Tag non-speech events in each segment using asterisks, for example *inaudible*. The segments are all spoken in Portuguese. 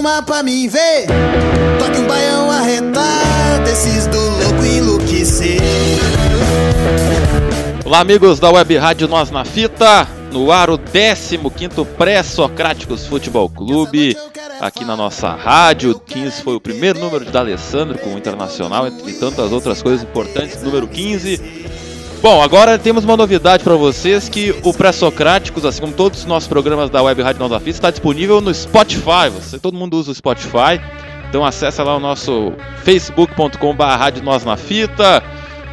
Uma pra mim ver. Toque um baião arretado, esses do louco enlouquecer. Olá, amigos da Web Rádio Nós na Fita, no ar o 15º Pré-Socráticos Futebol Clube, aqui na nossa rádio. 15 foi o primeiro número de D'Alessandro com o Internacional, entre tantas outras coisas importantes, número 15. Bom, agora temos uma novidade para vocês que o Pré-Socráticos, assim como todos os nossos programas da Web Rádio na Fita, está disponível no Spotify. Você, todo mundo usa o Spotify, então acessa lá o nosso facebook.com.br Rádio Nós na Fita.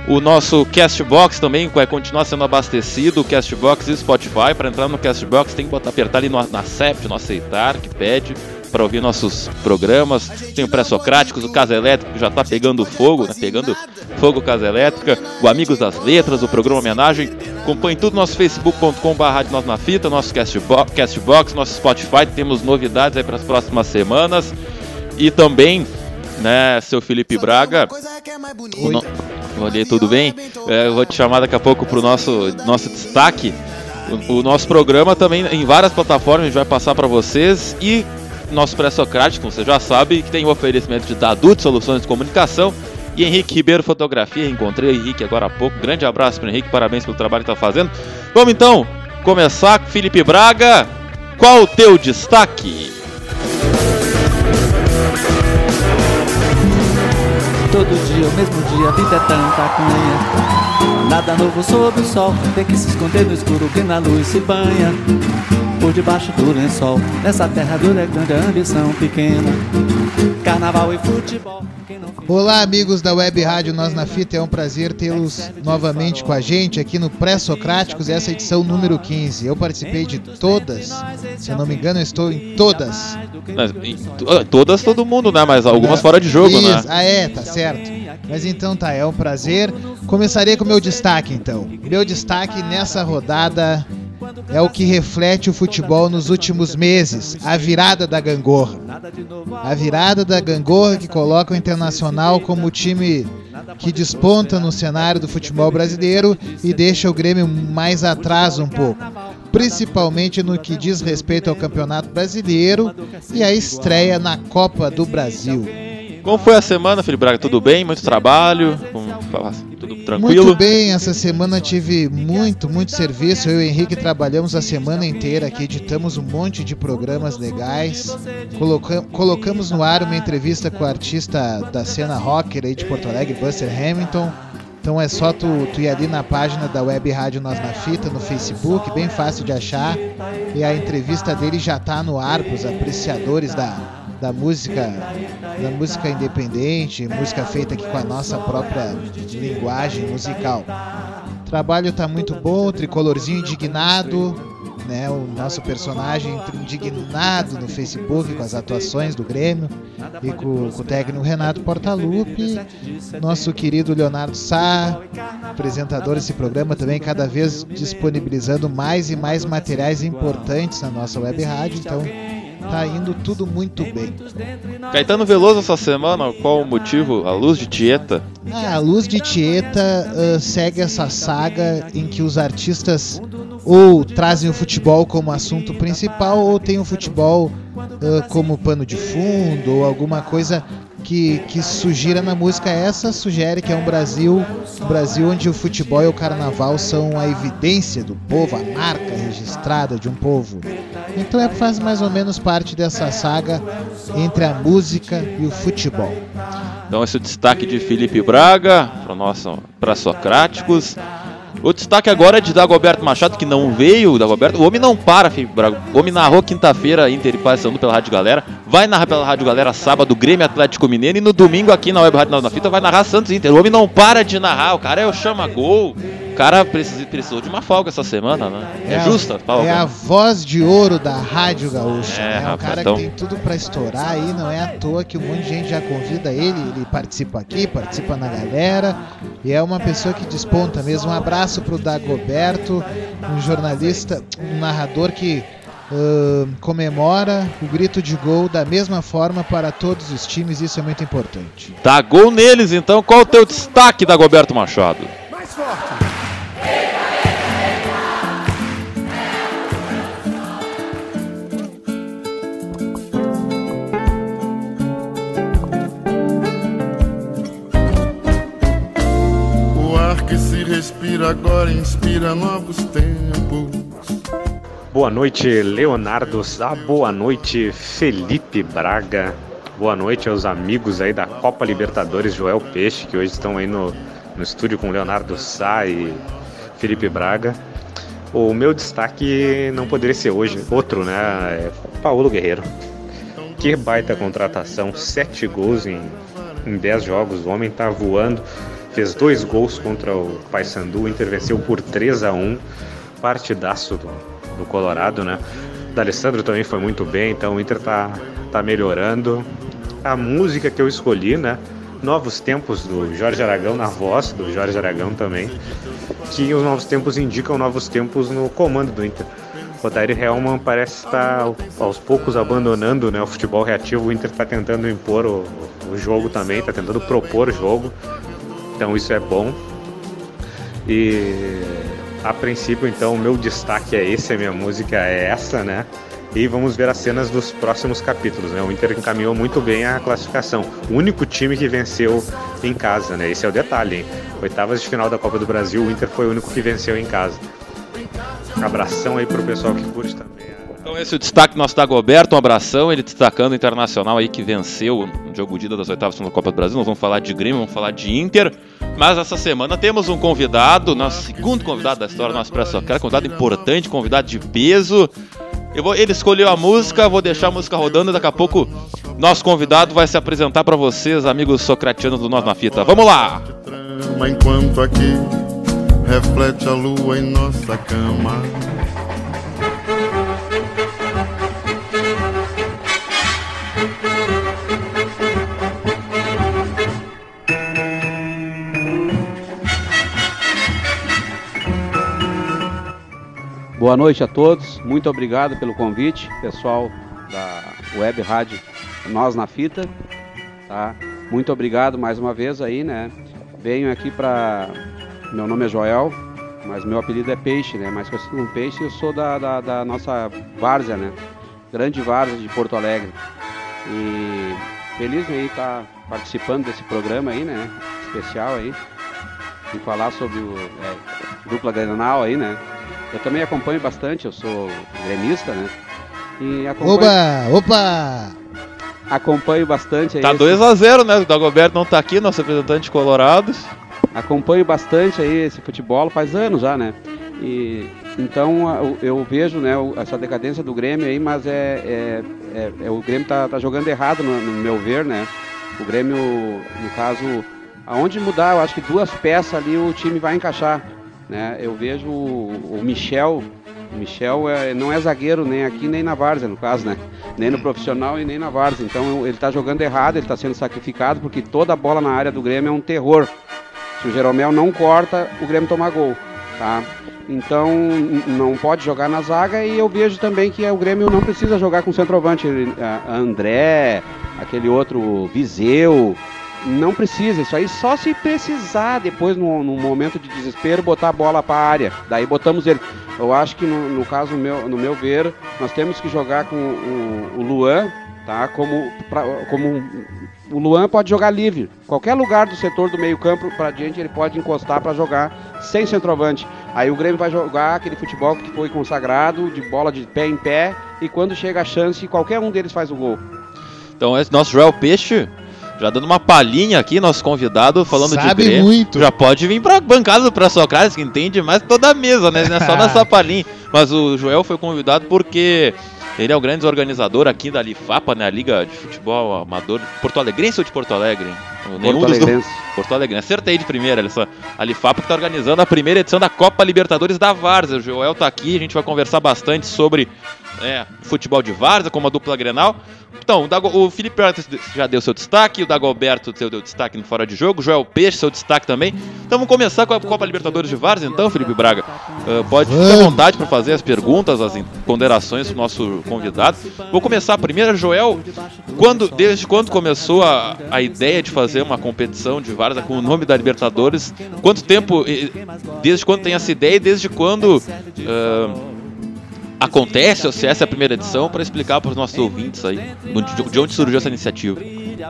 O nosso Castbox também vai continuar sendo abastecido, o Castbox e Spotify. Para entrar no Castbox tem que botar, apertar ali no, na CEP, no aceitar, que pede para ouvir nossos programas. Tem o Pré-Socráticos, o Casa Elétrica que já está pegando fogo, né? pegando fogo Casa Elétrica, o Amigos das Letras, o programa Homenagem. Acompanhe tudo no nosso facebook.com.br Nós na Fita, nosso Castbox, Castbox, nosso Spotify. Temos novidades aí para as próximas semanas. E também, né, seu Felipe Braga. O no... Olhei, tudo bem? É, eu vou te chamar daqui a pouco para o nosso, nosso destaque. O, o, nosso programa também em várias plataformas a gente vai passar para vocês e nosso pré-socrático, você já sabe, que tem o oferecimento de Dadu Soluções de Comunicação e Henrique Ribeiro Fotografia. Encontrei o Henrique agora há pouco. Grande abraço para Henrique, parabéns pelo trabalho que está fazendo. Vamos então começar com Felipe Braga. Qual o teu destaque? Todo dia, o mesmo dia, a vida é tanta canha. Nada novo sob o sol, tem que se esconder no escuro que na luz se banha. Por debaixo do lençol, nessa terra dura é grande a ambição pequena. Carnaval e futebol. Olá, amigos da Web Rádio Nós na Fita, é um prazer tê-los novamente com a gente aqui no Pré-Socráticos, essa edição número 15. Eu participei de todas, se eu não me engano, eu estou em todas. Todas, todo mundo, né? Mas algumas fora de jogo, Isso. né? Ah, é, tá certo. Mas então tá, é um prazer. Começarei com o meu destaque então. Meu destaque nessa rodada é o que reflete o futebol nos últimos meses, a virada da gangorra. A virada da gangorra que coloca o Internacional como o time que desponta no cenário do futebol brasileiro e deixa o Grêmio mais atrás um pouco, principalmente no que diz respeito ao Campeonato Brasileiro e a estreia na Copa do Brasil. Como foi a semana, Felipe Braga? Tudo bem? Muito trabalho? Tudo tranquilo? Muito bem, essa semana tive muito, muito serviço. Eu e o Henrique trabalhamos a semana inteira aqui, editamos um monte de programas legais. Coloca colocamos no ar uma entrevista com o artista da cena rocker aí de Porto Alegre, Buster Hamilton. Então é só tu, tu ir ali na página da Web Rádio Nós na Fita, no Facebook, bem fácil de achar. E a entrevista dele já tá no ar para os apreciadores da, da música da música independente, música feita aqui com a nossa própria linguagem musical. O trabalho tá muito bom, tricolorzinho indignado, né? O nosso personagem indignado no Facebook com as atuações do Grêmio e com, com o técnico Renato Portaluppi, nosso querido Leonardo Sá, apresentador desse programa também cada vez disponibilizando mais e mais materiais importantes na nossa web rádio, então tá indo tudo muito bem. Caetano Veloso essa semana, qual o motivo? A luz de Tieta? Ah, a luz de Tieta uh, segue essa saga em que os artistas ou trazem o futebol como assunto principal ou tem o futebol uh, como pano de fundo ou alguma coisa que, que sugira na música. Essa sugere que é um Brasil, um Brasil onde o futebol e o carnaval são a evidência do povo, a marca registrada de um povo. Então é faz mais ou menos parte dessa saga entre a música e o futebol. Então esse é o destaque de Felipe Braga para nosso para Socráticos. O destaque agora é de Dagoberto Machado, que não veio. Dagoberto, o homem não para, Braga. O homem narrou quinta-feira Inter e passando pela Rádio Galera. vai narrar pela Rádio Galera sábado Grêmio Atlético Mineiro e no domingo aqui na Web Rádio na Fita vai narrar Santos Inter. O homem não para de narrar, o cara é o chama-gol. O cara precisou, precisou de uma folga essa semana, né? É, é justa, folga. É a voz de ouro da Rádio Gaúcha. É, né? é um cara então... que tem tudo para estourar aí, não é à toa que um monte de gente já convida ele, ele participa aqui, participa na galera e é uma pessoa que desponta mesmo. Um abraço pro Dagoberto, um jornalista, um narrador que uh, comemora o grito de gol da mesma forma para todos os times, isso é muito importante. Dá gol neles então, qual o teu destaque, Dagoberto Machado? Mais forte. Respira agora inspira novos tempos Boa noite, Leonardo Sá. Boa noite, Felipe Braga. Boa noite aos amigos aí da Copa Libertadores, Joel Peixe, que hoje estão aí no, no estúdio com Leonardo Sá e Felipe Braga. O meu destaque não poderia ser hoje, outro, né? É Paulo Guerreiro. Que baita contratação, sete gols em, em dez jogos. O homem tá voando, fez dois gols contra o Paysandu, intervenceu por 3 a 1 Partidaço do, do Colorado, né? O Alessandro também foi muito bem, então o Inter tá, tá melhorando. A música que eu escolhi, né? Novos Tempos do Jorge Aragão na voz do Jorge Aragão também, que os novos tempos indicam novos tempos no comando do Inter. O Odair Helman parece estar aos poucos abandonando né, o futebol reativo. O Inter está tentando impor o, o jogo também, está tentando propor o jogo. Então isso é bom. E a princípio, então, o meu destaque é esse, a minha música é essa, né? E vamos ver as cenas dos próximos capítulos, né? O Inter encaminhou muito bem a classificação. O único time que venceu em casa, né? Esse é o detalhe, hein? Oitavas de final da Copa do Brasil, o Inter foi o único que venceu em casa. Abração aí pro pessoal que curte também. Então esse é o destaque nosso da Goberto, um abração, ele destacando o Internacional aí que venceu o jogo de ida das oitavas da Copa do Brasil. Nós vamos falar de Grêmio, vamos falar de Inter. Mas essa semana temos um convidado, nosso segundo convidado da história do nosso Soccer, convidado importante, convidado de peso. Vou, ele escolheu a música, vou deixar a música rodando e daqui a pouco nosso convidado vai se apresentar para vocês, amigos socratianos do Nós na Fita. Vamos lá! Enquanto aqui reflete a lua em nossa cama. Boa noite a todos, muito obrigado pelo convite, pessoal da Web Rádio Nós na Fita, tá? Muito obrigado mais uma vez aí, né? Venho aqui para. Meu nome é Joel, mas meu apelido é Peixe, né? Mais conhecido como Peixe, eu sou da, da, da nossa várzea, né? Grande várzea de Porto Alegre. E feliz em estar participando desse programa aí, né? Especial aí. E falar sobre o é, dupla Grenal aí, né? Eu também acompanho bastante, eu sou gremista, né? E acompanho... Opa, opa! Acompanho bastante aí. Tá 2x0, né? O Dagoberto não tá aqui, nosso representante colorados. Acompanho bastante aí esse futebol, faz anos já, né? E então eu, vejo né, essa decadência do Grêmio aí, mas é, é, é, é o Grêmio tá, tá jogando errado no, no, meu ver, né? O Grêmio, no caso, aonde mudar, eu acho que duas peças ali o time vai encaixar. Né? Eu vejo o, o Michel, o Michel é, não é zagueiro nem aqui nem na várzea, no caso, né? Nem no profissional e nem na várzea. Então ele está jogando errado, ele está sendo sacrificado porque toda bola na área do Grêmio é um terror. Se o Jeromel não corta, o Grêmio toma gol, tá? Então não pode jogar na zaga e eu vejo também que o Grêmio não precisa jogar com centroavante. André, aquele outro Viseu, não precisa, isso aí só se precisar depois, no, no momento de desespero, botar a bola para a área. Daí botamos ele. Eu acho que no, no caso, meu, no meu ver, nós temos que jogar com o, o Luan, tá? Como, pra, como o Luan pode jogar livre. Qualquer lugar do setor do meio-campo para diante ele pode encostar para jogar sem centroavante. Aí o Grêmio vai jogar aquele futebol que foi consagrado, de bola de pé em pé, e quando chega a chance, qualquer um deles faz o gol. Então, esse nosso Joel Peixe já dando uma palhinha aqui, nosso convidado falando Sabe de Grêmio. muito. Já pode vir pra bancada do Pra Socrates, que entende mais toda a mesa, né? Não é só nessa *laughs* palhinha. Mas o Joel foi convidado porque Ele é o grande organizador aqui da Lifapa, né? A Liga de Futebol Amador Porto Alegrense ou de Porto Alegre? Nenhum Porto Alegrense. Porto Alegre. Acertei de primeira, olha só. A Lifapa que está organizando a primeira edição da Copa Libertadores da Várzea. O Joel está aqui, a gente vai conversar bastante sobre é, futebol de Várzea, como a dupla Grenal. Então, o, o Felipe já deu seu destaque, o Dagoberto deu, deu destaque no Fora de Jogo, o Joel Peixe, seu destaque também. Então vamos começar com a Copa Libertadores de Várzea, então, Felipe Braga. Uh, pode ficar à vontade para fazer as perguntas, as ponderações do nosso convidado. Vou começar primeiro, Joel, quando, desde quando começou a, a ideia de fazer uma competição de Várzea com o nome da Libertadores? Quanto tempo, desde quando tem essa ideia e desde quando... Uh, acontece ou se essa é a primeira edição para explicar para os nossos ouvintes aí de onde surgiu essa iniciativa.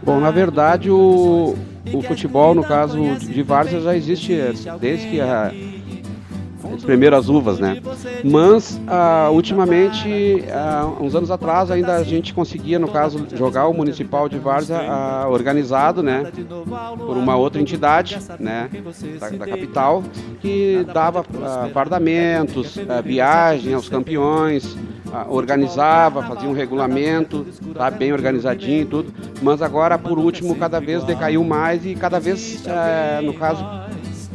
Bom, na verdade o, o futebol, no caso de Várzea, já existe desde que a, espremer as uvas, né? Mas, ah, ultimamente, ah, uns anos atrás, ainda a gente conseguia, no caso, jogar o Municipal de Várzea ah, organizado, né? Por uma outra entidade, né? Da, da capital, que dava ah, fardamentos, ah, viagem aos campeões, ah, organizava, fazia um regulamento, tá bem organizadinho e tudo. Mas agora, por último, cada vez decaiu mais e cada vez, eh, no caso,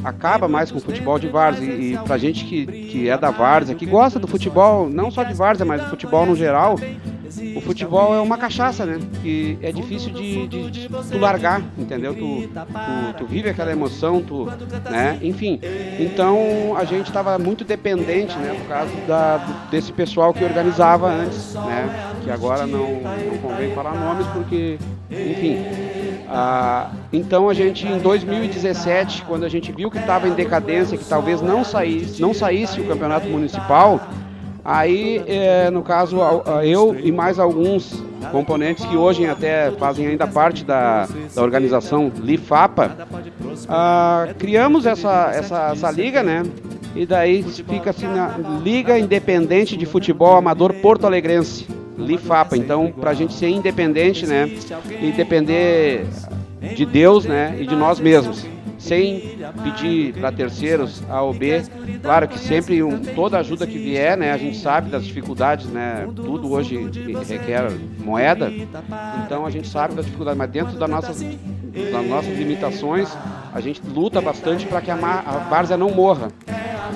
acaba mais com o futebol de várzea. E, e pra gente que, que é da várzea, que gosta do futebol, não só de várzea, mas do futebol no geral, o futebol é uma cachaça, né? Que é difícil de, de, de tu largar, entendeu? Tu, tu, tu, vive aquela emoção, tu, né? Enfim, então a gente estava muito dependente, né? No caso da, desse pessoal que organizava antes, né? Que agora não, não convém falar nomes porque, enfim. Ah, então a gente em 2017, quando a gente viu que estava em decadência, que talvez não saísse, não saísse o campeonato municipal, Aí, é, no caso, eu e mais alguns componentes que hoje até fazem ainda parte da, da organização Lifapa, ah, criamos essa, essa, essa liga, né? E daí fica assim na Liga Independente de Futebol Amador Porto Alegrense, Lifapa. Então, para a gente ser independente, né? E depender de Deus, né? E de nós mesmos sem pedir para terceiros A ou B. Claro que sempre um, toda ajuda que vier, né? A gente sabe das dificuldades, né? Tudo hoje requer moeda, então a gente sabe das dificuldades, mas dentro das nossas, das nossas limitações, a gente luta bastante para que a, várzea não morra,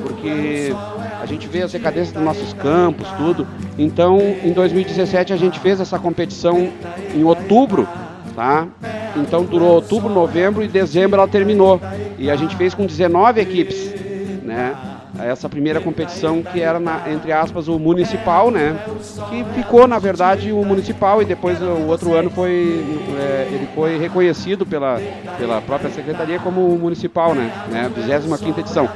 porque a gente vê as decadências dos nossos campos, tudo. Então, em 2017 a gente fez essa competição em outubro, tá? Então durou outubro, novembro e dezembro ela terminou. E a gente fez com 19 equipes, né? Essa primeira competição que era, na, entre aspas, o municipal, né? Que ficou, na verdade, o municipal e depois o outro ano foi, é, ele foi reconhecido pela, pela própria secretaria como municipal, né? né? 25 edição.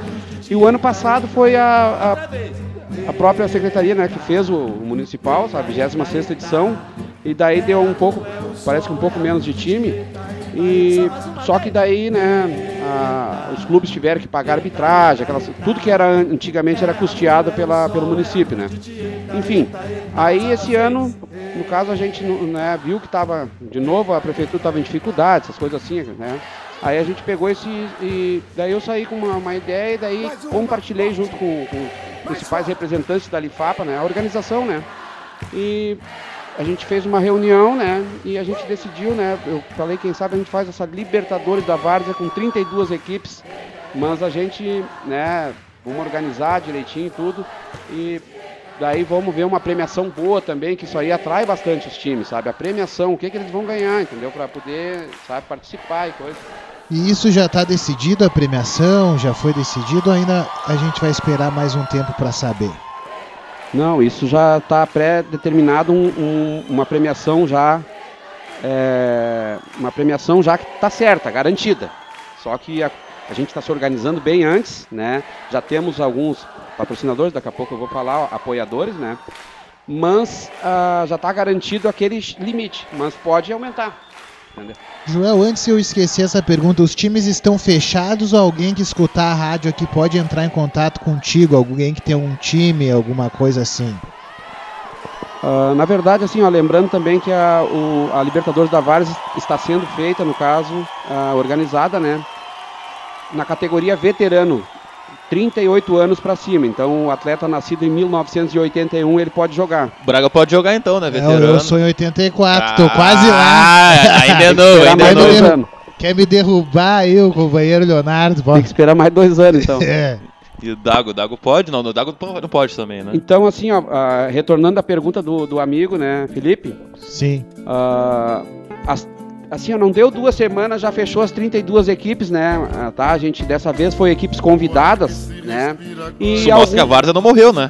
E o ano passado foi a, a, a própria secretaria, né? Que fez o, municipal, sabe? 26 edição e daí deu um pouco, parece que um pouco menos de time. E só que daí, né, a, os clubes tiveram que pagar arbitragem, aquelas, tudo que era antigamente era custeado pela, pelo município, né? Enfim, aí esse ano, no caso a gente né, viu que estava de novo a prefeitura estava em dificuldade, essas coisas assim, né? Aí a gente pegou esse e daí eu saí com uma, uma ideia e daí compartilhei junto com, com principais representantes da Lifapa, né, a organização, né? E a gente fez uma reunião, né? E a gente decidiu, né? Eu falei, quem sabe a gente faz essa Libertadores da Várzea com 32 equipes, mas a gente, né? Vamos organizar direitinho tudo e daí vamos ver uma premiação boa também, que isso aí atrai bastante os times, sabe? A premiação, o que, que eles vão ganhar, entendeu? Para poder, sabe, participar e coisa. E isso já está decidido, a premiação já foi decidido, ou ainda a gente vai esperar mais um tempo para saber? Não, isso já está pré-determinado um, um, uma premiação já. É, uma premiação já que está certa, garantida. Só que a, a gente está se organizando bem antes, né? Já temos alguns patrocinadores, daqui a pouco eu vou falar, apoiadores, né? Mas ah, já está garantido aquele limite, mas pode aumentar. Joel, antes eu esqueci essa pergunta, os times estão fechados ou alguém que escutar a rádio aqui pode entrar em contato contigo? Alguém que tem um time, alguma coisa assim? Uh, na verdade, assim, ó, lembrando também que a, o, a Libertadores da Várzea está sendo feita, no caso, uh, organizada, né, na categoria veterano. 38 anos para cima. Então, o atleta nascido em 1981, ele pode jogar. Braga pode jogar então, né, É, veterano? eu sou em 84, tô Ah, quase lá. *laughs* Ainda é novo, ainda é mais não. dois novo. anos. Quer me derrubar aí, o companheiro Leonardo? Tem que esperar mais dois anos, então. *laughs* É. E o Dago, o Dago pode? Não, o Dago não pode também, né? Então, assim, ó, ah, retornando à pergunta do, do amigo, né, Felipe, Sim. ah, as- assim, não deu duas semanas, já fechou as 32 equipes, né, ah, tá? A gente, dessa vez, foi equipes convidadas, né, e Isso mostra que a algum- não morreu, né?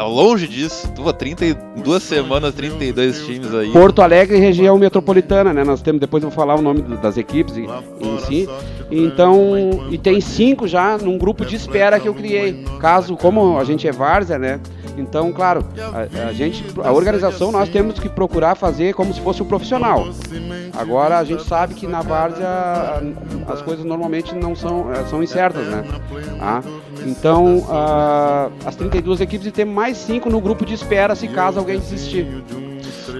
Longe disso. Pô, 32 semanas, 32 times aí. Porto Alegre região metropolitana, né? Nós temos, depois eu vou falar o nome das equipes em, em si. Então, e tem cinco já num grupo de espera que eu criei. Caso, como a gente é várzea, né? Então, claro, a, a gente, a organização nós temos que procurar fazer como se fosse um profissional. Agora a gente sabe que na várzea as coisas normalmente não são, eh, são incertas, né? Tá? Então, ah, as 32 equipes e temos mais cinco no grupo de espera se caso alguém desistir.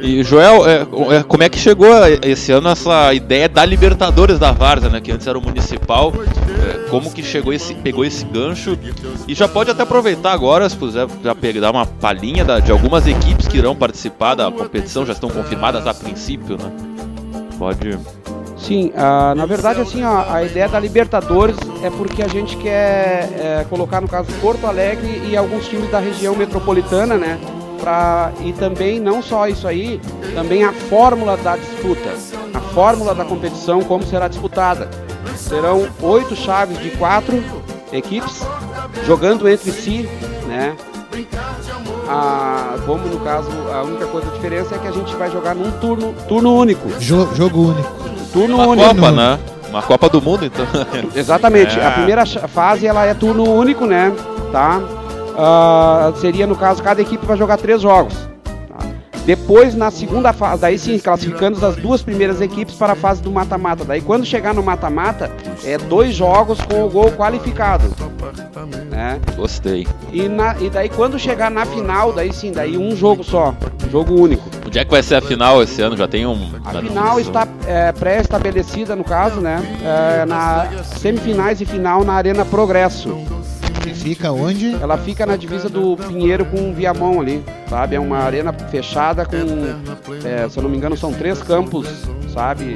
E Joel, é, é, como é que chegou esse ano essa ideia da Libertadores da Várzea, né? Que antes era o municipal. É, como que chegou esse, pegou esse gancho? E já pode até aproveitar agora, se puder já pegar uma palhinha de algumas equipes que irão participar da competição, já estão confirmadas a princípio, né? Pode. Sim, na verdade assim, ó, a ideia da Libertadores é porque a gente quer é, colocar no caso Porto Alegre e alguns times da região metropolitana, né? Pra, e também não só isso aí, também a fórmula da disputa, a fórmula da competição, como será disputada. Serão oito chaves de quatro equipes jogando entre si, né? A, como no caso, a única coisa a diferença é que a gente vai jogar num turno, turno único. Jo- jogo único. Turno Uma único. Copa, né? Uma Copa do Mundo, então. Exatamente. *laughs* É. A primeira fase ela é turno único, né? Tá? Ah, seria no caso cada equipe vai jogar três jogos. tá? Depois na segunda fase, daí sim classificando as duas primeiras equipes para a fase do mata-mata. Daí quando chegar no mata-mata é dois jogos com o gol qualificado, né? Gostei. E, na- e daí quando chegar na final, daí sim, daí um jogo só, jogo único. Onde é que vai ser a final esse ano? Já tem um. A na final está é, pré-estabelecida, no caso, né? É, na semifinais e final na Arena Progresso. Que fica onde? Ela fica na divisa do Pinheiro com Viamão ali, sabe? É uma arena fechada com, é, se eu não me engano, são três campos, sabe?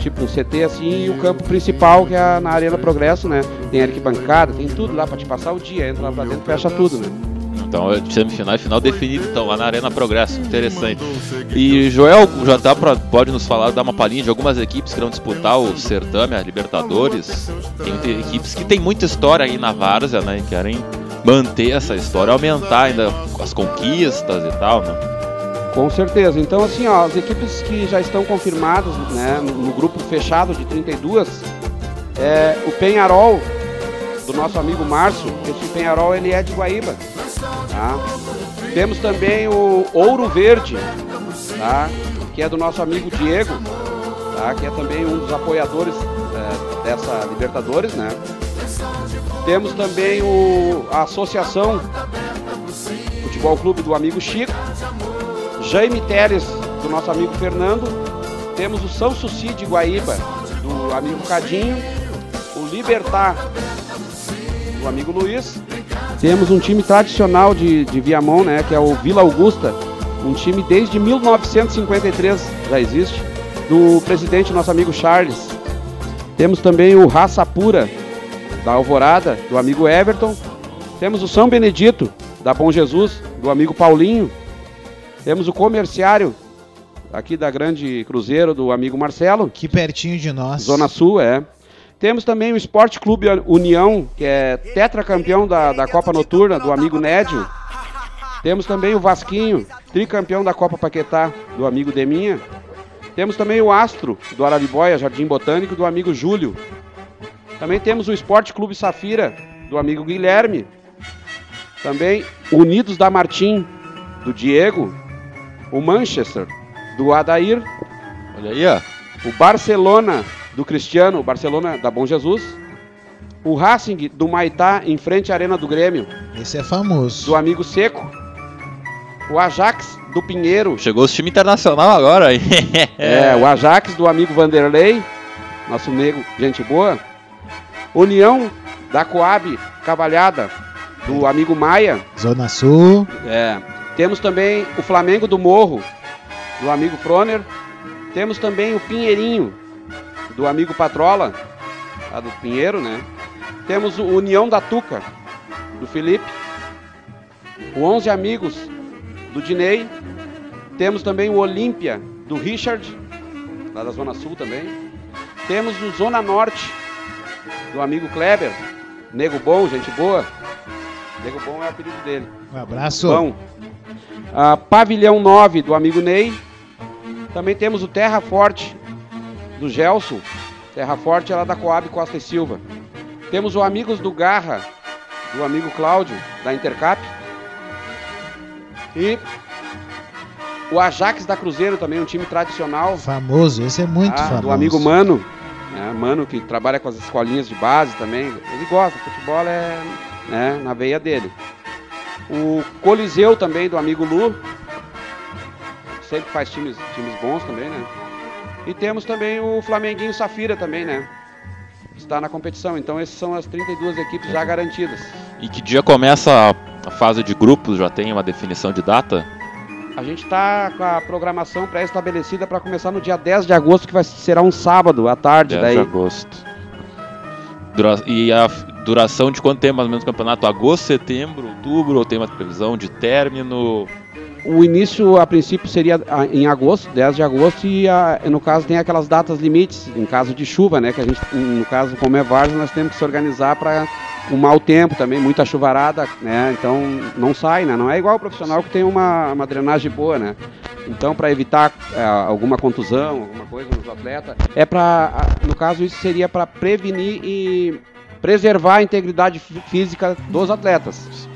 Tipo um CT assim e o campo principal que é na Arena Progresso, né? Tem arquibancada, tem tudo lá pra te passar o dia. Entra lá pra dentro, fecha tudo, né? Então, é semifinal e final definido, então, lá na Arena Progresso. Interessante. E Joel, já dá pra, pode nos falar, dar uma palhinha de algumas equipes que irão disputar o Certame, a Libertadores. Tem, tem equipes que tem muita história aí na Várzea, né? E querem manter essa história, aumentar ainda as conquistas e tal, né? Com certeza. Então, assim, ó, as equipes que já estão confirmadas né, no, no grupo fechado de 32, é, o Penharol, do nosso amigo Márcio, esse Penharol ele é de Guaíba. Tá? Temos também o Ouro Verde, tá? que é do nosso amigo Diego, tá? que é também um dos apoiadores é, dessa Libertadores. Né? Temos também o, a Associação Futebol Clube do amigo Chico. Jaime Teres, do nosso amigo Fernando. Temos o São Suci de Guaíba, do amigo Cadinho. O Libertar, do amigo Luiz. Temos um time tradicional de, de Viamão, né, que é o Vila Augusta. Um time desde 1953 já existe. Do presidente, nosso amigo Charles. Temos também o Raça Pura, da Alvorada, do amigo Everton. Temos o São Benedito, da Bom Jesus, do amigo Paulinho. Temos o comerciário aqui da Grande Cruzeiro do amigo Marcelo, Aqui pertinho de nós. Zona Sul, é. Temos também o Esporte Clube União, que é tetracampeão da, da Copa Noturna, do amigo Nédio. Temos também o Vasquinho, tricampeão da Copa Paquetá, do amigo Deminha. Temos também o Astro, do Araribóia, Jardim Botânico, do amigo Júlio. Também temos o Esporte Clube Safira, do amigo Guilherme. Também Unidos da Martim, do Diego. O Manchester, do Adair. Olha aí, ó. O Barcelona, do Cristiano, o Barcelona da Bom Jesus. O Racing, do Maitá, em frente à Arena do Grêmio, Esse é famoso. do amigo Seco. O Ajax, do Pinheiro. Chegou o time internacional agora. *laughs* É, o Ajax do amigo Vanderlei, nosso nego, gente boa. União da Coab Cavalhada, do amigo Maia. Zona Sul. É. Temos também o Flamengo do Morro, do amigo Froner. Temos também o Pinheirinho, do amigo Patrola, lá do Pinheiro, né? Temos o União da Tuca, do Felipe. O 11 Amigos, do Dinei. Temos também o Olímpia, do Richard, lá da Zona Sul também. Temos o Zona Norte, do amigo Kleber. Nego Bom, gente boa. Nego Bom é o apelido dele. Um abraço. Bom. Ah, Pavilhão 9, do amigo Ney. Também temos o Terra Forte, do Gelson. Terra Forte é lá da Coab Costa e Silva. Temos o Amigos do Garra, do amigo Cláudio, da Intercap. E o Ajax da Cruzeiro também, um time tradicional. Famoso, esse é muito ah, famoso. Do amigo Mano. né, Mano que trabalha com as escolinhas de base também. Ele gosta, futebol é né, na veia dele. O Coliseu também, do amigo Lu. Sempre faz times, times bons também, né? E temos também o Flamenguinho Safira também, né? Está na competição. Então essas são as 32 equipes já garantidas. E que dia começa a, fase de grupos? Já tem uma definição de data? A gente está com a programação pré-estabelecida para começar no dia 10 de agosto, que vai, será um sábado à tarde. 10 daí. de agosto. Dura- e a duração de quanto tempo mais ou menos o campeonato? Agosto, setembro, outubro? Ou tem uma previsão de término? O início, a princípio, seria ah, em agosto, 10 de agosto, e ah, no caso tem aquelas datas limites, em caso de chuva, né? Que a gente, no caso, como é várzea, nós temos que se organizar para o mau tempo também, muita chuvarada, né? Então não sai, né? Não é igual o profissional que tem uma, uma drenagem boa, né? Então, para evitar ah, alguma contusão, alguma coisa nos atletas, é para, no caso, isso seria para prevenir e preservar a integridade fí- física dos atletas.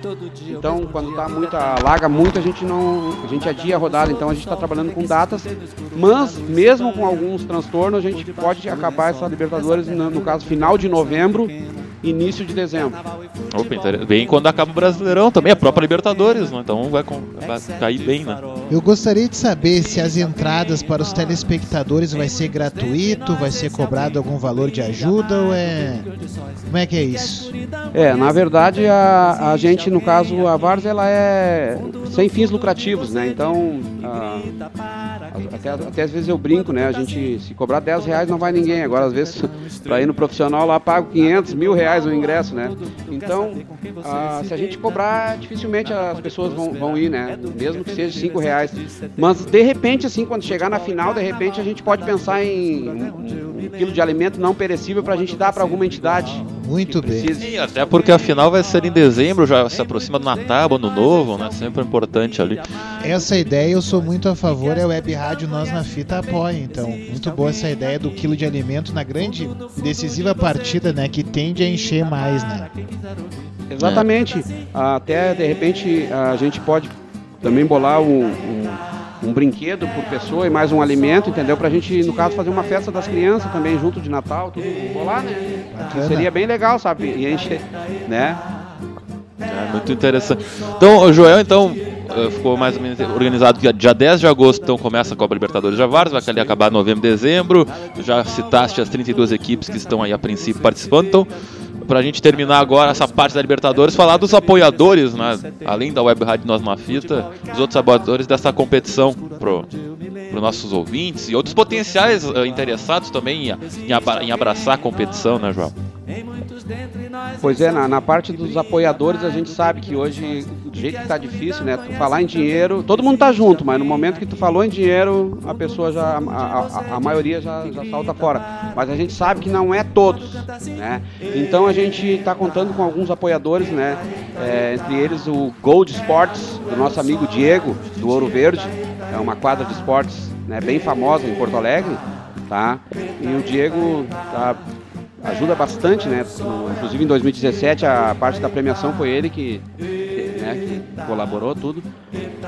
Então, quando tá muita alaga muito, a gente não, a gente adia a rodada. Então, a gente está trabalhando com datas, mas mesmo com alguns transtornos, a gente pode acabar essa Libertadores no, no caso final de novembro, início de dezembro. Opa, bem quando acaba o Brasileirão também, a própria Libertadores, né? então vai, com- vai cair bem, né? Eu gostaria de saber se as entradas para os telespectadores vai ser gratuito, vai ser cobrado algum valor de ajuda ou é. Como é que é isso? É, na verdade a, a gente, no caso, a Vars, ela é sem fins lucrativos, né? Então, ah, até, até às vezes eu brinco, né? A gente, se cobrar 10 reais não vai ninguém. Agora, às vezes, para ir no profissional lá, pago 500, mil reais o ingresso, né? Então, ah, se a gente cobrar, dificilmente as pessoas vão, vão ir, né? Mesmo que seja 5 reais. Mas, de repente, assim, quando chegar na final, de repente, a gente pode pensar em um, um quilo de alimento não perecível para a gente dar para alguma entidade. Muito bem. E até porque a final vai ser em dezembro, já se aproxima do Natal, Ano Novo, né? Sempre importante ali. Essa ideia eu sou muito a favor, é a Web Rádio Nós na Fita apoia. Então, muito boa essa ideia do quilo de alimento na grande e decisiva partida, né? Que tende a encher mais, né? Exatamente. Até de repente a gente pode também bolar um, um, um brinquedo por pessoa e mais um alimento, entendeu? Pra gente, no caso, fazer uma festa das crianças também junto de Natal, tudo bolar, né? Bacana. seria bem legal, sabe? E gente, né? É muito interessante. Então, o Joel, então, eh, ficou mais ou menos organizado que dia 10 de agosto, então começa a Copa Libertadores de Javares, vai ali acabar em novembro, dezembro. Já citaste as 32 equipes que estão aí a princípio participando. Então, pra gente terminar agora essa parte da Libertadores, falar dos apoiadores, né? Além da Web Rádio Nós Fita, os outros apoiadores dessa competição pro, pro nossos ouvintes e outros potenciais eh, interessados também em, em abra- em abraçar a competição, né, Joel? Pois é, na, na parte dos apoiadores a gente sabe que hoje, do jeito que tá difícil, né? Tu falar em dinheiro, todo mundo tá junto, mas no momento que tu falou em dinheiro, a pessoa já, a, a- a maioria já, já salta fora. Mas a gente sabe que não é todos, né? Então a gente tá contando com alguns apoiadores, né? É, entre eles o Gold Sports, do nosso amigo Diego, do Ouro Verde, é uma quadra de esportes né, bem famosa em Porto Alegre, tá? E o Diego tá ajuda bastante, né? Inclusive em 2017 a parte da premiação foi ele que, né, que colaborou tudo.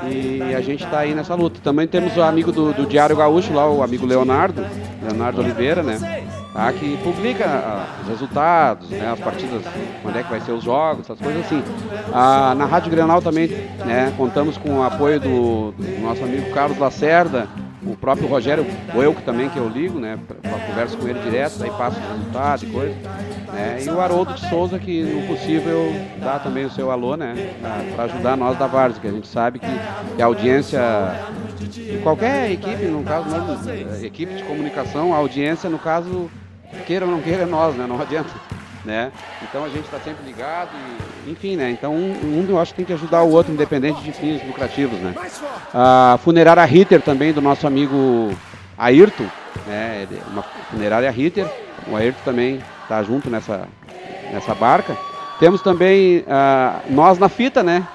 E a gente está aí nessa luta. Também temos o amigo do, do Diário Gaúcho lá, o amigo Leonardo, Leonardo Oliveira, né? Tá, que publica ah, os resultados, né, as partidas, quando é que vai ser os jogos, essas coisas assim. Ah, na Rádio Grenal também, né, contamos com o apoio do, do nosso amigo Carlos Lacerda, o próprio Rogério Boelco também, que eu ligo, né? Converso com ele direto, aí passo os resultados e coisa. Né? E o Haroldo de Souza, que no possível dá também o seu alô, né? Para ajudar nós da Várzea, que a gente sabe que, que a audiência de qualquer equipe, no caso, equipe de comunicação, a audiência, no caso, queira ou não queira, é nós, né? Não *laughs* adianta. Né? Então a gente está sempre ligado e, enfim, né? Então um, um eu acho que tem que ajudar o outro, independente de fins lucrativos, né? A funerária Ritter também do nosso amigo Ayrton, né? Uma funerária Ritter, o Ayrton também está junto nessa, nessa barca. Temos também uh, nós na fita, né?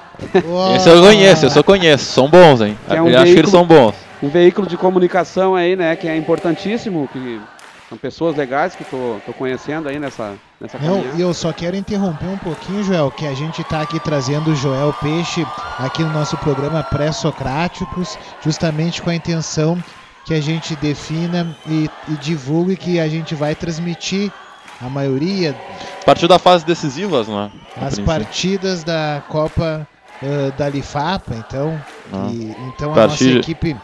Esse eu conheço, eu só conheço, são bons, hein? É um eu veículo, acho que eles são bons. Um veículo de comunicação aí, né, que é importantíssimo, que são pessoas legais que tô, tô conhecendo aí nessa, nessa E eu só quero interromper um pouquinho, Joel, que a gente está aqui trazendo o Joel Peixe aqui no nosso programa Pré-Socráticos, justamente com a intenção que a gente defina e, e divulgue que a gente vai transmitir a maioria. A partir da fase decisivas, não é? As partidas da Copa uh, da Lifapa, então. Ah. E, então a nossa equipe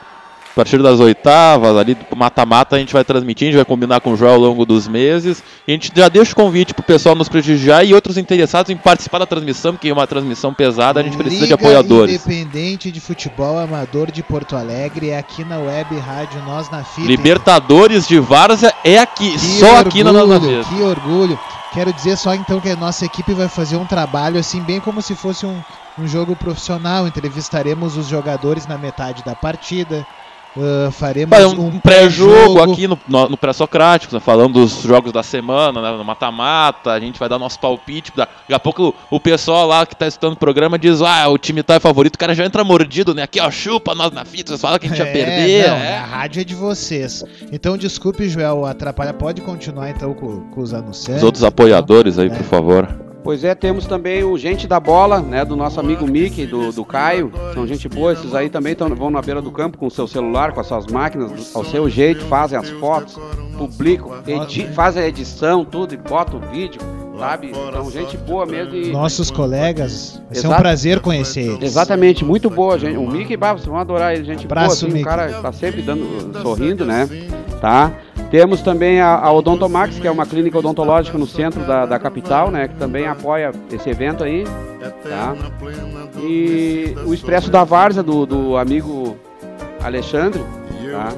a partir das oitavas, ali do mata-mata, a gente vai transmitir, a gente vai combinar com o Joel ao longo dos meses. E a gente já deixa o convite pro pessoal nos prestigiar e outros interessados em participar da transmissão, porque é uma transmissão pesada, a gente Liga precisa de apoiadores. Independente de Futebol Amador de Porto Alegre, é aqui na Web Rádio Nós na Fita. Libertadores de Várzea é aqui, que só orgulho, aqui na Nós na Fita. Que orgulho. Quero dizer só então que a nossa equipe vai fazer um trabalho assim, bem como se fosse um, um jogo profissional. Entrevistaremos os jogadores na metade da partida Uh, faremos um, um pré-jogo aqui no, no, no pré-socrático, né, falando dos jogos da semana, né, no mata-mata, a gente vai dar nosso palpite. Daqui a pouco o, o pessoal lá que tá estudando o programa diz: Ah, o time tá é favorito, o cara já entra mordido, né? Aqui, ó, chupa nós na fita, vocês falam que a gente é, ia perder. Não, é. A rádio é de vocês. Então, desculpe, Joel, atrapalha. Pode continuar então com, com os anunciantes. Os outros apoiadores aí, é. por favor. Pois é, temos também o Gente da Bola, né, do nosso amigo Mickey, do, do Caio. São gente boa, esses aí também tão, vão na beira do campo com o seu celular, com as suas máquinas, ao seu jeito, fazem as fotos, publicam, edi fazem a edição, tudo, e botam o vídeo, sabe? Então, gente boa mesmo. E... Nossos colegas, vai ser um prazer conhecer eles. Exatamente, muito boa, gente. O Mickey, bah, vocês vão adorar ele, gente Braço, boa. Assim, o cara tá sempre dando, sorrindo, né? Tá? Temos também a, a Odontomax, que é uma clínica odontológica no centro da, da capital, né, que também apoia esse evento aí. Tá? E o Expresso da Várzea, do, do amigo Alexandre. Tá?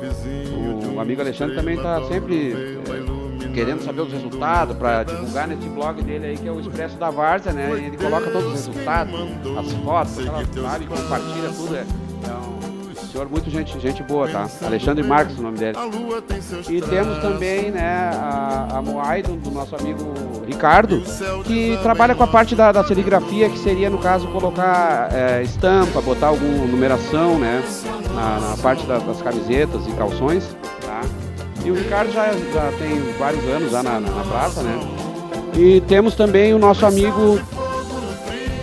O amigo Alexandre também está sempre é, querendo saber os resultados para divulgar nesse blog dele aí, que é o Expresso da Várzea, né? Ele coloca todos os resultados, as fotos, aquela, sabe, compartilha tudo. É, então, senhor, muito gente, gente boa, tá? Alexandre Marques, o nome dele. E temos também, né, a, a Moai do, do, nosso amigo Ricardo, que trabalha com a parte da, da serigrafia, que seria, no caso, colocar é, estampa, botar alguma numeração, né, na, na parte da, das camisetas e calções? E o Ricardo já, já tem vários anos lá na, na, na praça, né? E temos também o nosso amigo,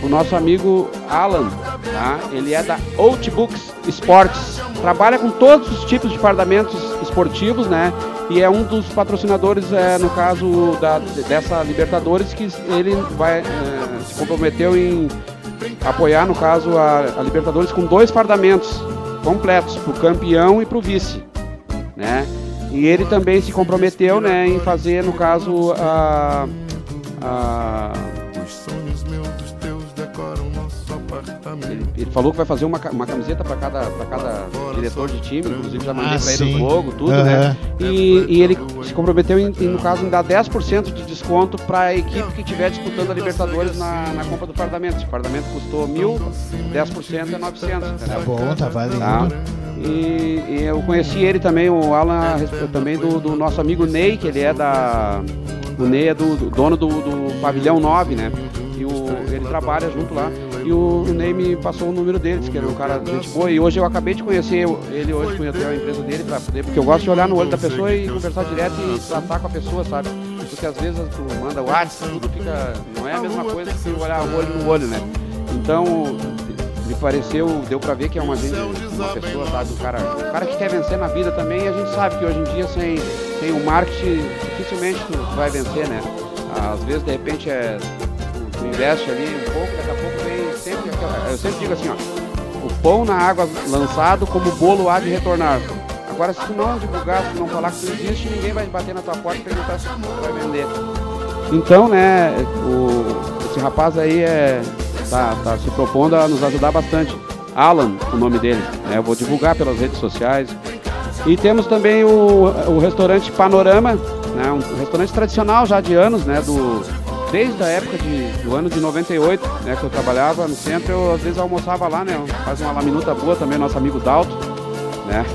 o nosso amigo Alan, tá? Ele é da Outbooks Esportes. Trabalha com todos os tipos de fardamentos esportivos, né? E é um dos patrocinadores, é, no caso da, dessa Libertadores, que ele vai é, se comprometeu em apoiar, no caso, a, a Libertadores com dois fardamentos completos, para o campeão e para o vice, né? E ele também se comprometeu, né, em fazer, no caso, a, a falou que vai fazer uma, uma camiseta para cada, cada diretor de time, inclusive já mandei ah, para ele o logo, tudo, uhum. né? E, e, ele se comprometeu, em, em, no caso, em dar 10% de desconto para a equipe que estiver disputando a Libertadores na, na compra do Parlamento. Se o Parlamento custou mil, 10% é 900. Entendeu? Tá bom, tá valendo. Tá? E, e, eu conheci ele também, o Alan, também do, do, nosso amigo Ney, que ele é da. O Ney é do, do dono do, do pavilhão 9, né? E o, ele trabalha junto lá. E o, Ney me passou o número dele, que era um cara gente boa. E hoje eu acabei de conhecer ele hoje, conhecer a empresa dele pra poder, porque eu gosto de olhar no olho da pessoa e conversar direto e tratar com a pessoa, sabe? Porque às vezes tu manda WhatsApp, tudo fica. Não é a mesma coisa que olhar o olho no olho, né? Então, me pareceu, deu pra ver que é uma gente, uma pessoa, sabe, o cara, o cara que quer vencer na vida também, e a gente sabe que hoje em dia sem, sem o marketing dificilmente tu vai vencer, né? Às vezes de repente é tu investe ali um pouco, daqui a pouco vem sempre eu sempre digo assim, ó, o pão na água lançado como bolo há de retornar. Agora se tu não divulgar, se tu não falar que tu existe, ninguém vai bater na tua porta e perguntar se tu vai vender. Então, né, o, esse rapaz aí é, tá, tá se propondo a nos ajudar bastante. Alan, o nome dele. Né, eu vou divulgar pelas redes sociais. E temos também o, o restaurante Panorama, né, um restaurante tradicional já de anos, né, do, desde a época de, do ano de 98, né, que eu trabalhava no centro, eu às vezes almoçava lá, né, faz uma laminuta boa também, nosso amigo Dalto, né.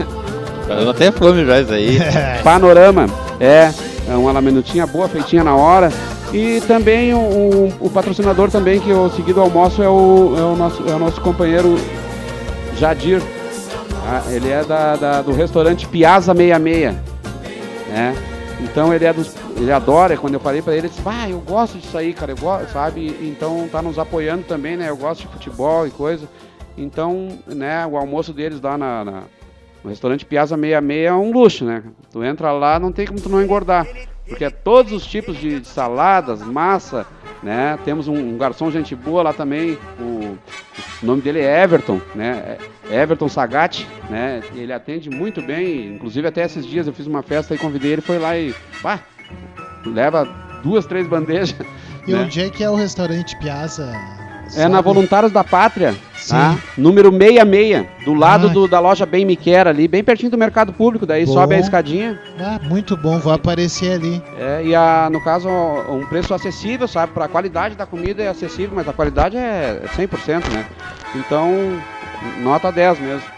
Dando até fome já isso aí. *laughs* Panorama, é, é uma laminutinha boa, feitinha na hora. E também o, o, o patrocinador também, que eu segui do almoço, é o, é o, nosso, é o nosso companheiro Jadir. Ah, ele é da, da, do restaurante Piazza 66. Né? Então ele é dos, ele adora, quando eu falei para ele, ele disse, ah, eu gosto disso aí, cara, eu gosto, sabe? Então tá nos apoiando também, né? Eu gosto de futebol e coisa. Então, né, o almoço deles lá na, na no restaurante Piazza 66 é um luxo, né? Tu entra lá, não tem como tu não engordar. Porque é todos os tipos de, saladas, massa, né? Temos um, um, garçom gente boa lá também, o, o, nome dele é Everton, né? É Everton Sagatti, né? Ele atende muito bem, inclusive até esses dias eu fiz uma festa e convidei ele, foi lá e, pá, leva duas, três bandejas. E né? onde é que é o restaurante Piazza? É na Voluntários da Pátria, tá? número 66, do lado ah. do, da loja Bem Me Quer ali, bem pertinho do mercado público, daí bom. sobe a escadinha. Ah, muito bom, vou aparecer ali. É, e a, no caso, um preço acessível, sabe? Para a qualidade da comida é acessível, mas a qualidade é 100%, né? Então, nota 10 mesmo.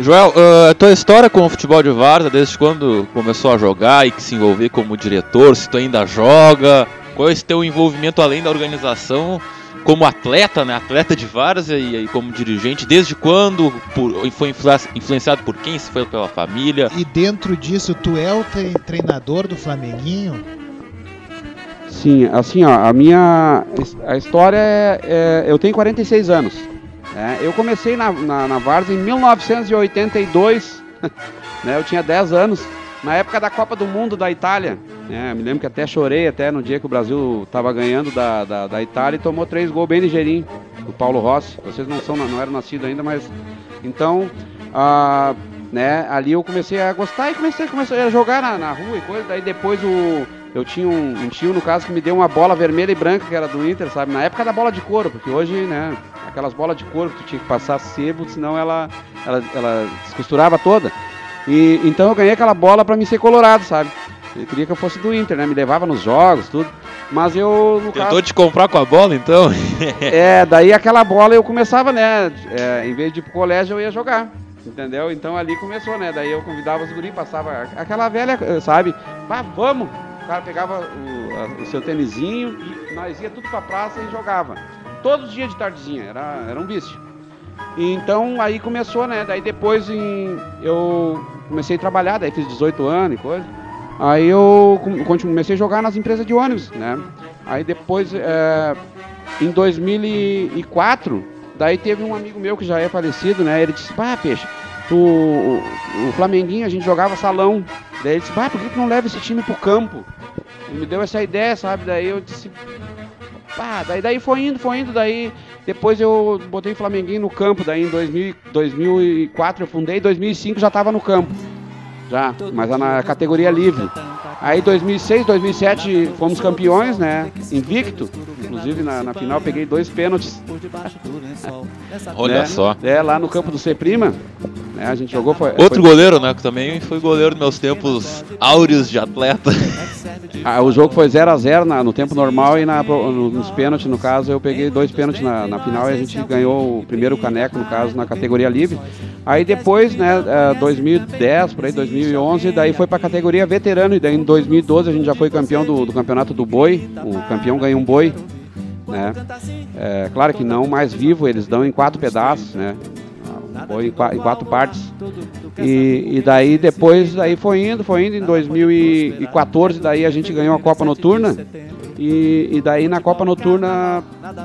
Joel, uh, a tua história com o futebol de Varsa, desde quando começou a jogar e que se envolver como diretor, se tu ainda joga, qual é esse teu envolvimento além da organização como atleta, né? Atleta de várzea e, e como dirigente, desde quando por, foi influenciado por quem? Se foi pela família? E dentro disso, tu é o treinador do Flamenguinho? Sim, assim, ó, a minha a história é, é eu tenho 46 anos. É, eu comecei na, na, na Várzea em 1982, *laughs* né? Eu tinha 10 anos na época da Copa do Mundo da Itália. Né, me lembro que até chorei até no dia que o Brasil estava ganhando da, da, da, Itália e tomou três gols bem ligeirinho, do Paulo Rossi. Vocês não são, não eram nascidos ainda, mas então ah, né, ali eu comecei a gostar e comecei, comecei a jogar na, na rua e coisa. Daí depois o, eu tinha um, um, tio, no caso, que me deu uma bola vermelha e branca, que era do Inter, sabe? Na época da bola de couro, porque hoje, né, aquelas bolas de couro que tu tinha que passar sebo, senão ela, ela, ela descosturava toda. E então eu ganhei aquela bola para me ser colorado, sabe? Ele queria que eu fosse do Inter, né? Me levava nos jogos, tudo. Mas eu, no Tentou caso... te comprar com a bola, então? *laughs* é, daí aquela bola eu começava, né? É, em vez de ir pro colégio, eu ia jogar. Entendeu? Então ali começou, né? Daí eu convidava os guris, passava aquela velha, sabe? Vá, vamos! Cara pegava o, o seu tênisinho e nós ia tudo pra praça e jogava. Todos os dias de tardezinha, era, era um vício. Então aí começou, né? Daí depois em, eu comecei a trabalhar, daí fiz 18 anos e coisa. Aí eu comecei a jogar nas empresas de ônibus, né? Aí depois, é, em 2004, daí teve um amigo meu que já é falecido, né? Ele disse, pá, peixe, o, o Flamenguinho, a gente jogava salão. Daí ele disse, pá, por que tu não leva esse time pro campo? Ele me deu essa ideia, sabe? Daí eu disse, pá, daí, daí foi indo, foi indo, daí depois eu botei o Flamenguinho no campo, daí em 2000, 2004 eu fundei, em 2005 já estava no campo. Já, mas na categoria livre. Aí 2006, 2007 fomos campeões, né? Invicto. Inclusive na, na final peguei dois pênaltis. Olha né? só. É, lá no campo do C Prima. Né? A gente jogou. Foi, Outro foi... goleiro, né? Que também foi goleiro nos meus tempos áureos de atleta. *laughs* Ah, o jogo foi 0 a 0 no tempo normal e na, nos pênaltis, no caso, eu peguei dois pênaltis na, na final e a gente ganhou o primeiro caneco, no caso, na categoria livre. Aí depois, né, 2010, é, por aí, 2011, daí foi para a categoria veterano e daí em 2012 a gente já foi campeão do, do campeonato do boi. O campeão ganhou um boi, né? É, claro que não mais vivo, eles dão em quatro pedaços, né? Foi em, quatro partes. E, e, daí depois daí foi indo, foi indo. Em 2014 daí a gente ganhou a Copa Noturna. E, e daí na Copa Noturna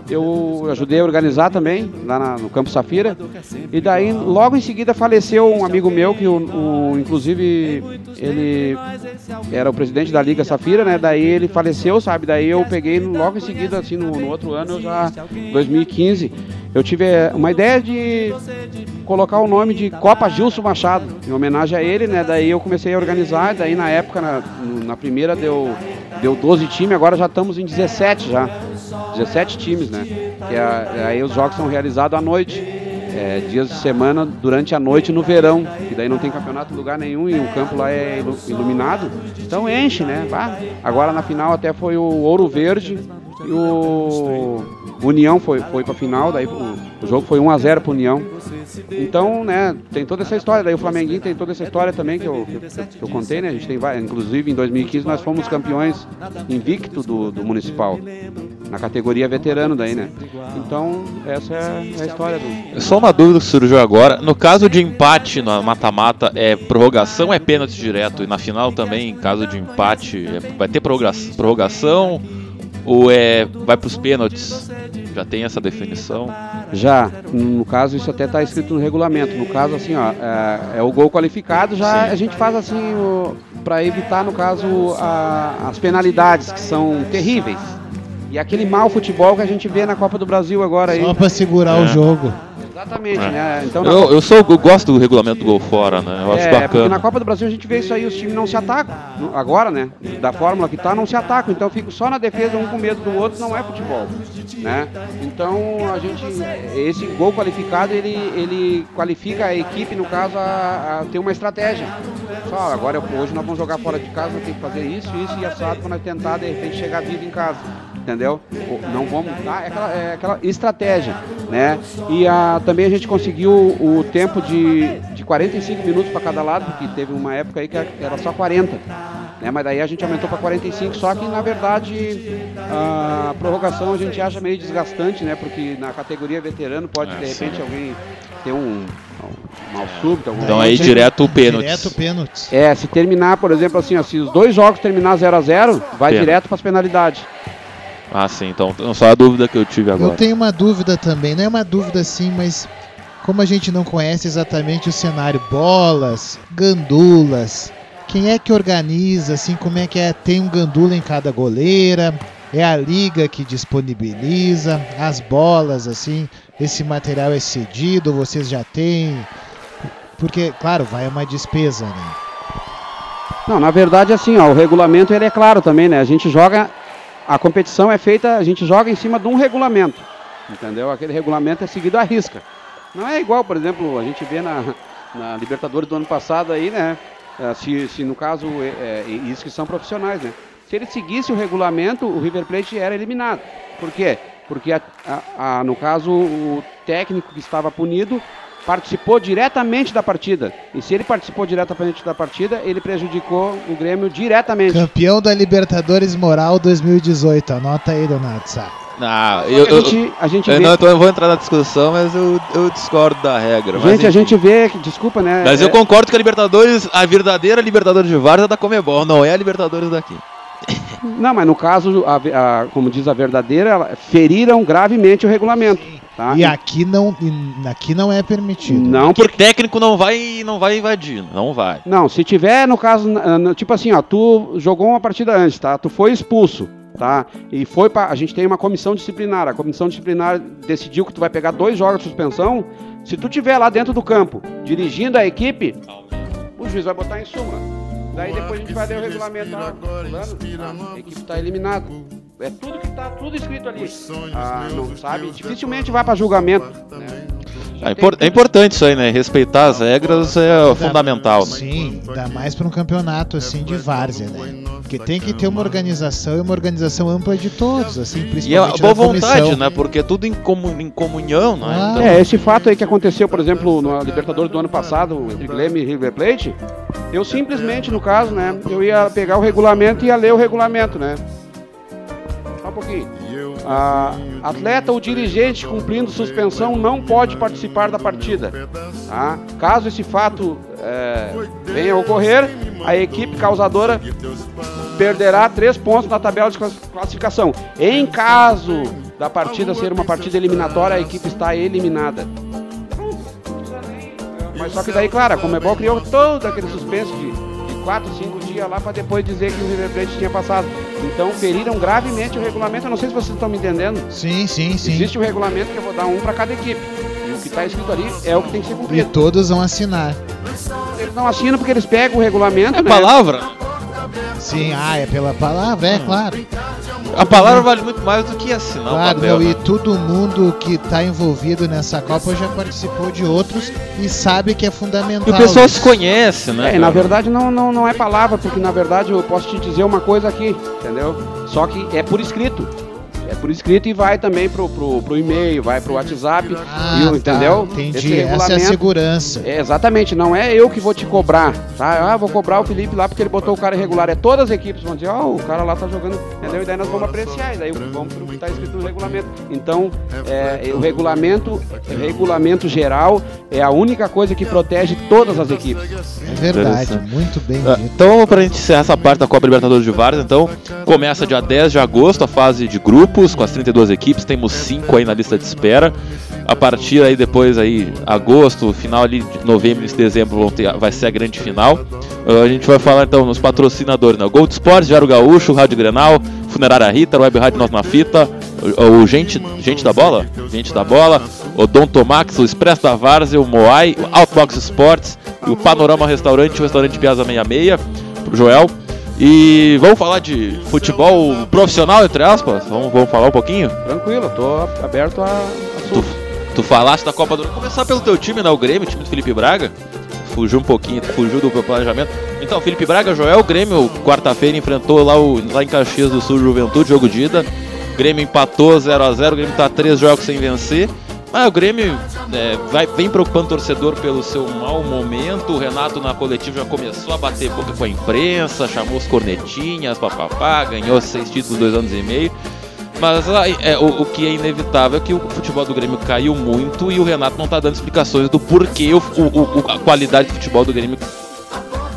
eu ajudei a organizar também, lá na, no Campo Safira. E daí logo em seguida faleceu um amigo meu, que o, o, inclusive ele era o presidente da Liga Safira, né? Daí ele faleceu, sabe? Daí eu peguei logo em seguida, assim, no, no outro ano, já, 2015, eu tive é, uma ideia de colocar o nome de Copa Gilson Machado, em homenagem a ele, né? Daí eu comecei a organizar, daí na época, na, na primeira deu, deu 12 times, agora já estamos em 17 já. 17 times, né? Que é, aí os jogos são realizados à noite. É, dias de semana durante a noite no verão, que daí não tem campeonato em lugar nenhum e o campo lá é iluminado, então enche, né? Agora na final até foi o Ouro Verde e o União foi, foi pra final, daí o, o jogo foi 1x0 pro União. Então, né, tem toda essa história. Daí o Flamenguinho tem toda essa história também que eu, que, que eu contei, né? A gente tem inclusive em 2015 nós fomos campeões invicto do, do Municipal. Na categoria veterano daí, né? Então, essa é a história do. Só uma dúvida que surgiu agora. No caso de empate na mata-mata, é prorrogação é pênalti direto? E na final também, em caso de empate, é, vai ter prorrogação? Ou é vai para os pênaltis? Já tem essa definição? Já. No caso, isso até está escrito no regulamento. No caso, assim, ó, é, é o gol qualificado, já Sim. a gente faz assim para evitar, no caso, a, as penalidades, que são terríveis. E aquele mau futebol que a gente vê na Copa do Brasil agora Só para segurar é. o jogo. Exatamente, é. né? Então, eu, eu, sou, eu gosto do regulamento do gol fora, né? Eu acho é, bacana. Porque na Copa do Brasil a gente vê isso aí, os times não se atacam. Agora, né? Da fórmula que tá, não se atacam. Então fico só na defesa, um com medo do outro, não é futebol. Né? Então a gente. Esse gol qualificado, ele, ele qualifica a equipe, no caso, a, a ter uma estratégia. Só, agora hoje nós vamos jogar fora de casa, tem que fazer isso, isso e assado para nós tentar de repente chegar vivo em casa entendeu? Não vamos dar, é aquela, é aquela estratégia, né? E a, também a gente conseguiu o tempo de, de 45 minutos para cada lado, porque teve uma época aí que era só 40, né? Mas daí a gente aumentou para 45, só que na verdade a prorrogação a gente acha meio desgastante, né? Porque na categoria veterano pode é, de repente sim. alguém ter um mal súbito. Então aí direto o pênalti. Direto pênalti. É, se terminar, por exemplo, assim, ó, se os dois jogos terminar 0 a 0 vai pênalti. direto para as penalidades. Ah, sim. Então, só a dúvida que eu tive agora. Eu tenho uma dúvida também. Não é uma dúvida sim, mas como a gente não conhece exatamente o cenário, bolas, gandulas, quem é que organiza, assim, como é que é? Tem um gandula em cada goleira? É a liga que disponibiliza as bolas, assim, esse material é cedido, vocês já têm? Porque, claro, vai uma despesa, né? Não, na verdade, assim, ó, o regulamento ele é claro também, né? A gente joga a competição é feita, a gente joga em cima de um regulamento, entendeu? Aquele regulamento é seguido à risca. Não é igual, por exemplo, a gente vê na, na Libertadores do ano passado aí, né? É, se, se no caso, é, é, isso que são profissionais, né? Se ele seguisse o regulamento, o River Plate era eliminado. Por quê? Porque, a, a, a, no caso, o técnico que estava punido participou diretamente da partida. E se ele participou diretamente da partida, ele prejudicou o Grêmio diretamente. Campeão da Libertadores Moral 2018. Anota aí, Donato Sá. Não, eu, a gente, a gente eu, vê... não, então eu vou entrar na discussão, mas eu, eu discordo da regra. Gente, mas, a gente vê, desculpa, né? Mas é... eu concordo que a Libertadores, a verdadeira Libertadores de Várzea é da Comebol, não é a Libertadores daqui. Não, mas no caso, a, a, como diz a verdadeira, feriram gravemente o regulamento. Tá? E aqui não, aqui não é permitido. Não, porque técnico não vai, não vai invadir, não vai. Não, se tiver no caso, tipo assim, ó, tu jogou uma partida antes, tá? Tu foi expulso, tá? E foi para a gente tem uma comissão disciplinar. A comissão disciplinar decidiu que tu vai pegar dois jogos de suspensão. Se tu tiver lá dentro do campo dirigindo a equipe, o juiz vai botar em suma. Daí depois a gente vai ler o regulamento. Fulano, a equipe está eliminada. É tudo que tá tudo escrito ali. Ah, não sabe? Dificilmente vai para julgamento. Né? É, impor é, importante isso aí, né? Respeitar as regras é dá, fundamental. Né? Sim, dá mais para um campeonato assim de várzea, né? Porque tem que ter uma organização e uma organização ampla de todos, assim, principalmente E a boa vontade, né? Porque é tudo em, comun, em comunhão, né? Ah. Então... É, esse fato aí que aconteceu, por exemplo, no Libertadores do ano passado, entre Grêmio e River Plate, eu simplesmente, no caso, né, eu ia pegar o regulamento e ia ler o regulamento, né? Só um pouquinho. Ah, atleta ou dirigente cumprindo suspensão não pode participar da partida. Tá? Caso esse fato é, venha a ocorrer, a equipe causadora perderá três pontos na tabela de classificação. Em caso da partida ser uma partida eliminatória, a equipe está eliminada. Mas só que daí, claro, a Comebol criou todo aquele suspense de quatro, cinco dias lá para depois dizer que o River Plate tinha passado. Então feriram gravemente o regulamento. Eu não sei se vocês estão me entendendo. Sim, sim, sim. Existe o regulamento que eu vou dar um para cada equipe. E o que está escrito ali é o que tem que ser E cumprido. todos vão assinar. Eles não assinam porque eles pegam o regulamento. É né? palavra? Sim, ah, é pela palavra, é claro. A palavra vale muito mais do que assinar o Claro, papel. não, né? e todo mundo que está envolvido nessa Copa já participou de outros e sabe que é E fundamental. o pessoal isso. se conhece, né? É, na verdade não, não, não é palavra, porque na verdade eu posso te dizer uma coisa aqui, entendeu? Só que é por escrito. É por escrito e vai também pro, pro, pro e-mail, vai pro WhatsApp, Ah, e, tá, entendeu? Entendi, Esse essa é a segurança. É, exatamente, não é eu que vou te cobrar, tá? Ah, vou cobrar o Felipe lá porque ele botou o cara irregular. É todas as equipes vão dizer, ó, o cara lá tá jogando, entendeu? E daí nós vamos apreciar, e daí vamos pro que tá escrito no regulamento. Então, é, o regulamento, regulamento geral é a única coisa que protege todas as equipes. É verdade, muito bem Ah, dito. Então, pra gente encerrar essa parte da Copa Libertadores de Vários, então, começa dia 10 de agosto a fase de grupos, com as 32 equipes, temos 5 aí na lista de espera. A partir aí depois aí, agosto, final ali de novembro, início de dezembro, vão ter, vai ser a grande final. Ah, a gente vai falar então nos patrocinadores, né? Gold Sports, Diário Gaúcho, Rádio Grenal, Funerária Rita, Web Rádio Nós na Fita, o, o gente, gente da Bola, Gente da Bola, o Dom Tomax, o Expresso da Várzea, o Moai, o Outbox Sports e o Panorama Restaurante, o Restaurante Piazza 66, pro Joel. E vamos falar de futebol profissional, entre aspas? Vamos, vamos falar um pouquinho? Tranquilo, tô aberto a, a Tu, tu falaste da Copa do Mundo. Começar pelo teu time, né? O Grêmio, o time do Felipe Braga. Fugiu um pouquinho, fugiu do planejamento. Então, Felipe Braga, Joel, Grêmio, quarta-feira, enfrentou lá, o, lá em Caxias do Sul, Juventude, jogo de ida. Grêmio empatou 0x0, o Grêmio tá três jogos sem vencer. Mas o Grêmio é, vai, vem preocupando o torcedor pelo seu mau momento. O Renato na coletiva já começou a bater boca com a imprensa, chamou os cornetinhas, papapá, ganhou seis títulos dois anos e meio. Mas ah, é, o, o que é inevitável é que o futebol do Grêmio caiu muito e o Renato não tá dando explicações do porquê o, o- a qualidade do futebol do Grêmio.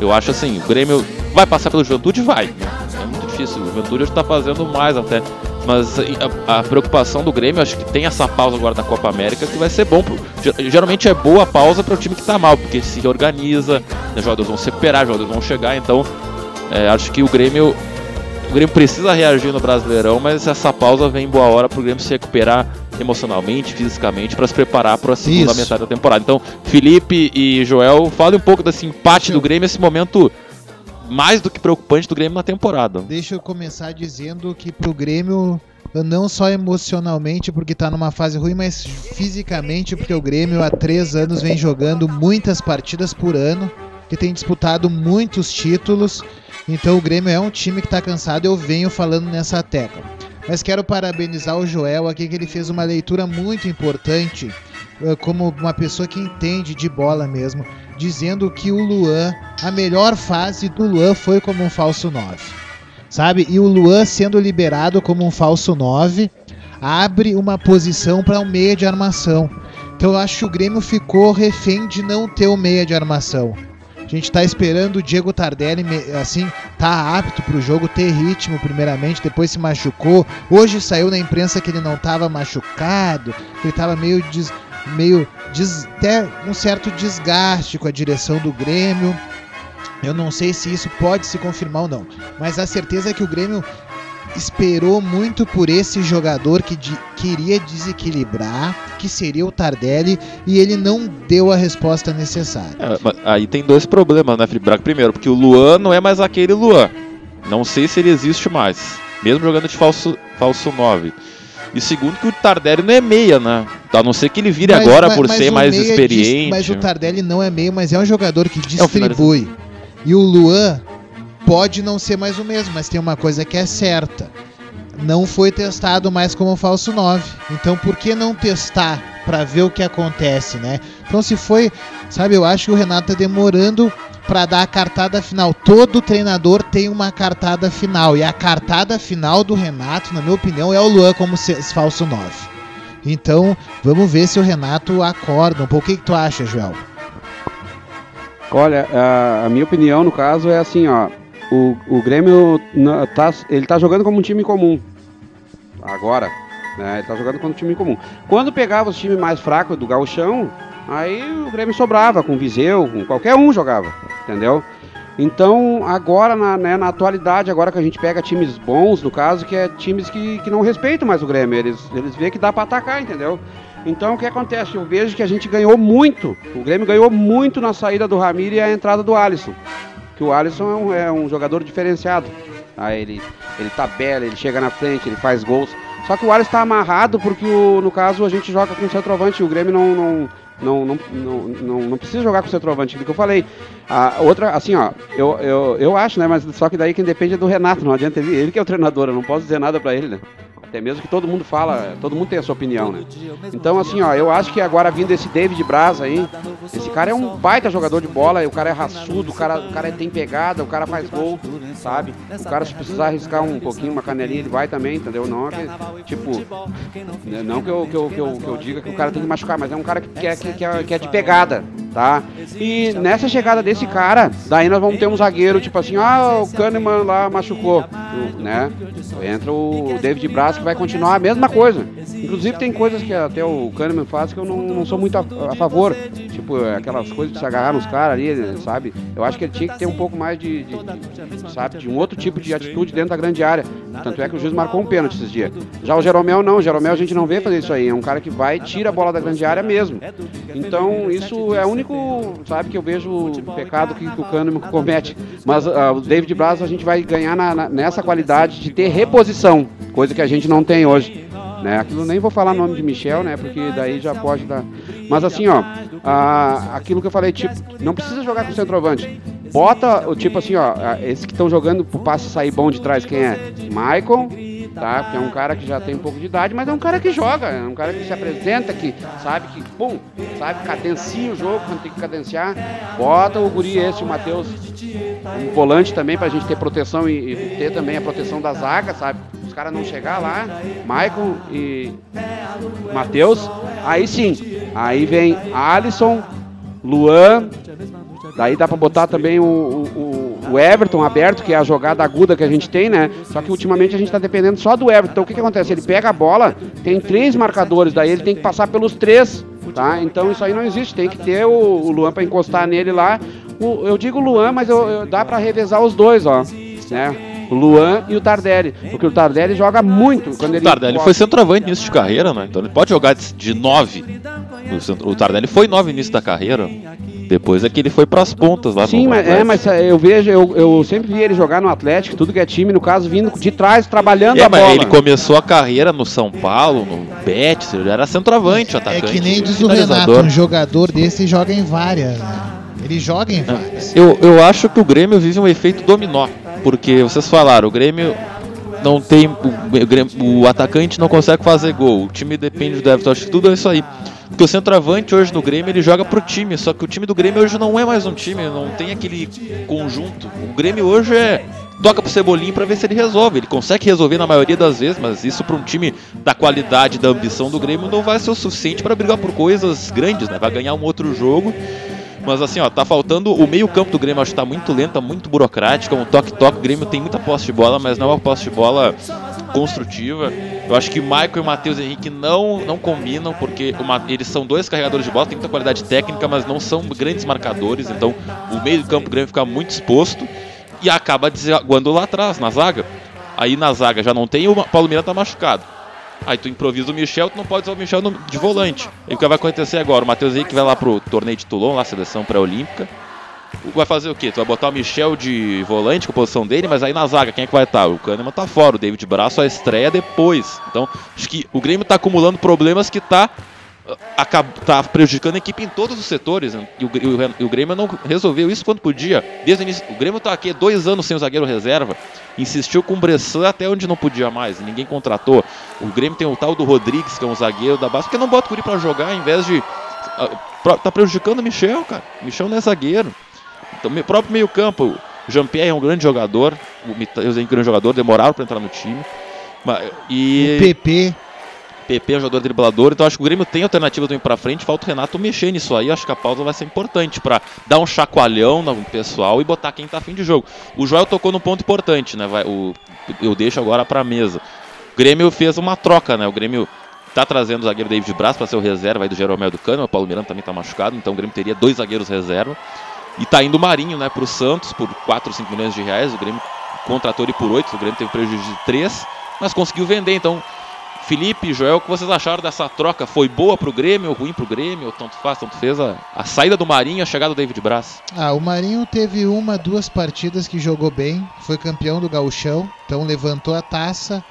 Eu acho assim, o Grêmio vai passar pelo Juventude? Vai. É muito difícil. O Juventude hoje tá fazendo mais até. Mas a, a preocupação do Grêmio, acho que tem essa pausa agora da Copa América que vai ser bom. Pro, ge- geralmente é boa a pausa para o time que tá mal, porque se reorganiza, né, jogadores vão se recuperar, jogadores vão chegar. Então, é, acho que o Grêmio o Grêmio precisa reagir no Brasileirão, mas essa pausa vem em boa hora para o Grêmio se recuperar emocionalmente, fisicamente, para se preparar para a segunda Isso. metade da temporada. Então, Felipe e Joel, fale um pouco desse empate do Grêmio, esse momento mais do que preocupante do Grêmio na temporada. Deixa eu começar dizendo que pro Grêmio, não só emocionalmente, porque tá numa fase ruim, mas fisicamente, porque o Grêmio há três anos vem jogando muitas partidas por ano, que tem disputado muitos títulos. Então o Grêmio é um time que tá cansado, eu venho falando nessa tecla. Mas quero parabenizar o Joel aqui, que ele fez uma leitura muito importante, como uma pessoa que entende de bola mesmo, dizendo que o Luan, a melhor fase do Luan foi como um falso 9. Sabe? E o Luan sendo liberado como um falso 9 abre uma posição para um meia de armação. Então eu acho que o Grêmio ficou refém de não ter o meia de armação. A gente tá esperando o Diego Tardelli, assim, tá apto pro jogo, ter ritmo primeiramente, depois se machucou. Hoje saiu na imprensa que ele não tava machucado, que ele tava meio des, meio des, até um certo desgaste com a direção do Grêmio. Eu não sei se isso pode se confirmar ou não, mas a certeza é que o Grêmio esperou muito por esse jogador que de- queria desequilibrar, que seria o Tardelli, e ele não deu a resposta necessária. É, aí tem dois problemas, né, Braga? Primeiro, porque o Luan não é mais aquele Luan. Não sei se ele existe mais. Mesmo jogando de falso, falso 9. E segundo, que o Tardelli não é meia, né? A não ser que ele vire Mas- agora mas- por mas ser mais meia diz- experiente. mas o Tardelli não é meio, mas é um jogador que É o distribui. e o Luan pode não ser mais o mesmo, mas tem uma coisa que é certa. Não foi testado mais como falso 9. Então por que não testar pra ver o que acontece, né? Então se foi, sabe, eu acho que o Renato tá demorando pra dar a cartada final. Todo treinador tem uma cartada final e a cartada final do Renato, na minha opinião, é o Luan como falso 9. Então, vamos ver se o Renato acorda um pouco. O que, que tu acha, Joel? Olha, a, minha opinião no caso é assim, ó. O, o Grêmio tá, ele tá jogando como um time comum. Agora, né? Ele tá jogando como um time comum. Quando pegava os times mais fracos do gauchão, aí o Grêmio sobrava com o Viseu, com qualquer um jogava, entendeu? Então, agora, na, né, na atualidade, agora que a gente pega times bons, no caso, que é times que, que não respeitam mais o Grêmio, eles, eles veem que dá para atacar, entendeu? Então, o que acontece? Eu vejo que a gente ganhou muito, o Grêmio ganhou muito na saída do Ramiro e a entrada do Alisson. Que o Alisson é um, é um jogador diferenciado. Ah, ele, ele tabela, ele chega na frente, ele faz gols. Só que o Alisson está amarrado porque, o, no caso, a gente joga com centroavante e o Grêmio não, não não, não, não, não, não precisa jogar com o centroavante, que eu falei. A outra, assim, ó, eu, eu, eu acho, né? Mas só que daí quem depende é do Renato, não adianta ele, ele que é o treinador, eu não posso dizer nada para ele, né? Até mesmo que todo mundo fala, todo mundo tem a sua opinião, né? Então, assim, ó, eu acho que agora vindo esse David Braz aí, esse cara é um baita jogador de bola, o cara é raçudo, o cara, o cara tem pegada, o cara faz gol, sabe? O cara, se precisar arriscar um pouquinho, uma canelinha, ele vai também, entendeu? Não é que, tipo, né, não que eu, que, eu, que, eu, que eu diga que o cara tem que machucar, mas é um cara que é, que, é, que é de pegada, tá? E nessa chegada desse cara, daí nós vamos ter um zagueiro, tipo assim, ah, o Kahneman lá machucou, né? Entra o David Braz que vai continuar a mesma coisa. Inclusive tem coisas que até o Kahneman faz que eu não, não sou muito a, a, favor. Tipo, aquelas coisas de se agarrar nos caras ali, sabe? Eu acho que ele tinha que ter um pouco mais de, de, de, sabe, de um outro tipo de atitude dentro da grande área. Tanto é que o juiz marcou um pênalti esses dias. Já o Jeromel não, o Jeromel a gente não vê fazer isso aí. É um cara que vai e tira a bola da grande área mesmo. Então, isso é o único, sabe, que eu vejo o pecado que, que o Kahneman *laughs* comete. Mas uh, o David Braz a gente vai ganhar na, na, nessa qualidade de ter reposição, coisa que a gente não tem hoje. Né? Aquilo nem vou falar o nome de Michel, né? Porque daí já pode dar. Mas assim, ó, a, aquilo que eu falei, tipo, não precisa jogar com o centroavante. Bota o tipo assim, ó, esses que estão jogando pro passe sair bom de trás, quem é? Michael, tá? Porque é um cara que já tem um pouco de idade, mas é um cara que joga, é um cara que se apresenta, que sabe que, pum, sabe, cadencia o jogo quando tem que cadenciar. Bota o guri esse, o Matheus, um volante também pra gente ter proteção e, e ter também a proteção da zaga, sabe? Caras não chegar lá, Michael e Matheus, aí sim, aí vem Alisson, Luan, daí dá pra botar também o, o o Everton aberto, que é a jogada aguda que a gente tem, né? Só que ultimamente a gente está dependendo só do Everton. Então o que, que acontece? Ele pega a bola, tem três marcadores, daí ele tem que passar pelos três, tá? Então isso aí não existe, tem que ter o, o Luan para encostar nele lá. Eu digo Luan, mas eu, eu, dá para revezar os dois, ó, né? O Luan e o Tardelli. Porque o Tardelli joga muito. Quando ele o Tardelli foi centroavante início de carreira, né? Então ele pode jogar de nove. O Tardelli foi nove início da carreira. Depois é que ele foi para as pontas lá Sim, mas, é, mas é, eu vejo, eu, eu sempre vi ele jogar no Atlético, tudo que é time, no caso, vindo de trás, trabalhando é, a bola. Ele começou a carreira no São Paulo, no Betis, ele era centroavante, atacante. É que nem diz o Renato, um jogador desse joga em várias, né? Ele joga em várias. Eu, eu acho que o Grêmio vive um efeito dominó, porque vocês falaram, o Grêmio não tem. O, o, atacante não consegue fazer gol. O time depende do Everton. Acho que tudo é isso aí. Porque o centroavante hoje no Grêmio ele joga pro time, só que o time do Grêmio hoje não é mais um time, não tem aquele conjunto. O Grêmio hoje é toca pro Cebolinha para ver se ele resolve. Ele consegue resolver na maioria das vezes, mas isso para um time da qualidade, da ambição do Grêmio não vai ser o suficiente para brigar por coisas grandes, né? Vai ganhar um outro jogo. Mas assim, ó, tá faltando o meio-campo do Grêmio, acho que tá muito lento, tá muito burocrático, um toque-toque. O Grêmio tem muita posse de bola, mas não é uma posse de bola construtiva. Eu acho que Michael e o Matheus Henrique não, não combinam, porque uma, eles são dois carregadores de bola, tem muita qualidade técnica, mas não são grandes marcadores, então o meio campo do Grêmio fica muito exposto e acaba desaguando lá atrás, na zaga. Aí na zaga já não tem, o Paulo Miranda tá machucado. Aí tu improvisa o Michel, tu não pode usar o Michel de volante. E o que vai acontecer agora? O Matheus Henrique vai lá pro torneio de Toulon, lá, seleção pré-olímpica vai fazer o quê? Tu vai botar o Michel de volante com a posição dele, mas aí na zaga quem é que vai estar? O Kahneman tá fora, o David Braço a estreia depois. Então, acho que o Grêmio tá acumulando problemas que tá tá prejudicando a equipe em todos os setores. Né? E, o, e, o, Grêmio não resolveu isso quando podia. Desde o início, o Grêmio tá aqui dois anos sem o zagueiro reserva. Insistiu com o Bressan até onde não podia mais. Ninguém contratou. O Grêmio tem o tal do Rodrigues, que é um zagueiro da base. Porque não bota o Guri pra jogar em vez de. Uh, tá prejudicando o Michel, cara. O Michel não é zagueiro. Então, meu próprio meio-campo, o Jean-Pierre é um grande jogador, o Mitaus é um grande jogador, demoraram para entrar no time. E... O PP. PP é um jogador driblador, então acho que o Grêmio tem alternativa também para frente. Falta o Renato mexer nisso aí. Acho que a pausa vai ser importante para dar um chacoalhão no pessoal e botar quem tá afim de jogo. O Joel tocou num ponto importante, né? Vai, o, eu deixo agora para mesa. O Grêmio fez uma troca, né? O Grêmio tá trazendo o zagueiro David Braz para ser o reserva aí do Jeromel do Cano. O Paulo Miranda também tá machucado, então o Grêmio teria dois zagueiros reserva. E tá indo o Marinho, né, pro Santos por 4 ou 5 milhões de reais. O Grêmio contratou ele por 8, o Grêmio teve prejuízo de 3, mas conseguiu vender. Então, Felipe, Joel, o que vocês acharam dessa troca? Foi boa pro Grêmio, ruim pro Grêmio, tanto faz, tanto fez a, a saída do Marinho e a chegada do David Braz? Ah, o Marinho teve uma, duas partidas que jogou bem, foi campeão do gauchão, então levantou a taça.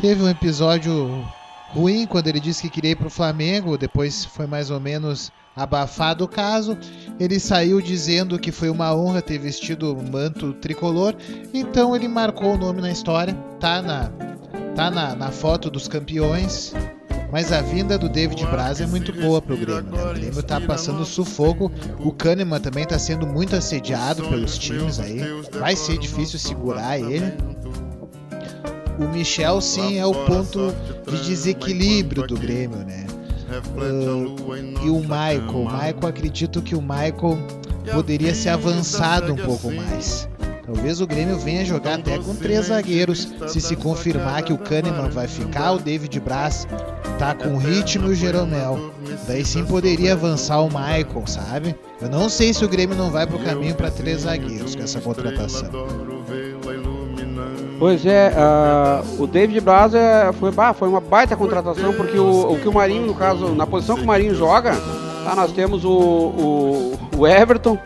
Teve um episódio ruim quando ele disse que queria ir pro Flamengo, depois foi mais ou menos abafado o caso. Ele saiu dizendo que foi uma honra ter vestido o manto tricolor, então ele marcou o nome na história, tá na tá na, na foto dos campeões. Mas a vinda do David Braz é muito boa pro Grêmio. Né? O Grêmio tá passando sufoco. O Kahneman também tá sendo muito assediado pelos times aí. Vai ser difícil segurar ele. O Michel sim é o ponto de desequilíbrio do Grêmio, né? Uh, e o Michael, Michael acredito que o Michael poderia ser avançado um pouco mais. Talvez o Grêmio venha jogar até com três zagueiros, se se confirmar que o Kahneman vai ficar, o David Braz tá com ritmo e o Jeromel. Daí sim poderia avançar o Michael, sabe? Eu não sei se o Grêmio não vai pro caminho para três zagueiros com essa contratação. Pois é, uh, o David Braz é, foi, bah, foi uma baita contratação, porque o, o que o Marinho, no caso, na posição que o Marinho joga, tá, nós temos o, o, o Everton,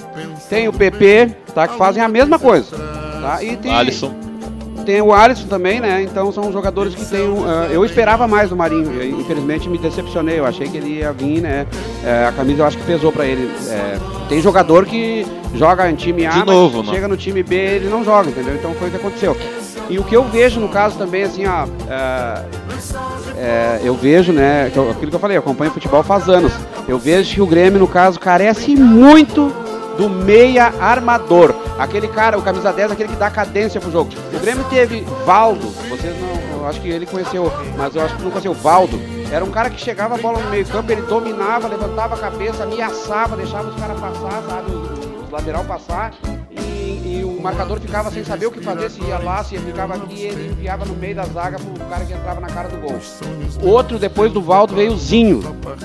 tem o PP, tá, que fazem a mesma coisa. Tá? E tem, Alisson. Tem o Alisson também, né? Então são jogadores que tem. Uh, eu esperava mais do Marinho, eu, infelizmente me decepcionei. Eu achei que ele ia vir, né? É, a camisa eu acho que pesou para ele. É, tem jogador que joga em time A, novo, mas chega no time B ele não joga, entendeu? Então foi o que aconteceu. E o que eu vejo no caso também, assim, ó, é, é, eu vejo, né, aquilo que eu falei, eu acompanho futebol faz anos. Eu vejo que o Grêmio, no caso, carece muito do meia armador. Aquele cara, o camisa 10, aquele que dá cadência pro jogo. O Grêmio teve Valdo, vocês não, eu acho que ele conheceu, mas eu acho que não conheceu Valdo. Era um cara que chegava a bola no meio campo, ele dominava, levantava a cabeça, ameaçava, deixava os caras passar, sabe, os, os lateral passar marcador ficava sem saber o que fazer, se ia lá, se ficava aqui, ele enviava no meio da zaga pro cara que entrava na cara do gol. Outro, depois do Valdo, veio o Zinho,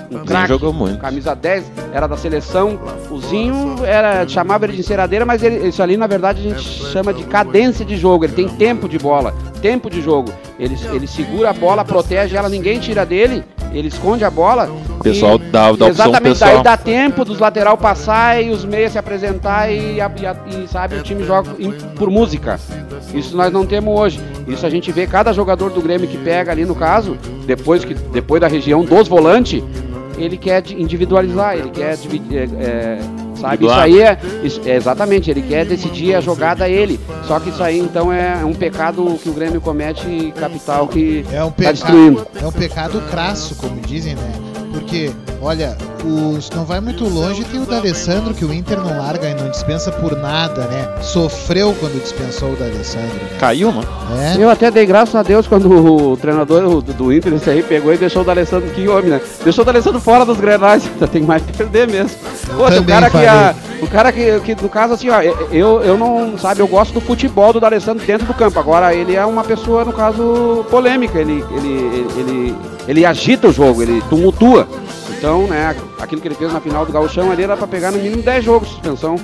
um craque, jogou muito. camisa 10, era da seleção. O Zinho era, chamava ele de enceradeira, mas ele, isso ali na verdade a gente chama de cadência de jogo, ele tem tempo de bola, tempo de jogo. Ele, ele segura a bola, protege ela, ninguém tira dele, ele esconde a bola. O pessoal e, dá, dá Exatamente, pessoal. daí dá tempo dos lateral passar e os meias se apresentar e, e, e sabe, o time joga por música. Isso nós não temos hoje. Isso a gente vê cada jogador do Grêmio que pega ali no caso, depois, que, depois da região dos volantes, ele quer individualizar, ele quer. É, é, sabe, isso aí é, isso, é, Exatamente, ele quer decidir a jogada ele. Só que isso aí então é um pecado que o Grêmio comete capital que é um tá pecado, destruindo. É um pecado crasso, como dizem, né? Porque, olha, os, não vai muito longe, tem o D'Alessandro, que o Inter não larga e não dispensa por nada, né? Sofreu quando dispensou o D'Alessandro. Né? Caiu, mano. É. Eu até dei graças a Deus quando o treinador do, do Inter esse aí pegou e deixou o D'Alessandro, que homem, né? Deixou o D'Alessandro fora dos grenais, *laughs* tem mais que perder mesmo. Poxa, o cara que, falei. a, o cara que, que, no caso assim, ó, eu, eu não, sabe, eu gosto do futebol do D'Alessandro dentro do campo, agora ele é uma pessoa, no caso, polêmica, ele, ele, ele, ele agita o jogo, ele tumultua. Então, né, aquilo que ele fez na final do Gauchão ali era para pegar no mínimo 10 jogos de suspensão.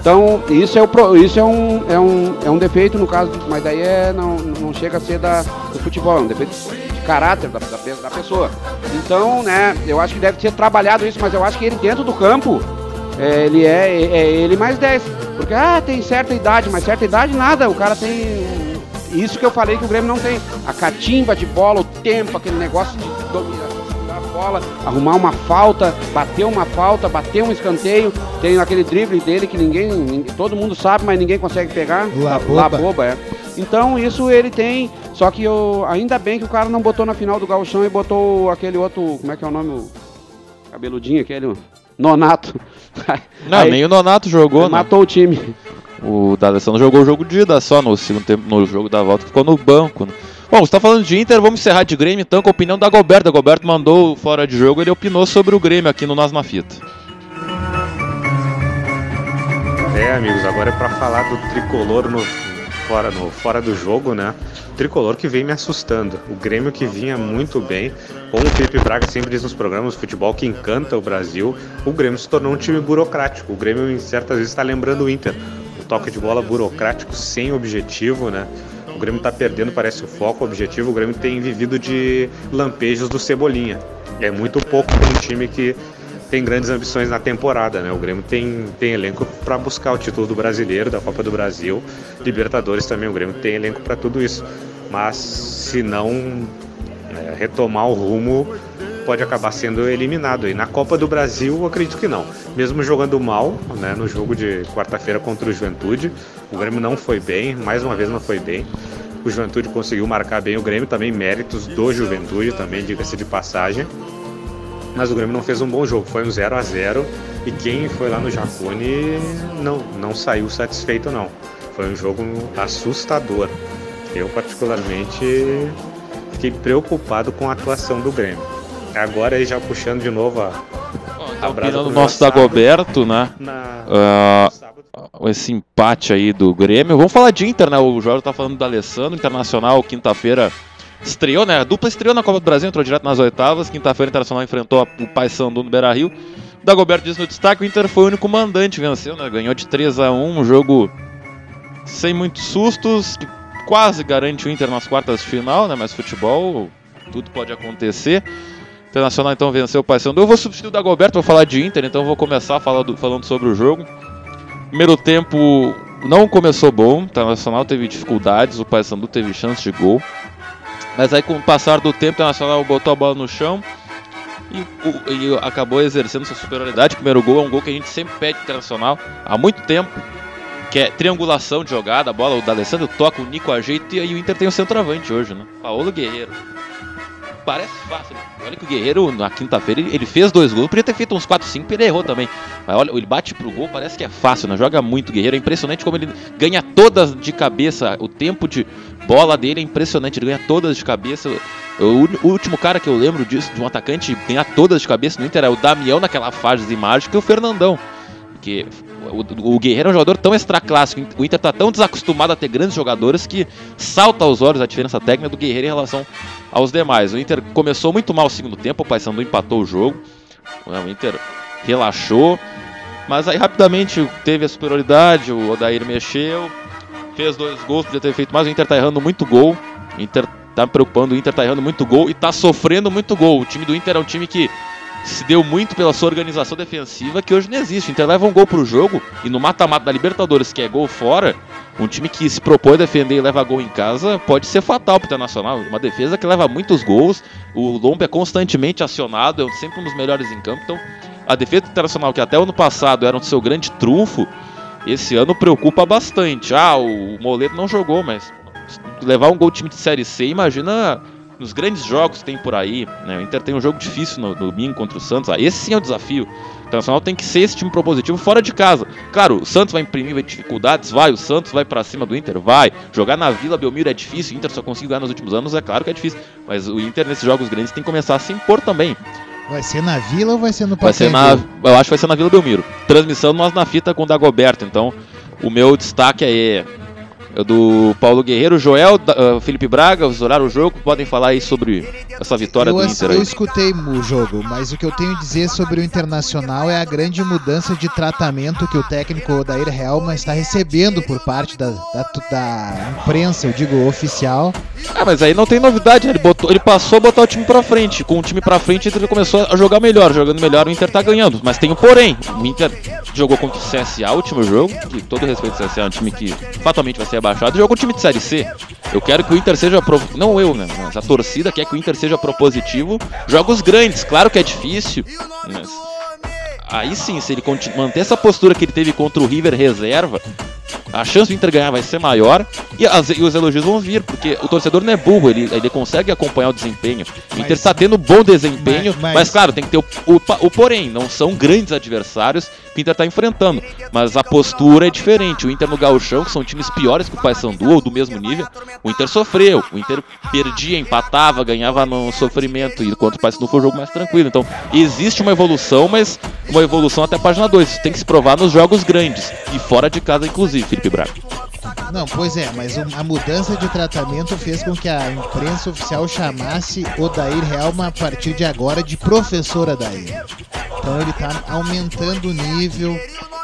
Então, isso é, o, isso é, um, é, um, é um defeito no caso, mas daí é, não, não chega a ser da, do futebol, é um defeito de caráter da, da, da pessoa. Então, né, eu acho que deve ser trabalhado isso, mas eu acho que ele dentro do campo, é, ele é, é ele mais 10. Porque, ah, tem certa idade, mas certa idade nada, o cara tem isso que eu falei que o Grêmio não tem. A catimba de bola, o tempo, aquele negócio de bola, arrumar uma falta, bater uma falta, bater um escanteio. Tem aquele drible dele que ninguém, ninguém- todo mundo sabe, mas ninguém consegue pegar. La La boba. boba, é. Então isso ele tem, só que eu, ainda bem que o cara não botou na final do gauchão e botou aquele outro, como é que é o nome? O cabeludinho aquele, Nonato. *laughs* Não, Aí- nem o Nonato jogou, né? Matou o time. O D'Alessandro jogou o jogo de ida só no segundo tempo, no jogo da volta, ficou no banco. né? Bom, você tá falando de Inter, vamos encerrar de Grêmio então com a opinião da Goberto. A Goberto mandou fora de jogo, ele opinou sobre o Grêmio aqui no Nós na Fita. É, amigos, agora é pra falar do tricolor no fora, no fora do jogo, né? Tricolor que vem me assustando. O Grêmio que vinha muito bem. Como o Felipe Braga sempre diz nos programas, futebol que encanta o Brasil, o Grêmio se tornou um time burocrático. O Grêmio, em certas vezes, está lembrando o Inter. O toque de bola burocrático, sem objetivo, né? O Grêmio está perdendo, parece o foco, o objetivo. O Grêmio tem vivido de lampejos do Cebolinha. É muito pouco para um time que tem grandes ambições na temporada, né? O Grêmio tem, tem elenco para buscar o título do Brasileiro, da Copa do Brasil, Libertadores também. O Grêmio tem elenco para tudo isso. Mas se não é, retomar o rumo, pode acabar sendo eliminado. E na Copa do Brasil, acredito que não. Mesmo jogando mal, né, no jogo de quarta-feira contra o Juventude, o Grêmio não foi bem, mais uma vez não foi bem. O Juventude conseguiu marcar bem o Grêmio, também méritos do Juventude, também diga-se de passagem mas o Grêmio não fez um bom jogo, foi um 0 a 0 e quem foi lá no Jacone não, não saiu satisfeito não. Foi um jogo assustador. Eu particularmente fiquei preocupado com a atuação do Grêmio. Agora aí já puxando de novo a, a brasa do nosso Dagoberto, né? Na... Uh, esse empate aí do Grêmio. Vamos falar de Inter, né? O Jorge tá falando do Alessandro, Internacional, quinta-feira estreou, né? A dupla estreou na Copa do Brasil, entrou direto nas oitavas. Quinta-feira, Internacional enfrentou o Paysandu no Beira Rio. Dagoberto disse no destaque: o Inter foi o único mandante, venceu, né? Ganhou de 3 a 1 um jogo sem muitos sustos, que quase garante o Inter nas quartas de final, né? Mas futebol, tudo pode acontecer. Internacional então venceu o Paysandu. Eu vou substituir o Dagoberto, vou falar de Inter, então vou começar falando, falando sobre o jogo. Primeiro tempo não começou bom, o Internacional teve dificuldades, o Paysandu teve chance de gol. Mas aí com o passar do tempo, o Internacional botou a bola no chão e, e, acabou exercendo sua superioridade. Primeiro gol é um gol que a gente sempre pede Internacional há muito tempo, que é triangulação de jogada, a bola, o D'Alessandro toca, o Nico ajeita e, e o Inter tem o centroavante hoje, né? Paulo Guerreiro. Parece fácil. Né? Olha que o Guerreiro, na quinta-feira, ele fez dois gols. Podia ter feito uns 4, 5 ele errou também. Mas olha, ele bate pro gol, parece que é fácil, né? Joga muito o Guerreiro. É impressionante como ele ganha todas de cabeça. O tempo de bola dele é impressionante. Ele ganha todas de cabeça. O, último cara que eu lembro disso, de um atacante ganhar todas de cabeça no Inter, é o Damião naquela fase que é o Fernandão. Porque o, o, Guerreiro é um jogador tão extra clássico, o Inter está tão desacostumado a ter grandes jogadores que salta aos olhos a diferença técnica do Guerreiro em relação aos demais. O Inter começou muito mal o segundo tempo, o Paysandu empatou o jogo, o Inter relaxou, mas aí rapidamente teve a superioridade, o Odair mexeu, fez dois gols, podia ter feito mais, o Inter está errando muito gol, o Inter tá me preocupando, o Inter tá errando muito gol e tá sofrendo muito gol. O time do Inter é um time que se deu muito pela sua organização defensiva que hoje não existe. O Inter leva um gol pro jogo e no mata-mata da Libertadores, que é gol fora, um time que se propõe a defender e leva gol em casa pode ser fatal pro Internacional. Uma defesa que leva muitos gols, o Lombo é constantemente acionado, é sempre um dos melhores em campo. Então, a defesa do Internacional, que até o ano passado era o seu grande trunfo, esse ano preocupa bastante. Ah, o Moledo não jogou, mas levar um gol time de Série C, imagina nos grandes jogos que tem por aí, né? O Inter tem um jogo difícil no, no domingo contra o Santos. Ah, esse sim é o desafio. O Internacional tem que ser esse time propositivo fora de casa. Claro, o Santos vai imprimir vai dificuldades, vai. O Santos vai para cima do Inter, vai. Jogar na Vila Belmiro é difícil. O Inter só conseguiu ganhar nos últimos anos, é claro que é difícil. Mas o Inter nesses jogos grandes tem que começar a se impor também. Vai ser na Vila ou vai ser no Vai ser na, Eu acho que vai ser na Vila Belmiro. Transmissão nós na fita com o Dagoberto. Então, o meu destaque é do Paulo Guerreiro, Joel, uh, Felipe Braga, olharam o jogo, podem falar aí sobre essa vitória eu, do Inter aí. Eu escutei o jogo, mas o que eu tenho a dizer sobre o Internacional é a grande mudança de tratamento que o técnico Odair Helman está recebendo por parte da, da, da imprensa, eu digo oficial. Ah, mas aí não tem novidade, ele, botou, ele passou a botar o time pra frente. Com o time pra frente, ele começou a jogar melhor. Jogando melhor, o Inter tá ganhando. Mas tem um porém. O Inter jogou contra o CSA, o último jogo, que todo respeito ao CSA, é um time que fatalmente vai ser rebaixado, jogou um time de Série C. Eu quero que o Inter seja. Pro... Não eu, né? Mas a torcida quer que o Inter seja propositivo. Jogos grandes, claro que é difícil, mas. Aí sim, se ele manter essa postura que ele teve contra o River reserva, a chance do Inter ganhar vai ser maior e, as, e, os elogios vão vir, porque o torcedor não é burro, ele, ele consegue acompanhar o desempenho. O Inter está tendo bom desempenho, mas, mas, mas, claro, tem que ter o, o, o, porém, não são grandes adversários que o Inter está enfrentando, mas a postura é diferente. O Inter no Gauchão, que são times piores que o Paysandu ou do mesmo nível, o Inter sofreu, o Inter perdia, empatava, ganhava no sofrimento, enquanto o Paysandu foi um jogo mais tranquilo. Então, existe uma evolução, mas uma evolução até a página 2. Tem que se provar nos jogos grandes e fora de casa, inclusive, Felipe Braga. Não, pois é, mas a mudança de tratamento fez com que a imprensa oficial chamasse Odair Helma a partir de agora de professor Odair. Então ele tá aumentando o nível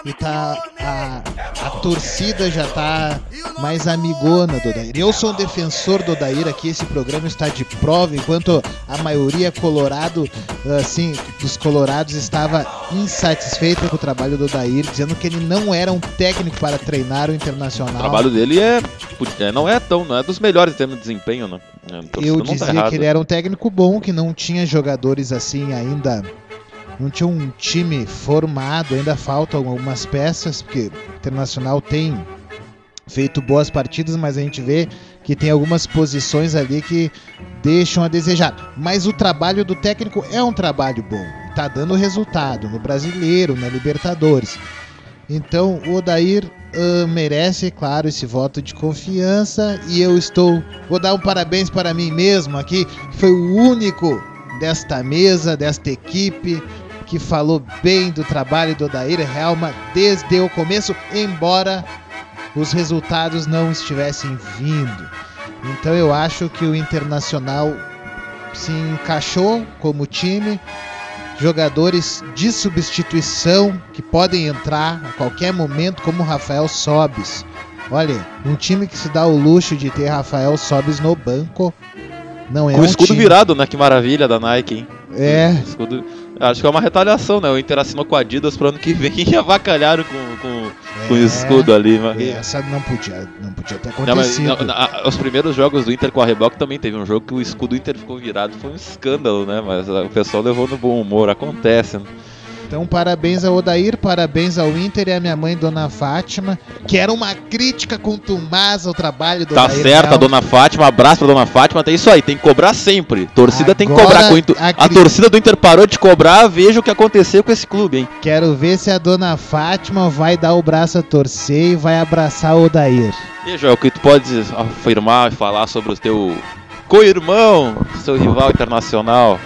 e tá a, a torcida já tá mais amigona do Odair. Eu sou um defensor do Odair aqui, esse programa está de prova, enquanto a maioria colorado, assim, dos colorados estava insatisfeita com o trabalho do Odair, dizendo que ele não era um técnico para treinar o O Internacional. trabalho dele é, é- não é tão, não é dos melhores em termos de desempenho, né? É, Eu tá dizia errada. que ele era um técnico bom, que não tinha jogadores assim ainda. Não tinha um time formado, ainda faltam algumas peças, porque o Internacional tem feito boas partidas, mas a gente vê que tem algumas posições ali que deixam a desejar. Mas o trabalho do técnico é um trabalho bom, tá dando resultado no Brasileiro, na Libertadores. Então o Odair ah, merece, claro, esse voto de confiança e eu estou. Vou dar um parabéns para mim mesmo aqui, que foi o único desta mesa, desta equipe, que falou bem do trabalho do Odair Helma desde o começo, embora os resultados não estivessem vindo. Então eu acho que o Internacional se encaixou como time, jogadores de substituição que podem entrar a qualquer momento, como o Rafael Sobis. Olha, um time que se dá o luxo de ter Rafael Sobis no banco não é Com um o escudo time. virado, né? Que maravilha da Nike, hein? É, Escudo- Acho que é uma retaliação, né? O Inter assinou com a Adidas pro ano que vem *laughs* e avacalharam com, com, com o é, escudo ali. Mas... Essa não podia, não podia ter Não, mas, acontecido. não, os primeiros jogos do Inter com a Reboque também teve um jogo que o escudo do Inter ficou virado, foi um escândalo, né? Mas ah, o pessoal levou no bom humor, acontece. Né? Então, parabéns ao Odair, parabéns ao Inter e à minha mãe, Dona Fátima, que era uma crítica contumaz ao trabalho do Tá Odair certo, a Helma. dona Fátima, abraço pra dona Fátima, tem isso aí, tem que cobrar sempre. Torcida tem que Agora, cobrar. Com a a, torcida do Inter parou de cobrar, veja o que aconteceu com esse clube, hein? Quero ver se a Dona Fátima vai dar o braço a torcer e vai abraçar o Odair. E Joel, o que tu pode afirmar e falar sobre o teu co-irmão, seu rival internacional?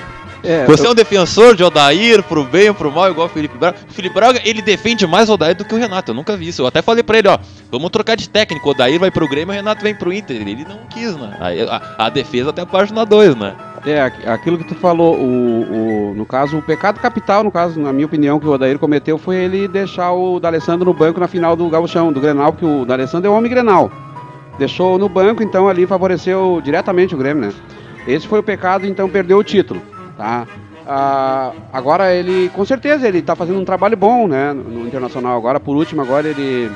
É, Você é um defensor de Odair pro bem ou pro mal, igual o Felipe Braga. O Felipe Braga, ele defende mais o Odair do que o Renato. Eu nunca vi isso. Eu até falei pra ele, ó, vamos trocar de técnico. O Odair vai pro Grêmio e o Renato vem pro Inter. Ele não quis, né? Aí, a, a defesa até a página 2, né? É, aqu- aquilo que tu falou, o, o- no caso, o pecado capital, no caso, na minha opinião, que o Odair cometeu foi ele deixar o D'Alessandro no banco na final do Gauchão, do Grenal, porque o D'Alessandro é o homem Grenal. Deixou no banco, então ali favoreceu diretamente o Grêmio, né? Esse foi o pecado, então perdeu o título, tá? Ah, agora ele, com certeza, ele tá fazendo um trabalho bom, né, no, Internacional. Agora, por último, agora ele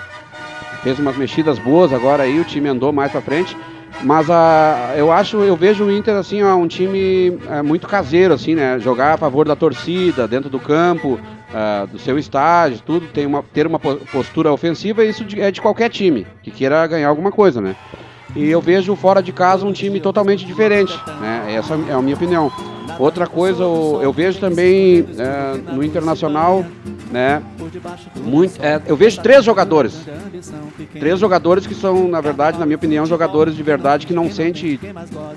fez umas mexidas boas, agora aí o time andou mais pra frente. Mas a, eu acho, eu vejo o Inter assim, ó, um time é, muito caseiro, assim, né? Jogar a favor da torcida, dentro do campo, ah, do seu estádio, tudo, tem uma, ter uma po- postura ofensiva, isso é de qualquer time que queira ganhar alguma coisa, né? E eu vejo fora de casa um time totalmente diferente, né? Essa é a minha opinião. Outra coisa, eu, vejo também é, no Internacional, né? Muito, é, eu vejo três jogadores. Três jogadores que são, na verdade, na minha opinião, jogadores de verdade que não sente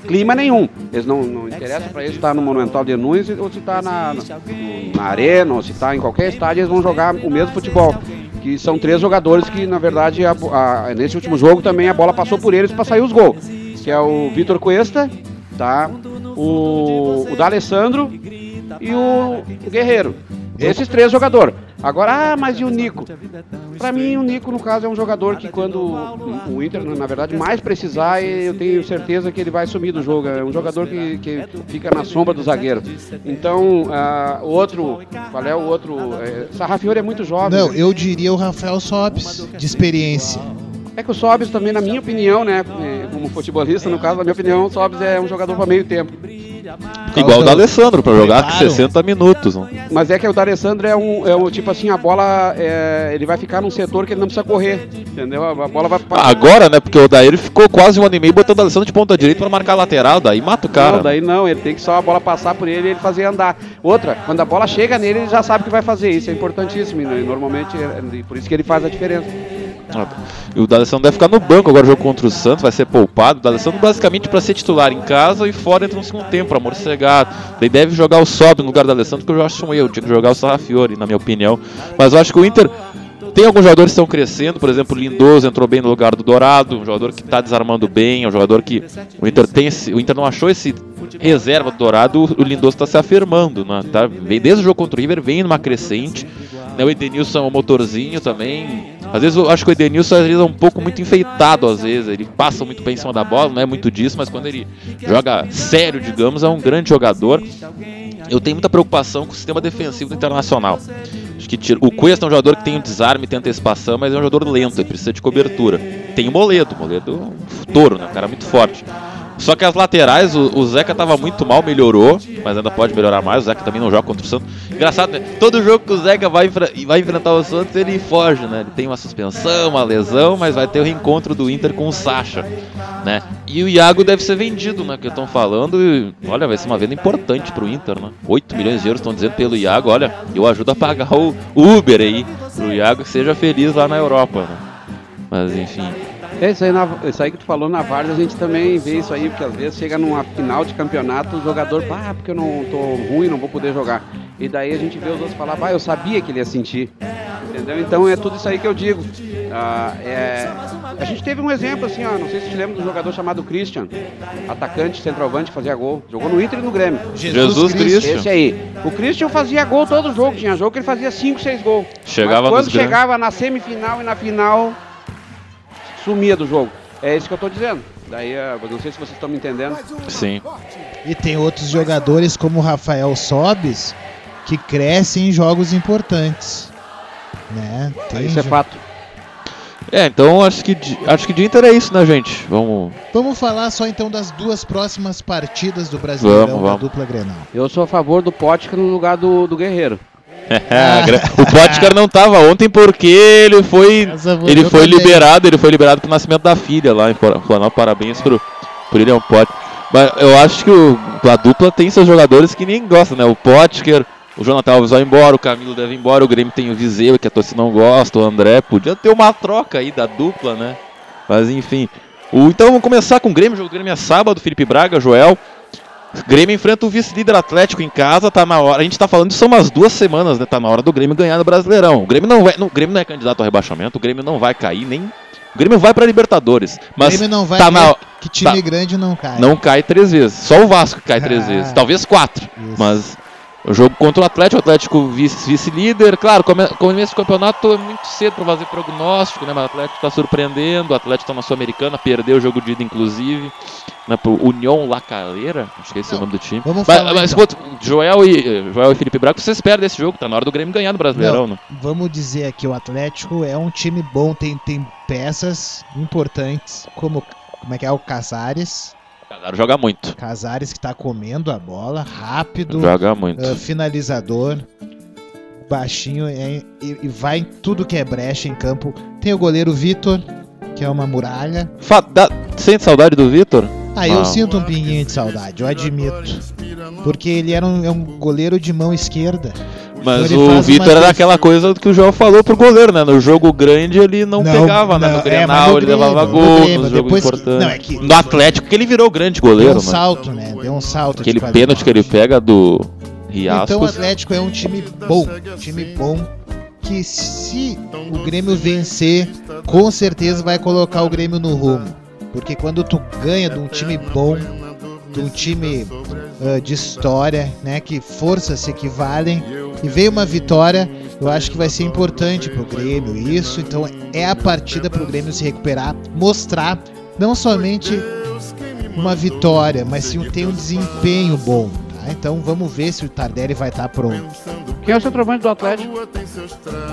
clima nenhum. Eles não, não interessa para eles estar no Monumental de Nunes ou se está na, na, na arena ou se está em qualquer estádio, eles vão jogar o mesmo futebol. Que são três jogadores que, na verdade, a, a, nesse último jogo também a bola passou por eles para sair os gols. Que é o Vitor Cuesta, tá? O, o D'Alessandro e o, o Guerreiro. Esses três jogadores. Agora, ah, mas e o Nico? Pra mim, o Nico, no caso, é um jogador que quando o Inter, na verdade, mais precisar, eu tenho certeza que ele vai sumir do jogo. É um jogador que, que fica na sombra do zagueiro. Então, ah, o outro, qual é o outro? É, Sarrafiore é muito jovem. Não, eu diria o Rafael Sobis, de experiência. É que o Sobis também, na minha opinião, né, como futebolista, no caso, na minha opinião, o Sobis é um jogador para meio tempo. Igual o da Alessandro, pra jogar Claro. 60 minutos. né? Mas é que o D'Alessandro é um, é um tipo assim, a bola, é, ele vai ficar num setor que ele não precisa correr, entendeu? A, a bola vai... Agora, né? Porque o Odair ficou quase um ano e meio botando o Alessandro de ponta direita pra marcar a lateral, daí mata o cara. Não, daí não, ele tem que só a bola passar por ele e ele fazer andar. Outra, quando a bola chega nele, ele já sabe o que vai fazer. Isso é importantíssimo. E normalmente, é por isso que ele faz a diferença. E o D'Alessandro deve ficar no banco agora, o jogo contra o Santos, vai ser poupado. O D'Alessandro basicamente pra ser titular em casa e fora entra no segundo tempo, pra morcegar. Daí deve jogar o Sobe no lugar do Alessandro, que eu acho um erro, tinha que jogar o Sarrafiore, na minha opinião. Mas eu acho que o Inter tem alguns jogadores que estão crescendo, por exemplo, o Lindoso entrou bem no lugar do Dourado, um jogador que está desarmando bem, é um jogador que o Inter tem esse, o Inter não achou esse reserva do Dourado, o Lindoso está se afirmando, né? tá, desde o jogo contra o River, vem numa crescente, né? o Edenilson é um motorzinho também, às vezes eu acho que o Edenilson às vezes é um pouco muito enfeitado, às vezes, ele passa muito bem em cima da bola, não é muito disso, mas quando ele joga sério, digamos, é um grande jogador, eu tenho muita preocupação com o sistema defensivo do Internacional. Acho que tira... O Cuesta é um jogador que tem um desarme, tem antecipação, mas é um jogador lento, ele precisa de cobertura. Tem o Moledo, o Moledo é um touro, né? Um cara muito forte. Só que as laterais, o, o Zeca tava muito mal, melhorou, mas ainda pode melhorar mais. O Zeca também não joga contra o Santos. Engraçado, né? Todo jogo que o Zeca vai, vai enfrentar o Santos, ele foge, né? Ele tem uma suspensão, uma lesão, mas vai ter o reencontro do Inter com o Sacha, né? E o Iago deve ser vendido, né? Que estão falando. E, olha, vai ser uma venda importante pro Inter, né? 8 milhões de euros estão dizendo pelo Iago. Olha, eu ajudo a pagar o Uber aí pro Iago que seja feliz lá na Europa, né? Mas enfim. É isso aí, na, isso aí que tu falou na Vargas, a gente também vê isso aí, porque às vezes chega numa final de campeonato, o jogador, ah, porque eu não tô ruim, não vou poder jogar. E daí a gente vê os outros falar, ah, eu sabia que ele ia sentir. Entendeu? Então é tudo isso aí que eu digo. Ah, é... A gente teve um exemplo assim, ó, não sei se te lembra um jogador chamado Christian, atacante, centroavante, que fazia gol. Jogou no Inter e no Grêmio. Jesus, Jesus Christian. Esse aí. O Christian fazia gol todo jogo, tinha jogo que ele fazia 5, 6 gols. Chegava Mas quando chegava na semifinal e na final, sumia do jogo. É isso que eu estou dizendo. Daí, eu não sei se vocês estão me entendendo. Sim. E tem outros jogadores como o Rafael Sobis que crescem em jogos importantes. Né? Tem isso é fato. É, então acho que, acho que de Inter é isso, né, gente? Vamos. Vamos falar só então das duas próximas partidas do Brasileirão vamos, vamos. da dupla Grenal. Eu sou a favor do Potker no lugar do, do Guerreiro. *laughs* o Potker não estava ontem porque ele foi ele foi liberado, ele foi liberado pro nascimento da filha lá em Florianópolis. Parabéns pro, pro William Potker. Mas eu acho que o, a dupla tem seus jogadores que nem gostam, né? O Potker, o Jonathan Alves vai embora, o Camilo deve ir embora, o Grêmio tem o Viseu, que a torcida não gosta, o André. Podia ter uma troca aí da dupla, né? Mas enfim. O, então vamos começar com o Grêmio. O jogo do Grêmio é sábado, Felipe Braga, Joel. Grêmio enfrenta o vice-líder Atlético em casa, tá na hora. A gente tá falando isso há umas duas semanas, né? Tá na hora do Grêmio ganhar no Brasileirão. O Grêmio não vai, não, o Grêmio não é candidato ao rebaixamento, o Grêmio não vai cair nem o Grêmio vai para Libertadores, mas o Grêmio não vai tá na, que time tá, grande não cai. Não cai três vezes. Só o Vasco cai *laughs* três ah, vezes, talvez quatro. Isso. Mas o jogo contra o Atlético, o Atlético vice-líder. Claro, começo do campeonato é muito cedo para fazer prognóstico, né? Mas o Atlético está surpreendendo. O Atlético está na Sul-Americana, perdeu o jogo de ida, inclusive. Né, pro União La Calera, acho que esse é o nome do time. Vamos mas, falar, mas então. Joel, e, Joel e Felipe Braco, vocês perdem esse jogo, tá na hora do Grêmio ganhar no Brasileirão, Não, né? Vamos dizer aqui, o Atlético é um time bom, tem, tem peças importantes, como, como é que é o Casares. Casares joga muito. Casares que tá comendo a bola, rápido. Joga muito. Uh, finalizador. Baixinho é, e, e, vai em tudo que é brecha em campo. Tem o goleiro Vitor, que é uma muralha. Fa dá, sente saudade do Vitor? Ah, eu sinto um pinguinho de saudade, eu admito. Porque ele era um, é um goleiro de mão esquerda. Mas então o Vitor era aquela coisa que o João falou pro goleiro, né? No jogo grande ele não, não pegava, né? não, né? No Grenal é, ele Grêmio, levava gol, no, no jogo importante. Não, é que, no Atlético que ele virou grande goleiro, Deu um salto, né? Deu um salto. Aquele pênalti que ele pega do Riascos. Então o Atlético é um time bom, um time bom que se o Grêmio vencer, com certeza vai colocar o Grêmio no rumo. Porque quando tu ganha de um time bom, de um time uh, de história, né, que forças se equivalem, e veio uma vitória, eu acho que vai ser importante pro Grêmio isso. Então é a partida pro Grêmio se recuperar, mostrar não somente uma vitória, mas sim tem um desempenho bom. Tá? Então vamos ver se o Tardelli vai estar tá pronto. Quem é o centroavante do Atlético?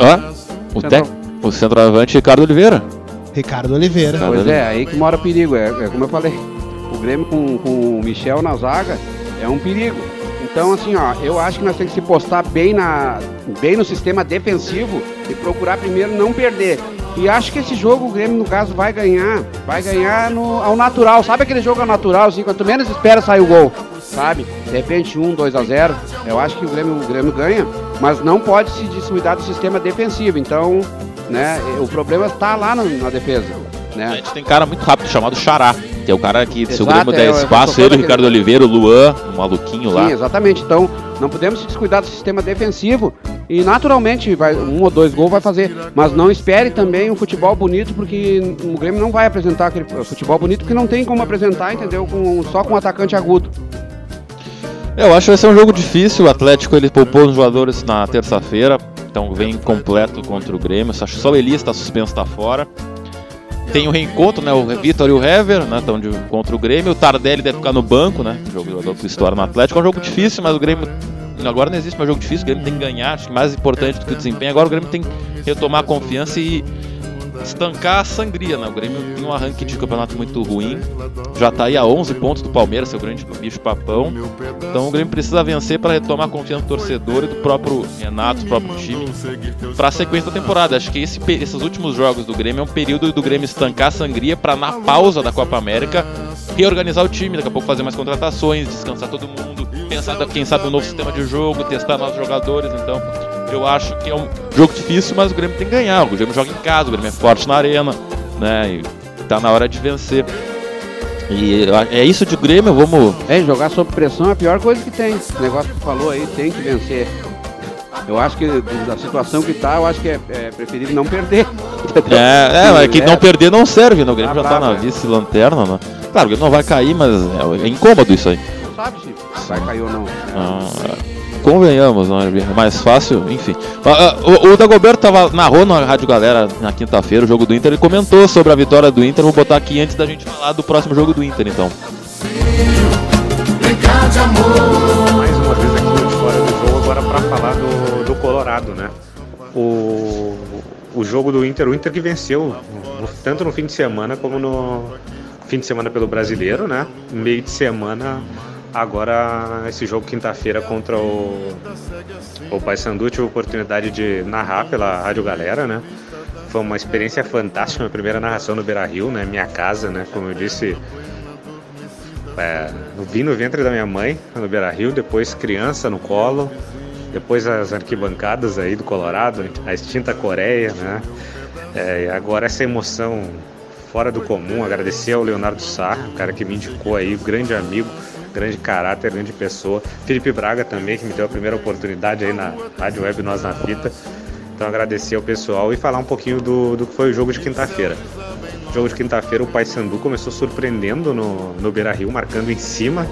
Hã? O, Centro... o centroavante Ricardo Oliveira. Ricardo Oliveira. Pois é, aí que mora o perigo. É, é como eu falei, o Grêmio com, com o Michel na zaga é um perigo. Então, assim, ó, eu acho que nós temos que se postar bem, na, bem no sistema defensivo e procurar primeiro não perder. E acho que esse jogo o Grêmio, no caso, vai ganhar. Vai ganhar no, ao natural. Sabe aquele jogo ao natural, assim, quanto menos espera sair o gol, sabe? De repente, 1, 2 a 0. Eu acho que o Grêmio, o Grêmio ganha, mas não pode se descuidar do sistema defensivo. Então, né? O problema está lá no, na defesa. Né? A gente tem cara muito rápido chamado Xará, que é o cara que, se o Grêmio der é, espaço, ele, o Ricardo Oliveira, o Luan, o maluquinho Sim, lá. exatamente. Então, não podemos se descuidar do sistema defensivo E naturalmente vai, um ou dois gols vai fazer. Mas não espere também um futebol bonito, porque o Grêmio não vai apresentar aquele futebol bonito, porque não tem como apresentar, entendeu? Com, só com um atacante agudo. Eu acho que vai ser um jogo difícil. O Atlético ele poupou os jogadores na terça-feira, então vem completo contra o Grêmio. Acho que só o Elias está suspenso, está fora. Tem o reencontro, né? O Vitor e o Hever, né? Estão contra o Grêmio. O Tardelli deve ficar no banco, né? O jogador que no Atlético. É um jogo difícil, mas o Grêmio. Agora não existe mais jogo difícil, o Grêmio tem que ganhar. Acho que mais importante do que o desempenho. Agora o Grêmio tem que retomar a confiança e estancar a sangria, né? O Grêmio tem um arranque de campeonato muito ruim, já tá aí a 11 pontos do Palmeiras, seu grande bicho papão. Então o Grêmio precisa vencer para retomar a confiança do torcedor e do próprio Renato, do próprio time, para a sequência da temporada. Acho que esse, esses últimos jogos do Grêmio é um período do Grêmio estancar a sangria para na pausa da Copa América reorganizar o time, daqui a pouco fazer mais contratações, descansar todo mundo, pensar quem sabe um novo sistema de jogo, testar novos jogadores, então eu acho que é um jogo difícil, mas o Grêmio tem que ganhar. O Grêmio joga em casa, o Grêmio é forte na arena, né? E tá na hora de vencer. E é isso de Grêmio, vamos. É, jogar sob pressão é a pior coisa que tem. O negócio que tu falou aí, tem que vencer. Eu acho que da situação que tá, eu acho que é, é preferível não perder. *laughs* É, é, é que não perder não serve, né? O Grêmio tá já tá na é. vice-lanterna, né? Claro, ele não vai cair, mas é, é incômodo isso aí. Não sabe se vai cair ou não. Né? Ah, é convenhamos, não é mais fácil, enfim. Ah, ah, o, o Dagoberto tava, narrou na Rádio Galera na quinta-feira o jogo do Inter e comentou sobre a vitória do Inter. Vou botar aqui antes da gente falar do próximo jogo do Inter, então. Mais uma vez aqui no Fora do Jogo, agora para falar do, do Colorado, né? O, o jogo do Inter, o Inter que venceu tanto no fim de semana como no fim de semana pelo brasileiro, né? Meio de semana Agora, esse jogo quinta-feira contra o, o Paysandu, tive a oportunidade de narrar pela Rádio Galera, né? Foi uma experiência fantástica, minha primeira narração no Beira Rio, né? Minha casa, né? Como eu disse, é, vim no ventre da minha mãe, no Beira Rio, depois criança no colo, depois as arquibancadas aí do Colorado, a extinta Coreia, né? É, agora essa emoção fora do comum, agradecer ao Leonardo Sá, o cara que me indicou aí, grande amigo, grande caráter, grande pessoa. Felipe Braga também, que me deu a primeira oportunidade aí na Rádio Web Nós na Fita. Então agradecer ao pessoal e falar um pouquinho do, do que foi o jogo de quinta-feira. jogo de quinta-feira o Paysandu começou surpreendendo no, no Beira Rio, marcando em cima,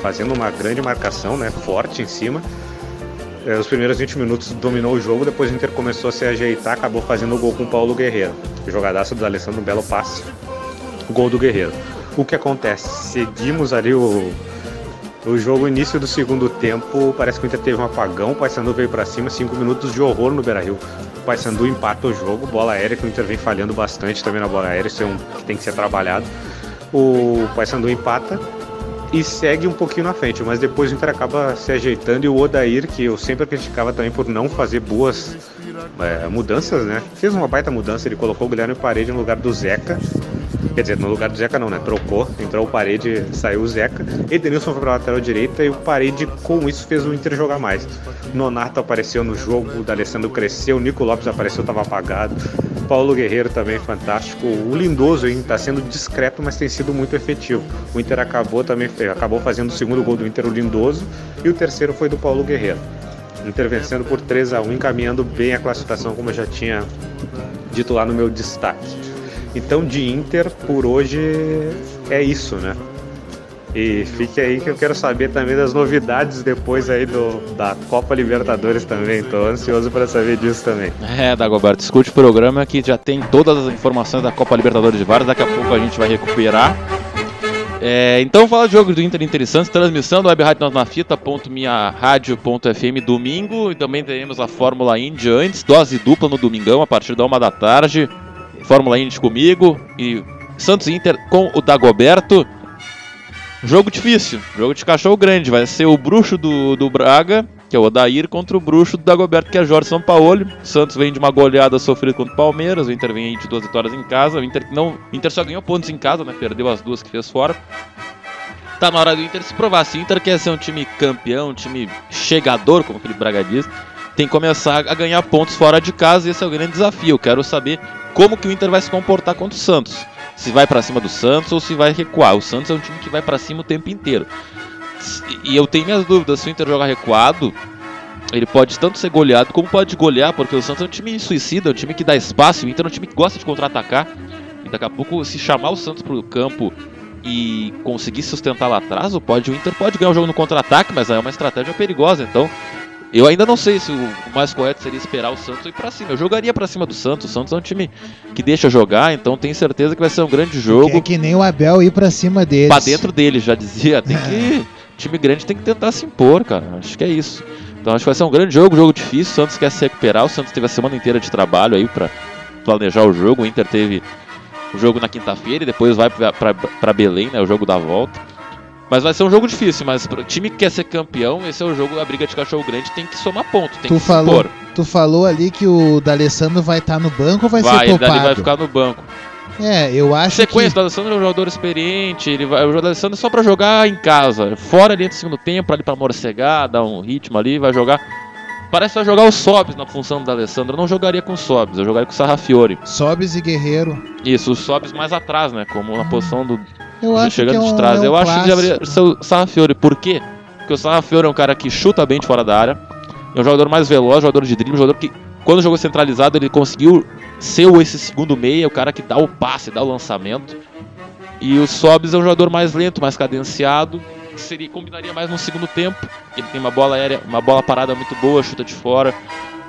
fazendo uma grande marcação, né, forte em cima. É, os primeiros 20 minutos dominou o jogo, depois o Inter começou a se ajeitar, acabou fazendo o gol com o Paulo Guerreiro. Jogadaço do Alessandro Belo Passe. O gol do Guerreiro. O que acontece? Seguimos ali o, o jogo, início do segundo tempo, parece que o Inter teve um apagão, o Paysandu veio para cima, cinco minutos de horror no Beira-Rio. O Paysandu empata o jogo, bola aérea, que o Inter vem falhando bastante também na bola aérea, isso é um que tem que ser trabalhado. O Paysandu empata e segue um pouquinho na frente, mas depois o Inter acaba se ajeitando e o Odair, que eu sempre criticava também por não fazer boas é, mudanças, né? Fez uma baita mudança, ele colocou o Guilherme Parede no lugar do Zeca Quer dizer, no lugar do Zeca não, né? Trocou, entrou o Parede, saiu o Zeca. Edenilson foi pra lateral direita e o Parede, com isso, fez o Inter jogar mais. Nonato apareceu no jogo, o D'Alessandro cresceu, o Nico Lopes apareceu, tava apagado. Paulo Guerreiro também fantástico. O Lindoso hein, tá sendo discreto, mas tem sido muito efetivo. O Inter acabou também acabou fazendo o segundo gol do Inter, o Lindoso, e o terceiro foi do Paulo Guerreiro. Inter vencendo por 3 a 1 encaminhando bem a classificação, como eu já tinha dito lá no meu destaque. Então, de Inter, por hoje é isso, né? E fique aí que eu quero saber também das novidades depois aí do, da Copa Libertadores também. Tô ansioso para saber disso também. É, Dagoberto, escute o programa que já tem todas as informações da Copa Libertadores de Vários. Daqui a pouco a gente vai recuperar. É, então fala de jogo do Inter interessante, transmissão do Web Rádio domingo e também teremos a Fórmula Indy antes, dose dupla no domingão a partir da uma da tarde. Fórmula Indy comigo e Santos Inter com o Dagoberto. Jogo difícil, jogo de cachorro grande. Vai ser o bruxo do, do Braga, que é o Odair, contra o bruxo do Dagoberto, que é Jorge Sampaoli. Santos vem de uma goleada sofrida contra o Palmeiras. O Inter vem de duas vitórias em casa. O Inter, não, o Inter só ganhou pontos em casa, né? Perdeu as duas que fez fora. Tá na hora do Inter se provar. Se o Inter quer ser um time campeão, um time chegador, como aquele Braga diz, tem que começar a ganhar pontos fora de casa. E esse é o grande desafio. Quero saber como que o Inter vai se comportar contra o Santos. Se vai para cima do Santos ou se vai recuar. O Santos é um time que vai para cima o tempo inteiro. E eu tenho minhas dúvidas se o Inter jogar recuado, ele pode tanto ser goleado como pode golear, porque o Santos é um time suicida, é um time que dá espaço, o Inter é um time que gosta de contra-atacar. E daqui a pouco, se chamar o Santos pro campo e conseguir sustentar lá atrás, o, pode, o Inter pode ganhar o jogo no contra-ataque, mas é uma estratégia perigosa. Então, eu ainda não sei se o mais correto seria esperar o Santos ir pra cima. Eu jogaria pra cima do Santos. O Santos é um time que deixa jogar, então tenho certeza que vai ser um grande jogo. Que é que nem o Abel ir pra cima deles. Pra dentro dele, já dizia. *laughs* Tem que. Time grande tem que tentar se impor, cara. Acho que é isso. Então acho que vai ser um grande jogo, jogo difícil. O Santos quer se recuperar. O Santos teve a semana inteira de trabalho aí pra planejar o jogo. O Inter teve o jogo na quinta-feira e depois vai pra Belém, né? O jogo da volta. Mas vai ser um jogo difícil, mas pro time que quer ser campeão, esse é o jogo da briga de cachorro grande, tem que somar ponto, tem Tu que falou, tu falou ali que o D'Alessandro vai estar no banco ou vai, Vai, ser ele poupado? vai ficar no banco. É, eu acho Sequência, que... o Alessandro é um jogador experiente, ele vai, o Alessandro é só pra jogar em casa, fora ali no segundo tempo, ali pra morcegar, dar um ritmo ali, vai jogar. Parece que vai jogar o Sobs na função do Alessandro. Eu não jogaria com o Sobs, eu jogaria com o Sarrafiore. Sobes e Guerreiro. Isso, o Sobs mais atrás, né? Como na posição do. Eu acho chegando que é um, é um eu acho que clássico. deveria ser o Sarrafiore. Por quê? Porque o Sarrafiore é um cara que chuta bem de fora da área. É um jogador mais veloz, jogador de drible, jogador que, quando jogou centralizado, ele conseguiu ser esse segundo meia, o cara que dá o passe, dá o lançamento. E o Sobs é um jogador mais lento, mais cadenciado, que seria, combinaria mais no segundo tempo. Ele tem uma bola aérea, uma bola parada muito boa, chuta de fora,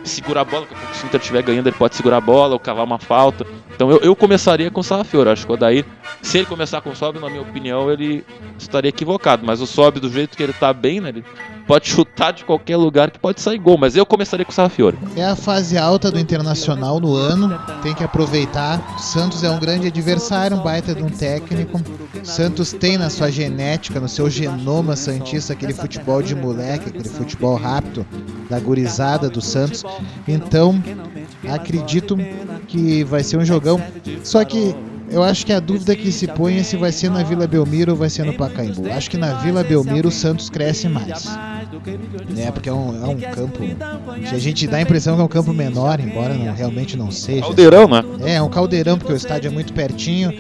segura a bola, se o Inter estiver ganhando, ele pode segurar a bola ou cavar uma falta. Então eu, eu começaria com o Sarrafiore. Acho que o Odair, se ele começar com o Sobs, na minha opinião, ele estaria equivocado. Mas o Sobs, do jeito que ele tá bem, né? Ele pode chutar de qualquer lugar que pode sair gol. Mas eu começaria com o Sarrafiore. É a fase alta do Internacional no ano, tem que aproveitar. Santos é um grande adversário, um baita de um técnico. Santos tem na sua genética, no seu genoma santista, aquele futebol de moleque, aquele futebol rápido da gurizada do Santos. Então, acredito que vai ser um jogão. Só que eu acho que a dúvida que se põe é se vai ser na Vila Belmiro ou vai ser no Pacaembu. Acho que na Vila Belmiro o Santos cresce mais. Né, porque é um, é um campo. A gente dá a impressão que é um campo menor, embora não, realmente não seja. Caldeirão, né? É, é um caldeirão, porque o estádio é muito pertinho.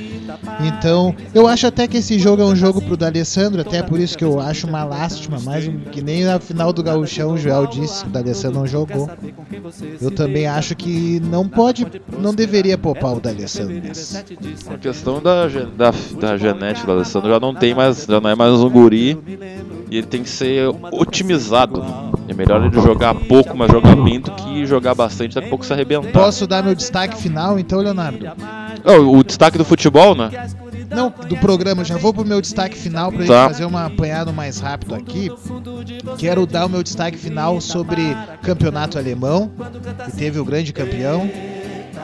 Então, eu acho até que esse jogo é um jogo pro D'Alessandro, até por isso que eu acho uma lástima, mais um, que nem na final do Gauchão o Joel disse que o D'Alessandro não jogou. Eu também acho que não pode, não deveria poupar o D'Alessandro nessa. A questão da, da, da genética do Alessandro já não tem mais, já não é mais um guri e ele tem que ser otimizado. É melhor ele jogar pouco, mas jogar bem do que jogar bastante, daqui a pouco se arrebentar. Posso dar meu destaque final então, Leonardo? Oh, o destaque do futebol, né? Não, do programa, já vou pro meu destaque final pra Tá. gente fazer uma apanhada mais rápido aqui. Quero dar o meu destaque final sobre campeonato alemão, que teve o grande campeão,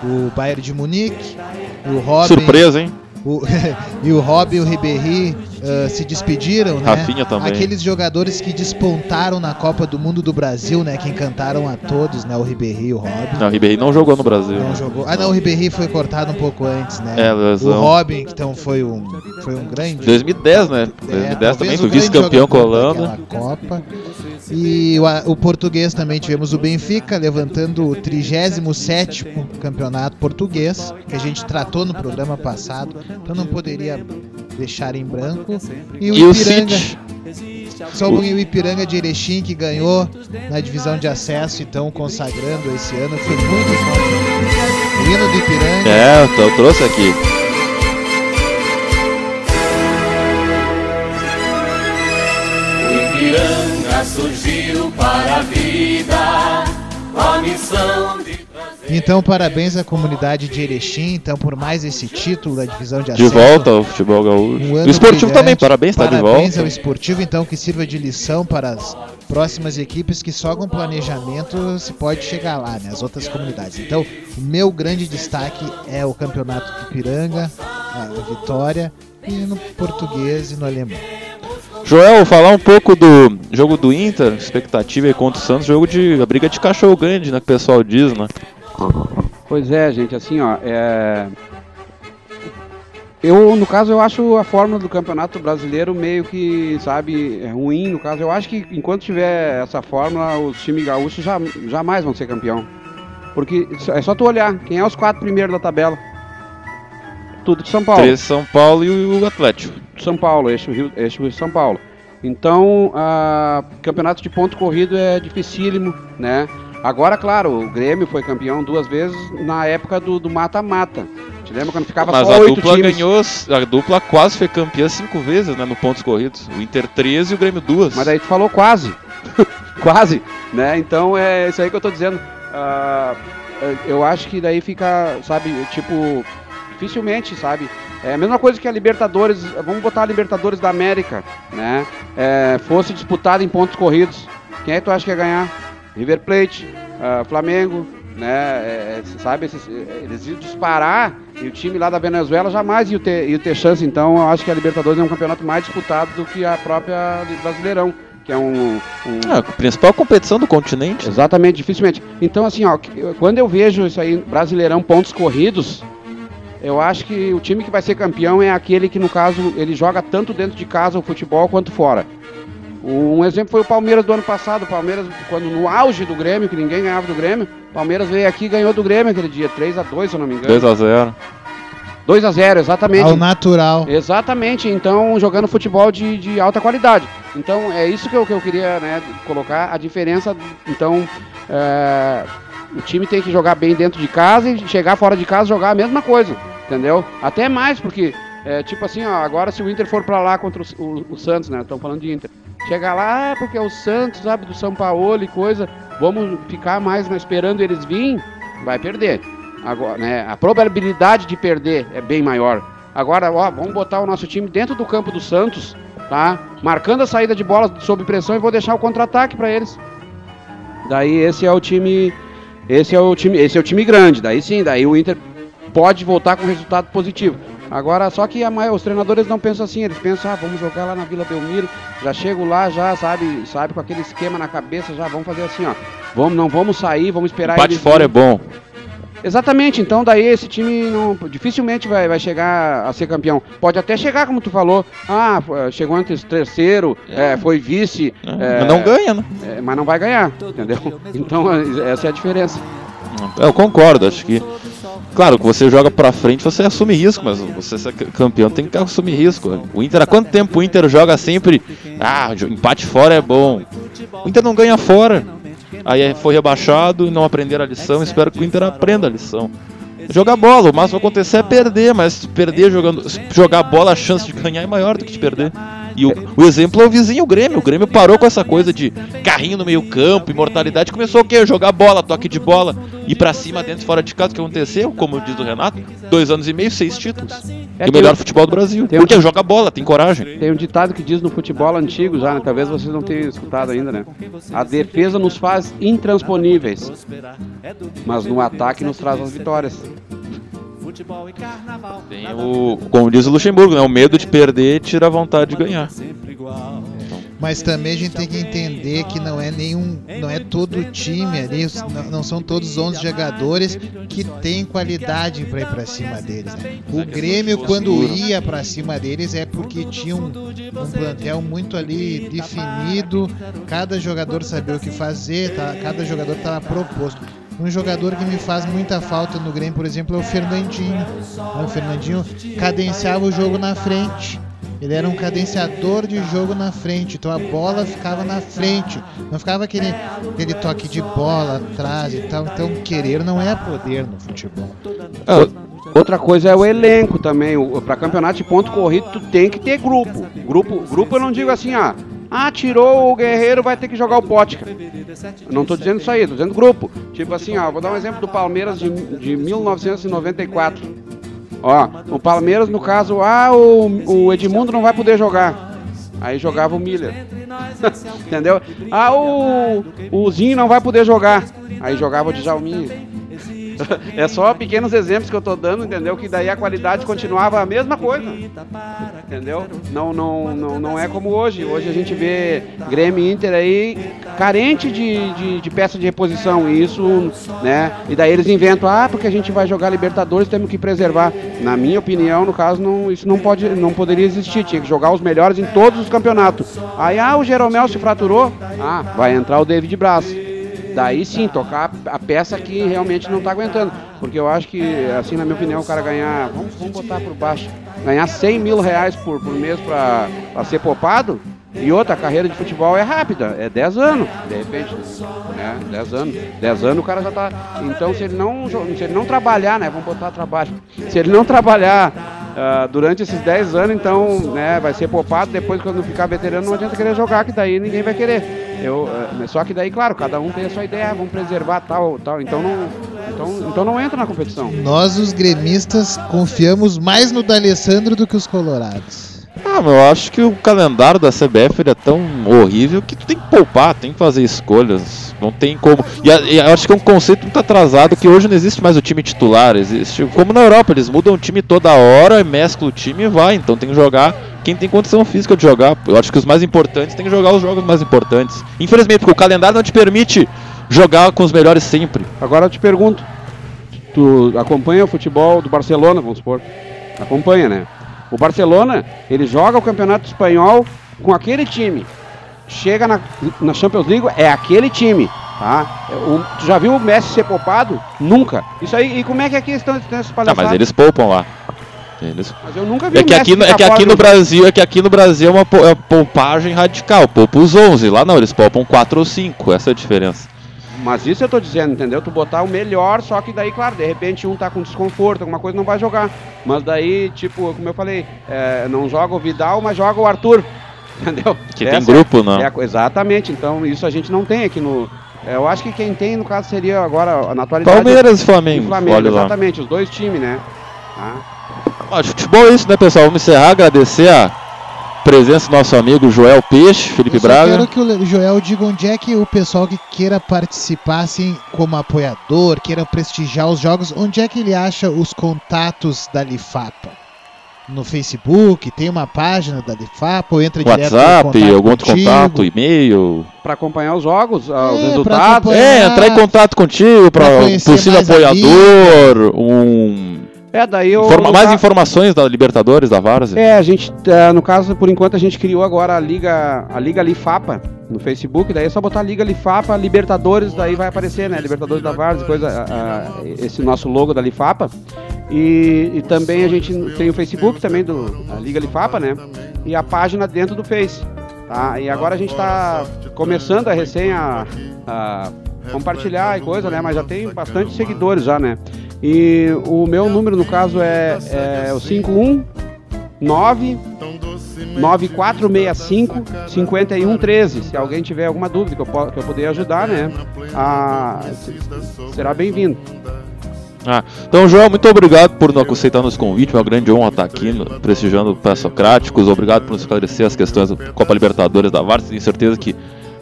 o Bayern de Munique, o Robin, Surpresa, hein? o- *laughs* e o Robin e o Ribéry ah, se despediram, né? Rafinha também. Aqueles jogadores que despontaram na Copa do Mundo do Brasil, né? Que encantaram a todos, né? O Ribéry e o Robin. Não, o Ribéry não jogou no Brasil. Não né? jogou. Ah, não, o Ribéry foi cortado um pouco antes, né? É, o lesão. Robin, então, foi um, foi um grande. 2010, né? É, 2010 talvez também, o foi vice-campeão com a Holanda. Copa. E o, o português também tivemos o Benfica levantando o 37 campeonato português, que a gente tratou no programa passado, então não poderia deixar em branco. E o Ipiranga, só o Ipiranga de Erechim que ganhou na divisão de acesso, então consagrando esse ano, foi muito forte. O hino do Ipiranga. É, eu trouxe aqui. Surgiu para a vida a missão de Então, parabéns à comunidade de Erechim, então, por mais esse título da divisão de De acesso. volta ao futebol gaúcho. Um o esportivo brilhante. também, parabéns, tá de Parabéns volta. ao esportivo, então, que sirva de lição para as próximas equipes que só com planejamento se pode chegar lá, né? As outras comunidades. Então, o meu grande destaque é o campeonato do Piranga, a vitória, e no português e no alemão. Joel, falar um pouco do jogo do Inter, expectativa aí contra o Santos, jogo de a briga de cachorro grande, né, que o pessoal diz, né? Pois é, gente, assim, ó, é... Eu, no caso, eu acho a fórmula do Campeonato Brasileiro meio que, sabe, é ruim, no caso. Eu acho que enquanto tiver essa fórmula, os times gaúchos já, jamais vão ser campeão. Porque é só tu olhar, quem é os quatro primeiros da tabela? Tudo de São Paulo. Três São Paulo e o Atlético. São Paulo, eixo Rio, eixo Rio São Paulo. Então, a, campeonato de ponto corrido é dificílimo, né? Agora, claro, o Grêmio foi campeão duas vezes na época do mata-mata. Te lembra quando ficava Mas só a dupla times? ganhou, a dupla quase foi campeã cinco vezes, né, no pontos corridos. O Inter 13 e o Grêmio duas. Mas aí tu falou quase. *laughs* quase, né? Então é isso aí que eu tô dizendo. Ah, eu acho que daí fica, sabe, tipo, dificilmente, sabe? É a mesma coisa que a Libertadores, vamos botar a Libertadores da América, né? É, fosse disputada em pontos corridos. Quem é que tu acha que ia ganhar? River Plate, ah, Flamengo, né? É, é, sabe, esses- eles iam disparar e o time lá da Venezuela jamais ia ter, ia ter chance. Então eu acho que a Libertadores é um campeonato mais disputado do que a própria Brasileirão, que é um- um, Ah, a principal competição do continente. Exatamente, dificilmente. Então, assim, ó, quando eu vejo isso aí, Brasileirão, pontos corridos, eu acho que o time que vai ser campeão é aquele que, no caso, ele joga tanto dentro de casa o futebol quanto fora. Um exemplo foi o Palmeiras do ano passado. O Palmeiras, quando no auge do Grêmio, que ninguém ganhava do Grêmio, o Palmeiras veio aqui e ganhou do Grêmio aquele dia, 3 a 2 se eu não me engano. 2 a 0 2 a 0 exatamente. Ao natural. Exatamente, então jogando futebol de, de alta qualidade. Então é isso que eu, que eu queria né, colocar, a diferença. Então é, o time tem que jogar bem dentro de casa e chegar fora de casa jogar a mesma coisa, entendeu? Até mais, porque, é, tipo assim, ó, agora se o Inter for pra lá contra o, o- o Santos, né? Estão falando de Inter. Chegar lá, ah, porque é o Santos, sabe, do São Paulo e coisa, vamos ficar mais né, esperando eles virem, vai perder. Agora, né, a probabilidade de perder é bem maior. Agora, ó, vamos botar o nosso time dentro do campo do Santos, tá? Marcando a saída de bola sob pressão e vou deixar o contra-ataque para eles. Daí esse é o time, esse é o time, esse é o time grande. Daí sim, daí o Inter pode voltar com resultado positivo. Agora, só que a os treinadores não pensam assim, eles pensam, ah, vamos jogar lá na Vila Belmiro, já chego lá, já sabe, sabe, com aquele esquema na cabeça, já vamos fazer assim, ó. Vamos, não vamos sair, vamos esperar Empate eles fora é bom. Exatamente, então daí esse time não, dificilmente vai, vai chegar a ser campeão. Pode até chegar, como tu falou, ah, chegou antes terceiro, é, foi vice. é, Mas não ganha, né? é, mas não vai ganhar, entendeu? *laughs* Então é- essa é a diferença. Eu concordo, acho que. Claro, que você joga pra frente, você assume risco, mas você ser campeão tem que assumir risco. O Inter, há quanto tempo o Inter joga sempre? Ah, empate fora é bom. O Inter não ganha fora. Aí foi rebaixado e não aprenderam a lição. Espero que o Inter aprenda a lição. Jogar bola, o máximo que acontecer é perder, mas perder jogando, jogar bola, a chance de ganhar é maior do que de perder. E o, o exemplo é o vizinho, o Grêmio. O Grêmio parou com essa coisa de carrinho no meio-campo, imortalidade. Começou o quê? Jogar bola, toque de bola, ir pra cima, dentro e fora de casa. O que aconteceu? Como diz o Renato, dois anos e meio, seis títulos. É, e o melhor um- futebol do Brasil. tem um Porque joga bola, tem coragem. Tem um ditado que diz no futebol antigo já, né? Talvez vocês não tenham escutado ainda, né? A defesa nos faz intransponíveis, mas no ataque nos traz as vitórias. Tem o, como diz o Luxemburgo, né? O medo de perder tira a vontade de ganhar. Mas também a gente tem que entender que não é nenhum, não é todo o time ali, não, não são todos os 11 jogadores que têm qualidade para ir para cima deles. né? O Grêmio quando ia para cima deles é porque tinha um, um plantel muito ali definido, cada jogador sabia o que fazer, tá? cada jogador estava proposto. Um jogador que me faz muita falta no Grêmio, por exemplo, é o Fernandinho. né? O Fernandinho cadenciava o jogo na frente. Ele era um cadenciador de jogo na frente, então a bola ficava na frente, não ficava aquele, aquele toque de bola atrás e tal. Então, querer não é poder no futebol. Ah, Outra coisa é o elenco também. Para campeonato de ponto corrido, tu tem que ter grupo. Grupo, grupo eu não digo assim, ah, ah, tirou o Guerreiro, vai ter que jogar o. Eu Não tô dizendo isso aí, tô dizendo grupo. Tipo assim, ó, vou dar um exemplo do Palmeiras de, de 1994. Ó, o Palmeiras, no caso, ah, o, o Edmundo não vai poder jogar. Aí jogava o Miller. *laughs* Entendeu? Ah, o, o Zinho não vai poder jogar. Aí jogava o Djalminha. *laughs* É só pequenos exemplos que eu tô dando, entendeu? Que daí a qualidade continuava a mesma coisa. Entendeu? Não, não, não, não é como hoje. Hoje a gente vê Grêmio Inter aí carente de, de, de peça de reposição. E isso, né? E daí eles inventam, ah, porque a gente vai jogar Libertadores, temos que preservar. Na minha opinião, no caso, não, isso não, pode, não poderia existir. Tinha que jogar os melhores em todos os campeonatos. Aí, ah, o Jeromel se fraturou. Ah, vai entrar o David Braz. Daí sim, tocar a peça que realmente não tá aguentando. Porque eu acho que, assim, na minha opinião, o cara ganhar, vamos, vamos botar por baixo, ganhar 100 mil reais por, por mês pra ser poupado, E outra, a carreira de futebol é rápida, é 10 anos, de repente, né? 10 anos. 10 anos o cara já tá. Então se ele não, se ele não trabalhar, né? Vamos botar trabalho. Se ele não trabalhar uh, durante esses 10 anos, então, né, vai ser poupado, depois quando ficar veterano não adianta querer jogar, que daí ninguém vai querer. Eu, uh, só que daí, claro, cada um tem a sua ideia, vamos preservar tal, tal. Então não, então, então não entra na competição. Nós, os gremistas, confiamos mais no D'Alessandro do que os colorados. Ah, eu acho que o calendário da CBF é tão horrível que tu tem que poupar, tem que fazer escolhas, não tem como. E, e acho que é um conceito muito atrasado que hoje não existe mais o time titular, existe como na Europa, eles mudam o time toda hora, mesclam o time e vai, então tem que jogar quem tem condição física de jogar. Eu acho que os mais importantes tem que jogar os jogos mais importantes. Infelizmente, porque o calendário não te permite jogar com os melhores sempre. Agora eu te pergunto, tu acompanha o futebol do Barcelona, vamos supor? Acompanha, né? O Barcelona, ele joga o Campeonato Espanhol com aquele time. Chega na, na Champions League, é aquele time. Tá? O, tu já viu o Messi ser poupado? Nunca. Isso aí, e como é que aqui estão essas palhaçadas? Ah, mas eles poupam lá. Eles... Mas eu nunca vi é que aqui, é que aqui no Brasil é que aqui no Brasil é uma, é uma poupagem radical. Poupa os 11, lá não, eles poupam 4 ou 5, essa é a diferença. Mas isso eu tô dizendo, entendeu? Tu botar o melhor, só que daí, claro, de repente um tá com desconforto, alguma coisa não vai jogar. Mas daí, tipo, como eu falei, é, não joga o Vidal, mas joga o Arthur. *laughs* Entendeu? Que Essa tem grupo, não? É, exatamente, então isso a gente não tem aqui no. É, eu acho que quem tem, no caso, seria agora, na atualidade. Palmeiras e Flamengo. Flamengo, Olha exatamente, lá. os dois times, né? Ah. Ah, futebol é isso, né, pessoal? Vamos encerrar, agradecer a presença do nosso amigo Joel Peixe, Felipe eu Braga. Eu quero que o Joel diga onde é que o pessoal que queira participar assim como apoiador, queira prestigiar os jogos, onde é que ele acha os contatos da Lifapa? No Facebook, tem uma página da Lifapa, ou entra WhatsApp, direto WhatsApp, algum outro contato, e-mail. Para acompanhar os jogos, é, os resultados. É, entrar em contato contigo, para possível apoiador, um é, daí eu. Informa mais informações da Libertadores, da Várzea? É, a gente, é, no caso, por enquanto, a gente criou agora a Liga, a Liga Lifapa no Facebook, daí é só botar Liga Lifapa, Libertadores, daí vai aparecer, né? Libertadores da Várzea, coisa, a, a, esse nosso logo da Lifapa. E, e, também a gente tem o Facebook também do Liga Lifapa, né? E a página dentro do Face. Tá? E agora a gente está começando a recém a, a compartilhar e coisa, né? Mas já tem bastante seguidores já, né? E o meu número, no caso, é, é o 519 9465 5113. Se alguém tiver alguma dúvida que eu, que eu puder ajudar, né? A, será bem-vindo. Ah, então, João, muito obrigado por aceitar nos convite. É uma grande honra estar aqui prestigiando o Pé Socráticos. Obrigado por nos esclarecer as questões da Copa Libertadores da Varsa. Tenho certeza que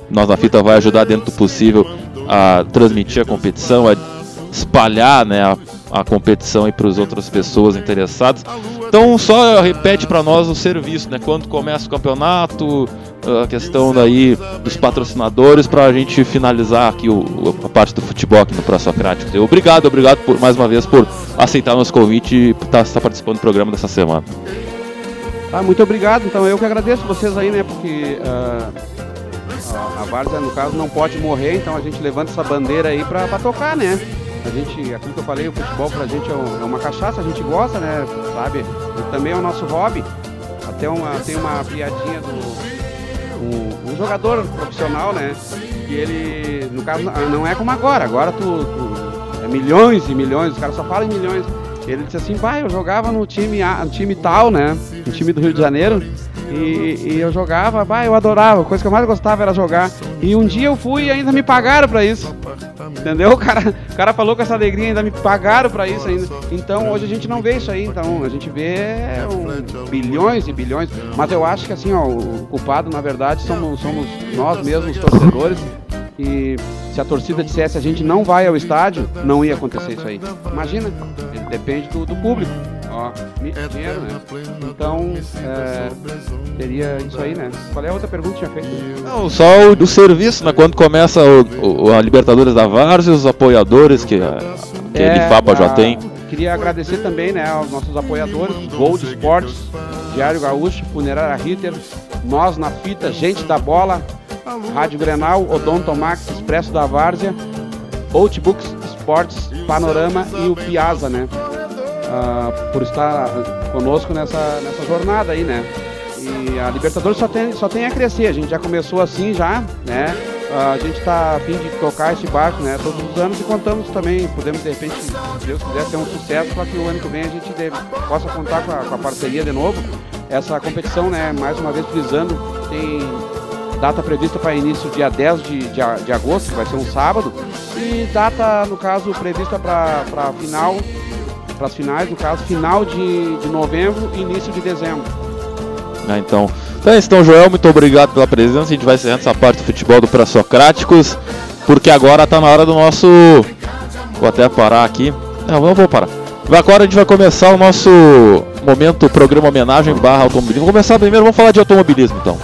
nós na fita vai ajudar dentro do possível a transmitir a competição, a espalhar né, a, a competição para as outras pessoas interessadas. Então só repete para nós o serviço, né? Quando começa o campeonato, a questão daí dos patrocinadores para a gente finalizar aqui o, a parte do futebol aqui no Pro Socrático. Obrigado, obrigado por, mais uma vez por aceitar nosso convite e estar, estar participando do programa dessa semana. Ah, muito obrigado. Então eu que agradeço vocês aí, né? Porque uh, a, a Várzea, no caso, não pode morrer, então a gente levanta essa bandeira aí para tocar, né? A gente, aquilo que eu falei, o futebol pra gente é, um, é uma cachaça, a gente gosta, né? Sabe? E também é o nosso hobby. Até uma, tem uma piadinha do. Um, um, jogador profissional, né? Que ele, no caso, não é como agora. Agora tu, tu é milhões e milhões, os caras só falam em milhões. Ele disse assim, pai, eu jogava no time, no time tal, né? No time do Rio de Janeiro. E, e, eu jogava, bah, eu adorava, a coisa que eu mais gostava era jogar. E um dia eu fui e ainda me pagaram para isso. Entendeu? O cara, o cara falou com essa alegria, ainda me pagaram para isso ainda. Então hoje a gente não vê isso aí, então a gente vê um, bilhões e bilhões. Mas eu acho que assim, ó, o culpado na verdade somos, somos nós mesmos, torcedores. E se a torcida dissesse a gente não vai ao estádio, não ia acontecer isso aí. Imagina, depende do, do público. Ó, dinheiro, né? Então, é, teria isso aí, né? Qual é a outra pergunta que tinha feito? Não, só o do serviço, né? Quando começa o, o, a Libertadores da Várzea, os apoiadores que a, que é, a Lifapa já tem. Queria agradecer também, né, aos nossos apoiadores, Gold Sports, Diário Gaúcho, Funerária Ritter, Nós na Fita, Gente da Bola, Rádio Grenal, Odontomax, Expresso da Várzea, Outbooks Sports, Panorama e o Piazza, né? Uh, por estar conosco nessa, nessa jornada aí, né? E a Libertadores só tem, só tem a crescer, a gente já começou assim já, né? A gente está a fim de tocar esse barco né, todos os anos e contamos também, podemos de repente, se Deus quiser, ter um sucesso para que o ano que vem a gente deve, possa contar com a, com a, parceria de novo. Essa competição, né, mais uma vez frisando, tem data prevista para início dia 10 de, de, de, agosto, que vai ser um sábado, e data, no caso, prevista para final, para as finais, no caso, final de, de novembro e início de dezembro. Ah, então, então é isso, então, Joel, muito obrigado pela presença. A gente vai encerrando essa parte do futebol do Pré-Socráticos, porque agora está na hora do nosso. Vou até parar aqui. Não, não vou parar. Agora a gente vai começar o nosso momento programa homenagem barra automobilismo. Vamos começar primeiro, vamos falar de automobilismo então.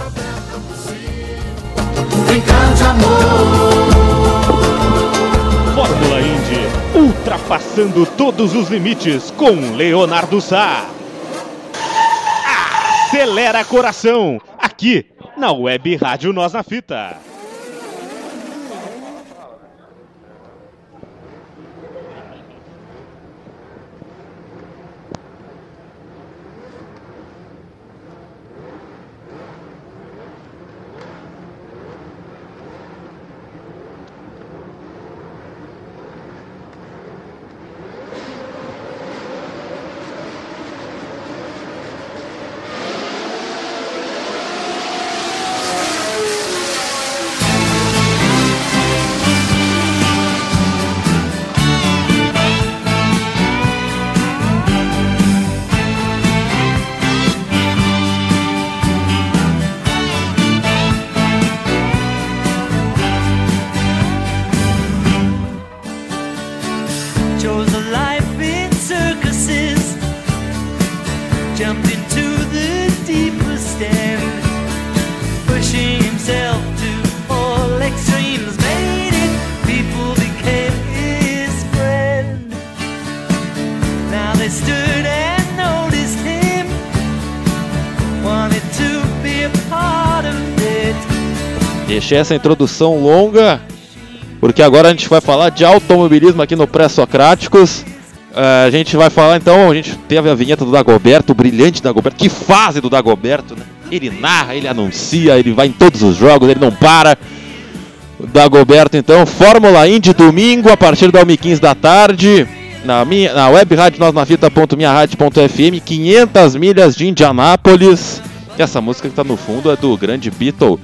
Ultrapassando todos os limites com Leonardo Sá. Acelera Coração, aqui na Web Rádio Nós na Fita. Deixei essa introdução longa, porque agora a gente vai falar de automobilismo aqui no Pré-Socráticos. Uh, a gente vai falar então, a gente teve a vinheta do Dagoberto, o brilhante Dagoberto. Que fase do Dagoberto, né? Ele narra, ele anuncia, ele vai em todos os jogos, ele não para. Dagoberto então, Fórmula Indy domingo a partir da 1h15 da tarde. Na, minha, na web rádio nós na fita.minharadio.fm 500 milhas de Indianápolis. Essa música que está no fundo é do grande Beatle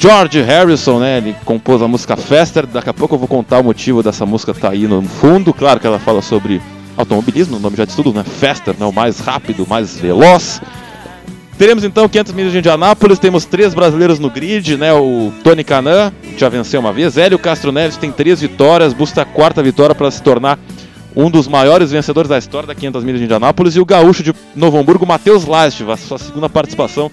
George Harrison, né? Ele compôs a música Faster. Daqui a pouco eu vou contar o motivo dessa música tá aí no fundo. Claro que ela fala sobre automobilismo, o nome já diz tudo, né? Faster, né? O mais rápido, mais veloz. Teremos então 500 milhas de Indianápolis, temos três brasileiros no grid, né? O Tony Canan já venceu uma vez, Hélio Castro Neves tem três vitórias, busca a quarta vitória para se tornar um dos maiores vencedores da história da 500 milhas de Indianápolis e o gaúcho de Novo Hamburgo, Matheus Lastiva, sua segunda participação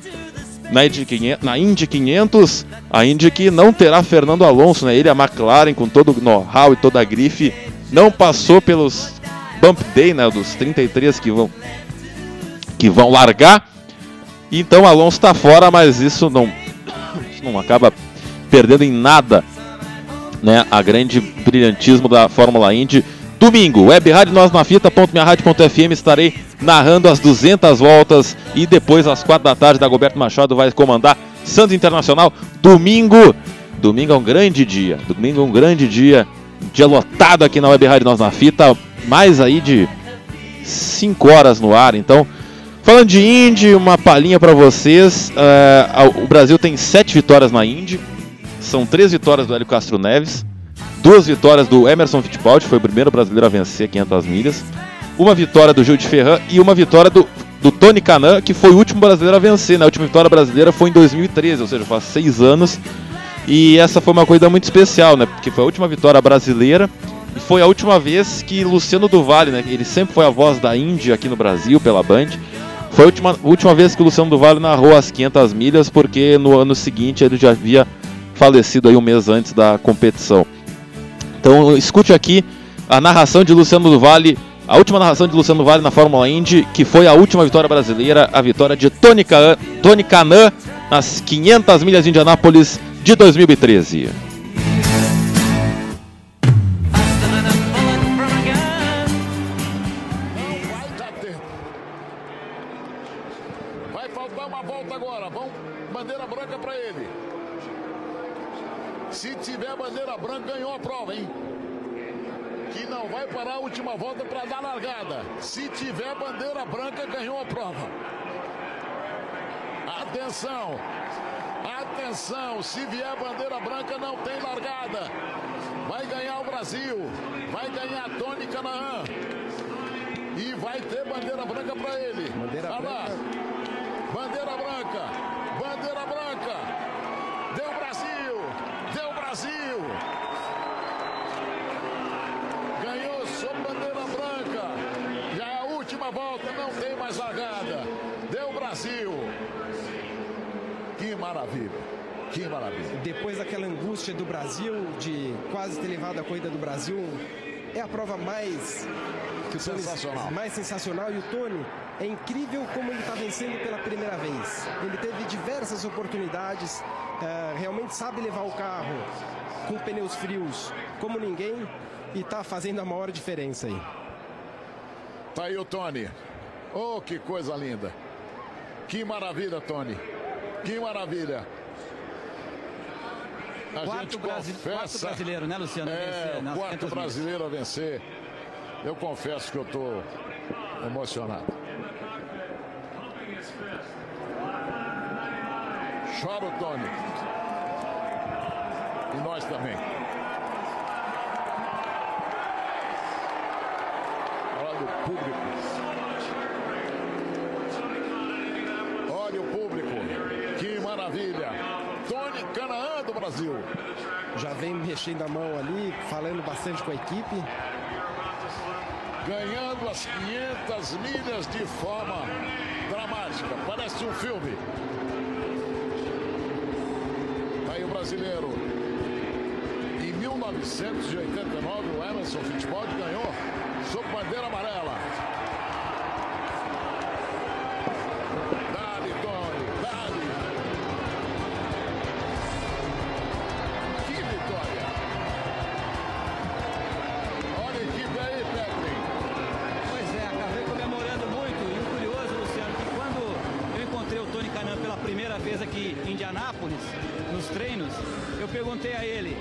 na Indy 500, na Indy 500 a Indy que não terá Fernando Alonso, né? Ele, a McLaren, com todo o know-how e toda a grife, não passou pelos Bump Day, né? Dos 33 que vão, que vão largar. Então Alonso está fora, mas isso não, isso não acaba perdendo em nada né, a grande brilhantismo da Fórmula Indy. Domingo, web rádio nós na fita.minharadio.fm estarei narrando as 200 voltas e depois às 4 da tarde Dagoberto Machado vai comandar Santos Internacional. Domingo, domingo é um grande dia, domingo é um grande dia, dia lotado aqui na web rádio nós na fita, mais aí de 5 horas no ar, então Falando de Indy, uma palhinha para vocês. Uh, o Brasil tem sete vitórias na Indy. São três vitórias do Hélio Castro Neves, duas vitórias do Emerson Fittipaldi, foi o primeiro brasileiro a vencer 500 milhas, uma vitória do Gil de Ferran e uma vitória do, do Tony Canan, que foi o último brasileiro a vencer. Né? A última vitória brasileira foi em 2013, ou seja, faz seis anos. E essa foi uma coisa muito especial, né? Porque foi a última vitória brasileira e foi a última vez que Luciano Duvalli, né? Ele sempre foi a voz da Índia aqui no Brasil pela Band. Foi a última, última vez que o Luciano Duvalli narrou as 500 milhas, porque no ano seguinte ele já havia falecido aí um mês antes da competição. Então escute aqui a narração de Luciano Duvalli, a última narração de Luciano Duvalli na Fórmula Indy, que foi a última vitória brasileira, a vitória de Tony Canan nas 500 milhas de Indianápolis de 2013. Ganhou a prova. Atenção! Atenção! Se vier bandeira branca, não tem largada. Vai ganhar o Brasil. Vai ganhar Tony Canaã. E vai ter bandeira branca para ele. Bandeira Olha lá. Bandeira branca. Bandeira branca. Deu Brasil. Deu Brasil. Ganhou sob bandeira branca. Já é a última volta, não mais largada. Deu Brasil. Que maravilha. Que maravilha. Depois daquela angústia do Brasil, de quase ter levado a corrida do Brasil, é a prova mais que Tony- Sensacional. mais sensacional e o Tony é incrível como ele está vencendo pela primeira vez. Ele teve diversas oportunidades, eh, realmente sabe levar o carro com pneus frios como ninguém e está fazendo a maior diferença aí. Tá aí o Tony. Oh, que coisa linda. Que maravilha, Tony. Que maravilha. A Quarto gente brasi- quarto confessa. brasileiro, né, Luciano, É, vencer o quarto 500 milhas. brasileiro a vencer. Eu confesso que eu tô emocionado. Chora o Tony. E nós também. Olha o público. Olha o público. Que maravilha. Tony Canaã do Brasil. Já vem mexendo a mão ali, falando bastante com a equipe. ganhando as 500 milhas de forma dramática. Parece um filme. Tá aí o brasileiro. Em 1989, o Emerson Fittipaldi ganhou sob bandeira amarela. Perguntei a ele: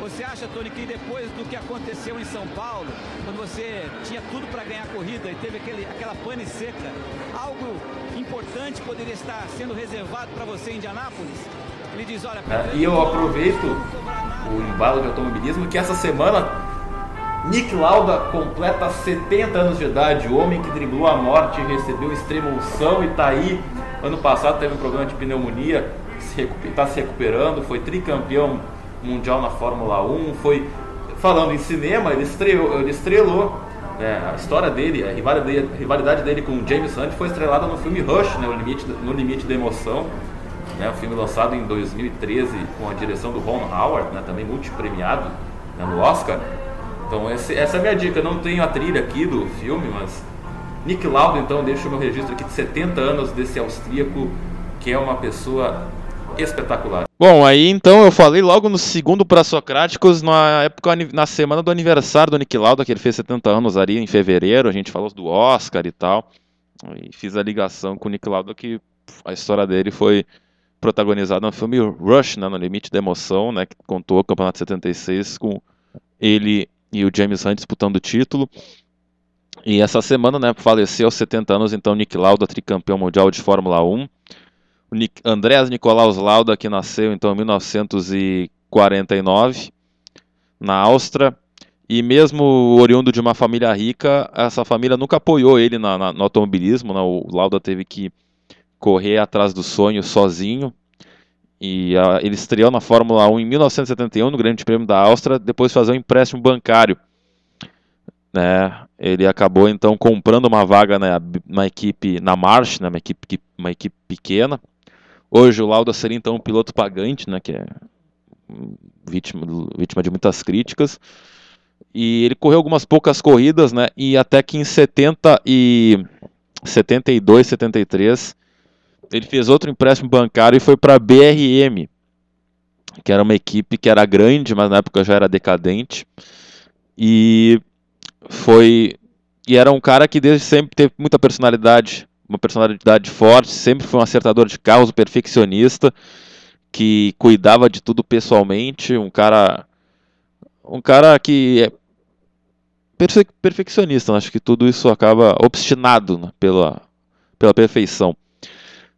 Você acha, Tony, que depois do que aconteceu em São Paulo, quando você tinha tudo para ganhar a corrida e teve aquele, aquela pane seca, algo importante poderia estar sendo reservado para você em Indianápolis? Ele diz: Olha, É, e eu aproveito o embalo de automobilismo que essa semana Nick Lauda completa 70 anos de idade, o homem que driblou a morte, recebeu extrema unção e tá aí. Ano passado teve um problema de pneumonia, está se recuperando, foi tricampeão mundial na Fórmula 1, foi falando em cinema, ele estreou, ele estrelou né, a história dele, a rivalidade, dele com o James Hunt foi estrelada no filme Rush, né, o limite, no limite da emoção, né, um filme lançado em 2013 com a direção do Ron Howard, né, também multipremiado né, no Oscar. Então esse- essa é a minha dica. Não tenho a trilha aqui do filme, mas Nick Lauda, então, deixa o meu registro aqui de 70 anos desse austríaco que é uma pessoa espetacular. Bom, aí então eu falei logo no segundo para Socráticos, na época na semana do aniversário do Nick Lauda, que ele fez 70 anos ali em fevereiro, a gente falou do Oscar e tal. E fiz a ligação com o Nick Lauda que a história dele foi protagonizada no filme Rush, né, no limite da emoção, né, que contou o Campeonato 76 com ele e o James Hunt disputando o título. E essa semana, né, faleceu aos 70 anos então Nick Lauda, tricampeão mundial de Fórmula 1. O Andreas Nicolaus Lauda, que nasceu então em 1949 na Áustria, e mesmo oriundo de uma família rica, essa família nunca apoiou ele na- na- no automobilismo. né? O Lauda teve que correr atrás do sonho sozinho. E ah, ele estreou na Fórmula 1 em 1971, no Grande Prêmio da Áustria, depois de fazer um empréstimo bancário. Né? Ele acabou então comprando uma vaga na, na equipe, na March, né? uma, equipe, uma equipe pequena. Hoje o Lauda seria então um piloto pagante, né? que é vítima, vítima de muitas críticas. E ele correu algumas poucas corridas, né? E até que em 70 e 72, 73, ele fez outro empréstimo bancário e foi para a BRM, que era uma equipe que era grande, mas na época já era decadente. E foi e era um cara que desde sempre teve muita personalidade, uma personalidade forte, sempre foi um acertador de carros, perfeccionista. que cuidava de tudo pessoalmente, um cara um cara que é perfe perfeccionista, acho que tudo isso acaba obstinado né, pela, pela perfeição.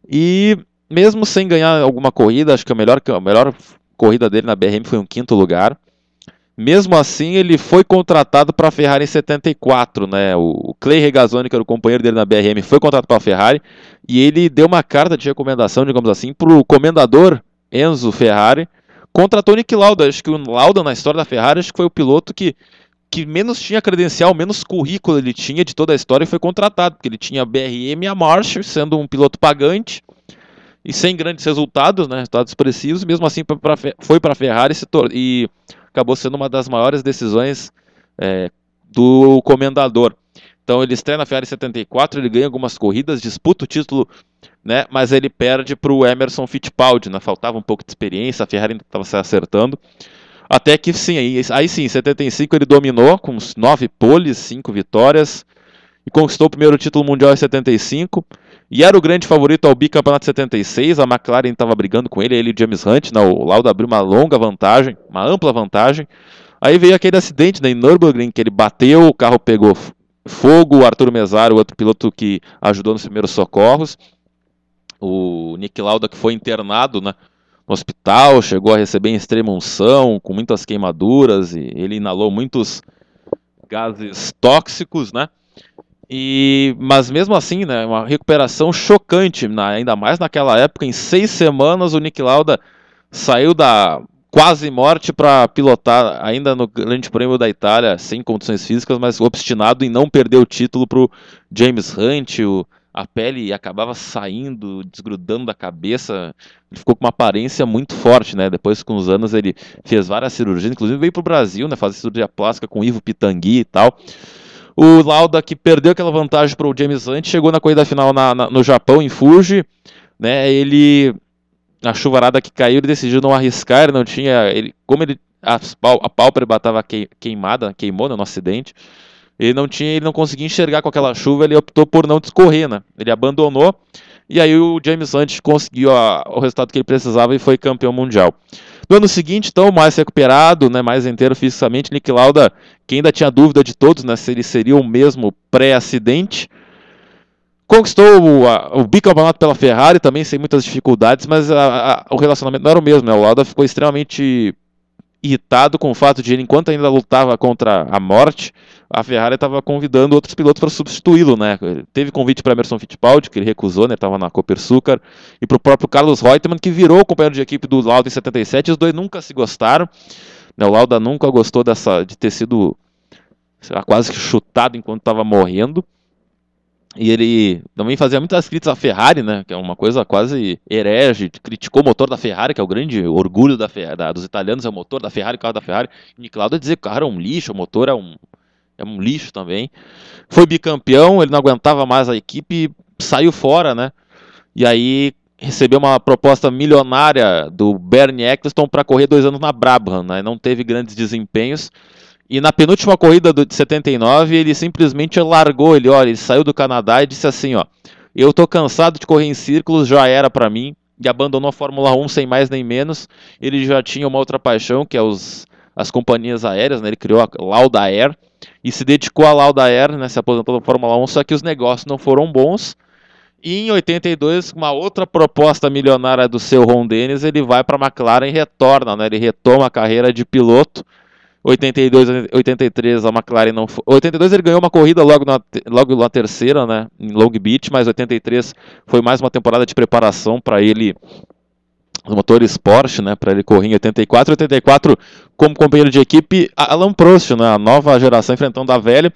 E mesmo sem ganhar alguma corrida, acho que a melhor, a melhor corrida dele na BRM foi um quinto lugar. Mesmo assim, ele foi contratado para a Ferrari em 74, né? O Clay Regazzoni, que era o companheiro dele na BRM, foi contratado para a Ferrari e ele deu uma carta de recomendação, digamos assim, para o comendador Enzo Ferrari contra Nick Lauda. Acho que o Lauda na história da Ferrari acho que foi o piloto que que menos tinha credencial, menos currículo ele tinha de toda a história e foi contratado, porque ele tinha a BRM e a March, sendo um piloto pagante e sem grandes resultados, né, resultados expressivos, mesmo assim foi para a Ferrari e acabou sendo uma das maiores decisões é, do comendador. Então ele estreia na Ferrari 74, ele ganha algumas corridas, disputa o título, né, mas ele perde para o Emerson Fittipaldi, né, faltava um pouco de experiência, a Ferrari ainda estava se acertando. Até que sim, aí, aí sim, em 75 ele dominou com 9 poles, 5 vitórias e conquistou o primeiro título mundial em 75. E era o grande favorito ao bicampeonato 76. A McLaren estava brigando com ele, ele e James Hunt. Né, o Lauda abriu uma longa vantagem, uma ampla vantagem. Aí veio aquele acidente né, em Nürburgring que ele bateu, o carro pegou fogo. O Arthur Mesaro, outro piloto que ajudou nos primeiros socorros. O Nick Lauda, que foi internado né, no hospital, chegou a receber em extrema unção, com muitas queimaduras, e ele inalou muitos gases tóxicos, né? E, mas mesmo assim, né, uma recuperação chocante, ainda mais naquela época, em seis semanas o Nick Lauda saiu da quase morte para pilotar ainda no Grande Prêmio da Itália, sem condições físicas, mas obstinado em não perder o título para o James Hunt, o, a pele acabava saindo, desgrudando da cabeça, ele ficou com uma aparência muito forte, né? Depois, com os anos, ele fez várias cirurgias, inclusive veio para o Brasil, né? Fazer cirurgia plástica com Ivo Pitangui e tal. O Lauda, que perdeu aquela vantagem para o James Hunt, chegou na corrida final na, na, no Japão, em Fuji. Né, ele, a chuvarada que caiu, ele decidiu não arriscar. Ele não tinha. Ele, como ele, a, a pálpebra estava queimada, queimou né, no acidente. Ele não tinha, ele não conseguia enxergar com aquela chuva, ele optou por não discorrer, né? Ele abandonou e aí o James Hunt conseguiu a, o resultado que ele precisava e foi campeão mundial. No ano seguinte, então, mais recuperado, né, mais inteiro fisicamente, Nick Lauda, que ainda tinha dúvida de todos, né, se ele seria o mesmo pré-acidente, conquistou o, a, o bicampeonato pela Ferrari também sem muitas dificuldades, mas a, a, o relacionamento não era o mesmo, né? O Lauda ficou extremamente irritado com o fato de ele, enquanto ainda lutava contra a morte, a Ferrari estava convidando outros pilotos para substituí-lo, né? Teve convite para Emerson Fittipaldi, que ele recusou, né? Estava na Copersucar, e para o próprio Carlos Reutemann, que virou companheiro de equipe do Lauda em 77. Os dois nunca se gostaram. Né? O Lauda nunca gostou dessa, de ter sido lá, quase que chutado enquanto estava morrendo. E ele também fazia muitas críticas à Ferrari, né? Que é uma coisa quase herege. Criticou o motor da Ferrari, que é o grande orgulho da, da dos italianos, é o motor da Ferrari, o carro da Ferrari. E Nick Lauda dizia que o carro era um lixo, o motor é um, é um lixo também. Foi bicampeão, ele não aguentava mais a equipe, saiu fora, né? E aí recebeu uma proposta milionária do Bernie Eccleston para correr dois anos na Brabham, né? Não teve grandes desempenhos. E na penúltima corrida de 79, ele simplesmente largou, ele, olha, ele saiu do Canadá e disse assim, ó, eu tô cansado de correr em círculos, já era para mim, e abandonou a Fórmula 1 sem mais nem menos. Ele já tinha uma outra paixão, que é os, as companhias aéreas, né? Ele criou a Lauda Air, e se dedicou à Lauda Air, né, se aposentou da Fórmula 1, só que os negócios não foram bons. E em 82, uma outra proposta milionária do seu Ron Dennis, ele vai para a McLaren e retorna, né, ele retoma a carreira de piloto. 82, 83 a McLaren não foi. 82 ele ganhou uma corrida logo na, logo na terceira, né, em Long Beach, mas 83 foi mais uma temporada de preparação para ele os motores Porsche, né, para ele correr em 84, 84 como companheiro de equipe Alan Prost, né, a nova geração enfrentando a velha.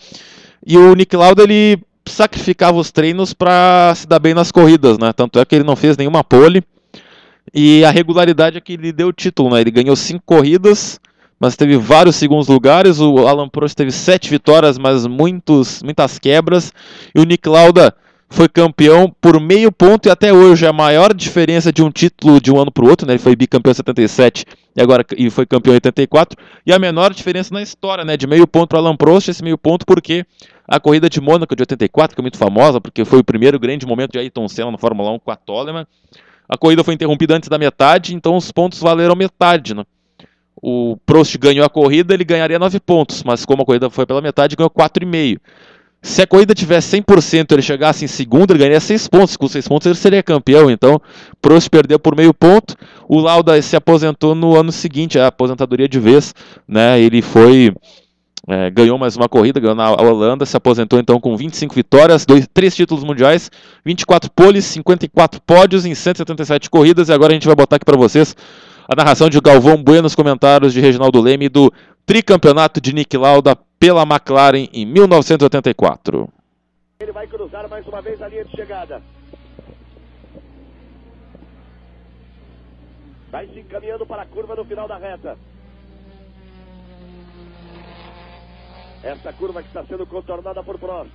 E o Nick Lauda ele sacrificava os treinos para se dar bem nas corridas, né? Tanto é que ele não fez nenhuma pole. E a regularidade é que ele deu o título, né? Ele ganhou cinco corridas, mas teve vários segundos lugares. O Alan Prost teve sete vitórias, mas muitos, muitas quebras. E o Nick Lauda foi campeão por meio ponto e até hoje a maior diferença de um título de um ano para o outro, né? Ele foi bicampeão em 77 e agora e foi campeão em 84 e a menor diferença na história, né? De meio ponto para Alan Prost, esse meio ponto porque a corrida de Mônaco de 84, que é muito famosa, porque foi o primeiro grande momento de Ayrton Senna na Fórmula 1 com a Toleman, a corrida foi interrompida antes da metade, então os pontos valeram metade. Né? O Prost ganhou a corrida, ele ganharia 9 pontos, mas como a corrida foi pela metade, ganhou 4,5. Se a corrida tivesse 100%, ele chegasse em segundo, ele ganharia 6 pontos. Com 6 pontos ele seria campeão. Então, Prost perdeu por meio ponto. O Lauda se aposentou no ano seguinte, a aposentadoria de vez. Né? Ele foi é, ganhou mais uma corrida, ganhou na Holanda, se aposentou então com 25 vitórias, dois, três títulos mundiais, 24 poles, 54 pódios em 177 corridas. E agora a gente vai botar aqui para vocês a narração de Galvão Bueno nos comentários de Reginaldo Leme do tricampeonato de Nick Lauda pela McLaren em 1984. Ele vai cruzar mais uma vez a linha de chegada. Vai se encaminhando para a curva no final da reta. Essa curva que está sendo contornada por Prost.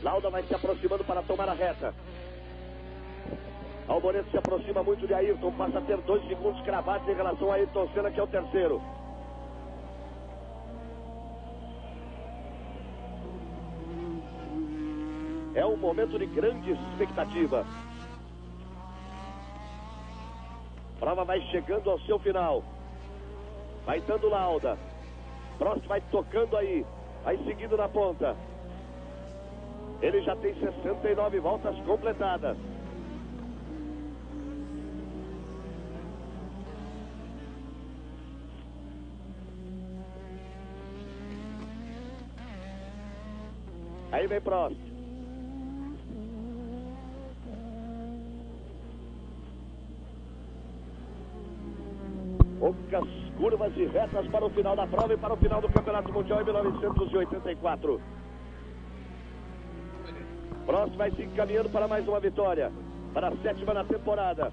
Lauda vai se aproximando para tomar a reta. Alboreto se aproxima muito de Ayrton, passa a ter dois segundos cravados em relação a Ayrton Senna, que é o terceiro. É um momento de grande expectativa. Prova vai chegando ao seu final. Vai dando lauda. Prost vai tocando aí. Vai seguindo na ponta. Ele já tem 69 voltas completadas. Aí vem Prost. Poucas curvas e retas para o final da prova e para o final do Campeonato Mundial em 1984. Prost vai se encaminhando para mais uma vitória. Para a sétima na temporada.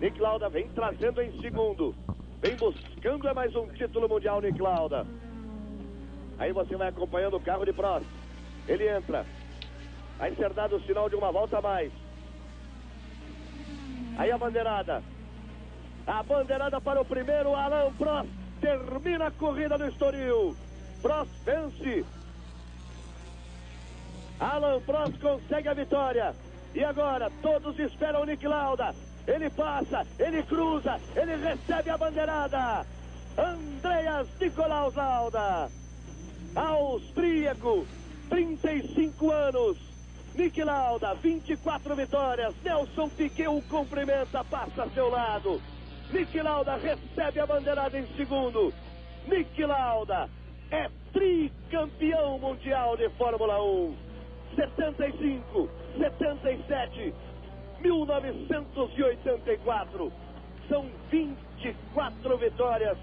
Nick Lauda vem trazendo em segundo. Vem buscando é mais um título mundial, Nick Lauda. Aí você vai acompanhando o carro de Prost. Ele entra. Vai ser dado o sinal de uma volta a mais. Aí a bandeirada. A bandeirada para o primeiro, Alan Prost termina a corrida do Estoril. Prost vence. Alan Prost consegue a vitória. E agora, todos esperam o Nick Lauda. Ele passa, ele cruza, ele recebe a bandeirada. Andreas Nicolaus Lauda. Austríaco, 35 anos. Nick Lauda, 24 vitórias. Nelson Piquet o cumprimenta, passa a seu lado. Nick Lauda recebe a bandeirada em segundo. Nick Lauda é tricampeão mundial de Fórmula 1. 75, 77, 1984. São 24 vitórias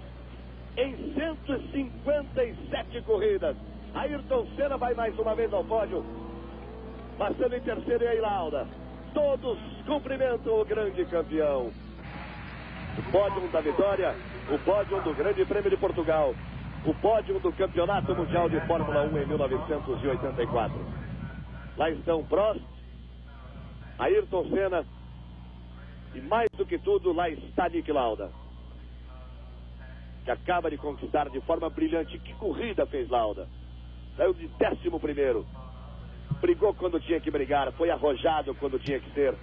em 157 corridas. Ayrton Senna vai mais uma vez ao pódio, passando em terceiro e aí Lauda. Todos cumprimentam o grande campeão o pódio da vitória, o pódio do Grande Prêmio de Portugal, o pódio do Campeonato Mundial de Fórmula 1 em 1984. Lá estão Prost, Ayrton Senna e mais do que tudo, lá está Nick Lauda, que acaba de conquistar de forma brilhante. Que corrida fez Lauda? Saiu de décimo primeiro. Brigou quando tinha que brigar, foi arrojado quando tinha que ser.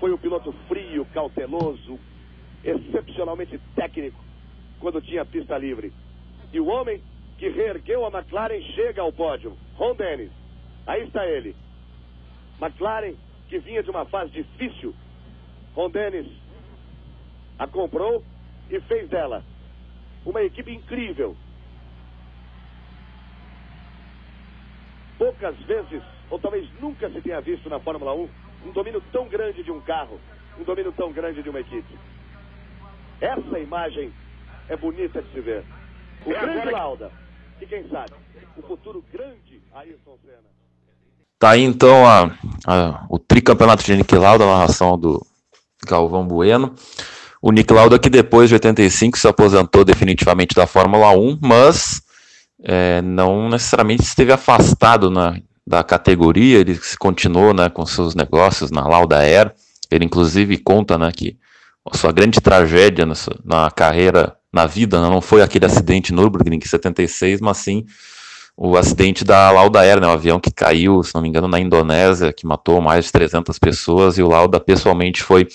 Foi um piloto frio, cauteloso, excepcionalmente técnico quando tinha pista livre. E o homem que reergueu a McLaren chega ao pódio, Ron Dennis. Aí está ele. McLaren, que vinha de uma fase difícil, Ron Dennis a comprou e fez dela uma equipe incrível. Poucas vezes, ou talvez nunca se tenha visto na Fórmula 1, um domínio tão grande de um carro, um domínio tão grande de uma equipe. Essa imagem é bonita de se ver. O é grande agora... Lauda. E quem sabe, o futuro grande Ayrton Senna. Tá aí então a, a, o tricampeonato de Nick Lauda, a narração do Galvão Bueno. O Nick Lauda que depois de 85 se aposentou definitivamente da Fórmula 1, mas é, não necessariamente esteve afastado na, da categoria, ele continuou né, com seus negócios na Lauda Air. Ele inclusive conta né, que a sua grande tragédia na, sua, na carreira, na vida, não foi aquele acidente Nürburgring em 76, mas sim o acidente da Lauda Air, né, um avião que caiu, se não me engano, na Indonésia, que matou mais de 300 pessoas, e o Lauda pessoalmente foi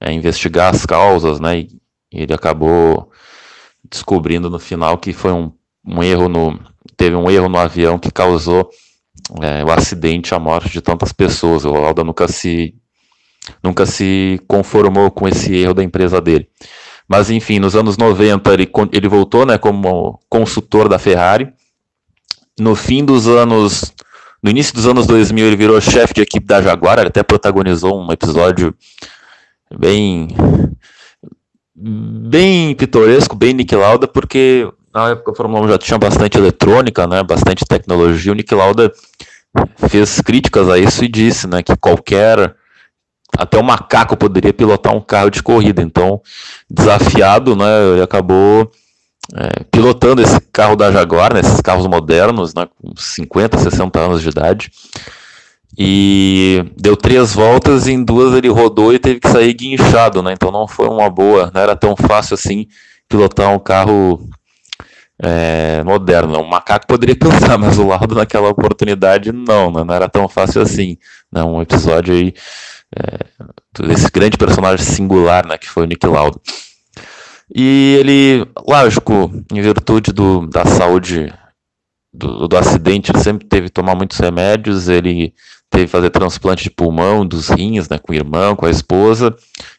é, investigar as causas, né, e ele acabou descobrindo no final que foi um, um erro no teve um erro no avião que causou é, o acidente, a morte de tantas pessoas. O Lauda nunca se nunca se conformou com esse erro da empresa dele. Mas enfim, nos anos 90 ele, ele voltou né, como consultor da Ferrari. No fim dos anos. No início dos anos 2000 ele virou chefe de equipe da Jaguar, ele até protagonizou um episódio bem bem pitoresco, bem Nick Lauda, porque na época a Fórmula 1 já tinha bastante eletrônica, né, bastante tecnologia. O Nick Lauda fez críticas a isso e disse né, que qualquer até o macaco poderia pilotar um carro de corrida. Então, desafiado, né, ele acabou é, pilotando esse carro da Jaguar, né, esses carros modernos, né, com 50, 60 anos de idade. E deu três voltas e em duas ele rodou e teve que sair guinchado, né? Então não foi uma boa, não era tão fácil assim pilotar um carro é, moderno. Um macaco poderia *laughs* pilotar, mas o Laudo naquela oportunidade não, né? não era tão fácil assim. Né? Um episódio aí é, desse grande personagem singular, né, que foi o Nick Lauda. E ele, lógico, em virtude do, da saúde do, do acidente, ele sempre teve que tomar muitos remédios, ele teve que fazer transplante de pulmão, dos rins, né, com o irmão, com a esposa,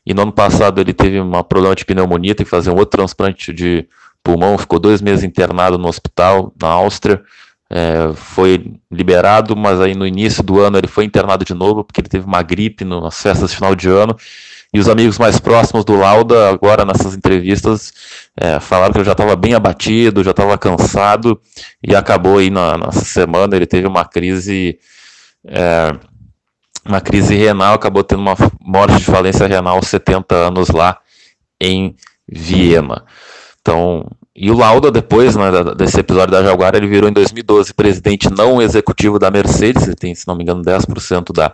e no ano passado ele teve um problema de pneumonia, teve que fazer um outro transplante de pulmão, ficou dois meses internado no hospital, na Áustria, é, foi liberado, mas aí no início do ano ele foi internado de novo, porque ele teve uma gripe nas festas de final de ano. E os amigos mais próximos do Lauda, agora nessas entrevistas, é, falaram que ele já estava bem abatido, já estava cansado, e acabou aí na, nessa semana, ele teve uma crise. É, uma crise renal, acabou tendo uma morte de falência renal aos 70 anos lá em Viena. Então, e o Lauda, depois né, desse episódio da Jaguar, ele virou em 2012 presidente não executivo da Mercedes, ele tem, se não me engano, 10% da,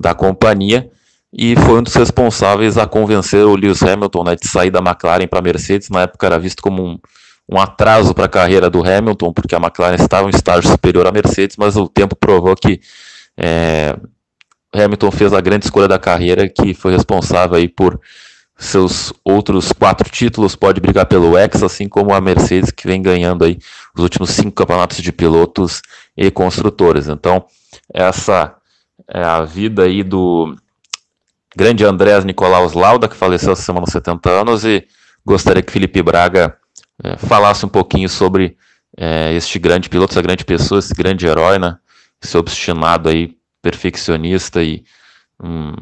da companhia, e foi um dos responsáveis a convencer o Lewis Hamilton né, de sair da McLaren para a Mercedes. Na época era visto como um, um atraso para a carreira do Hamilton, porque a McLaren estava em estágio superior à Mercedes, mas o tempo provou que é, Hamilton fez a grande escolha da carreira, que foi responsável aí por seus outros quatro títulos, pode brigar pelo X, assim como a Mercedes, que vem ganhando aí os últimos cinco campeonatos de pilotos e construtores. Então, essa é a vida aí do grande Andrés Nicolaus Lauda, que faleceu essa semana aos 70 anos, e gostaria que Felipe Braga é, falasse um pouquinho sobre é, este grande piloto, essa grande pessoa, esse grande herói, né? Esse obstinado aí, perfeccionista e um,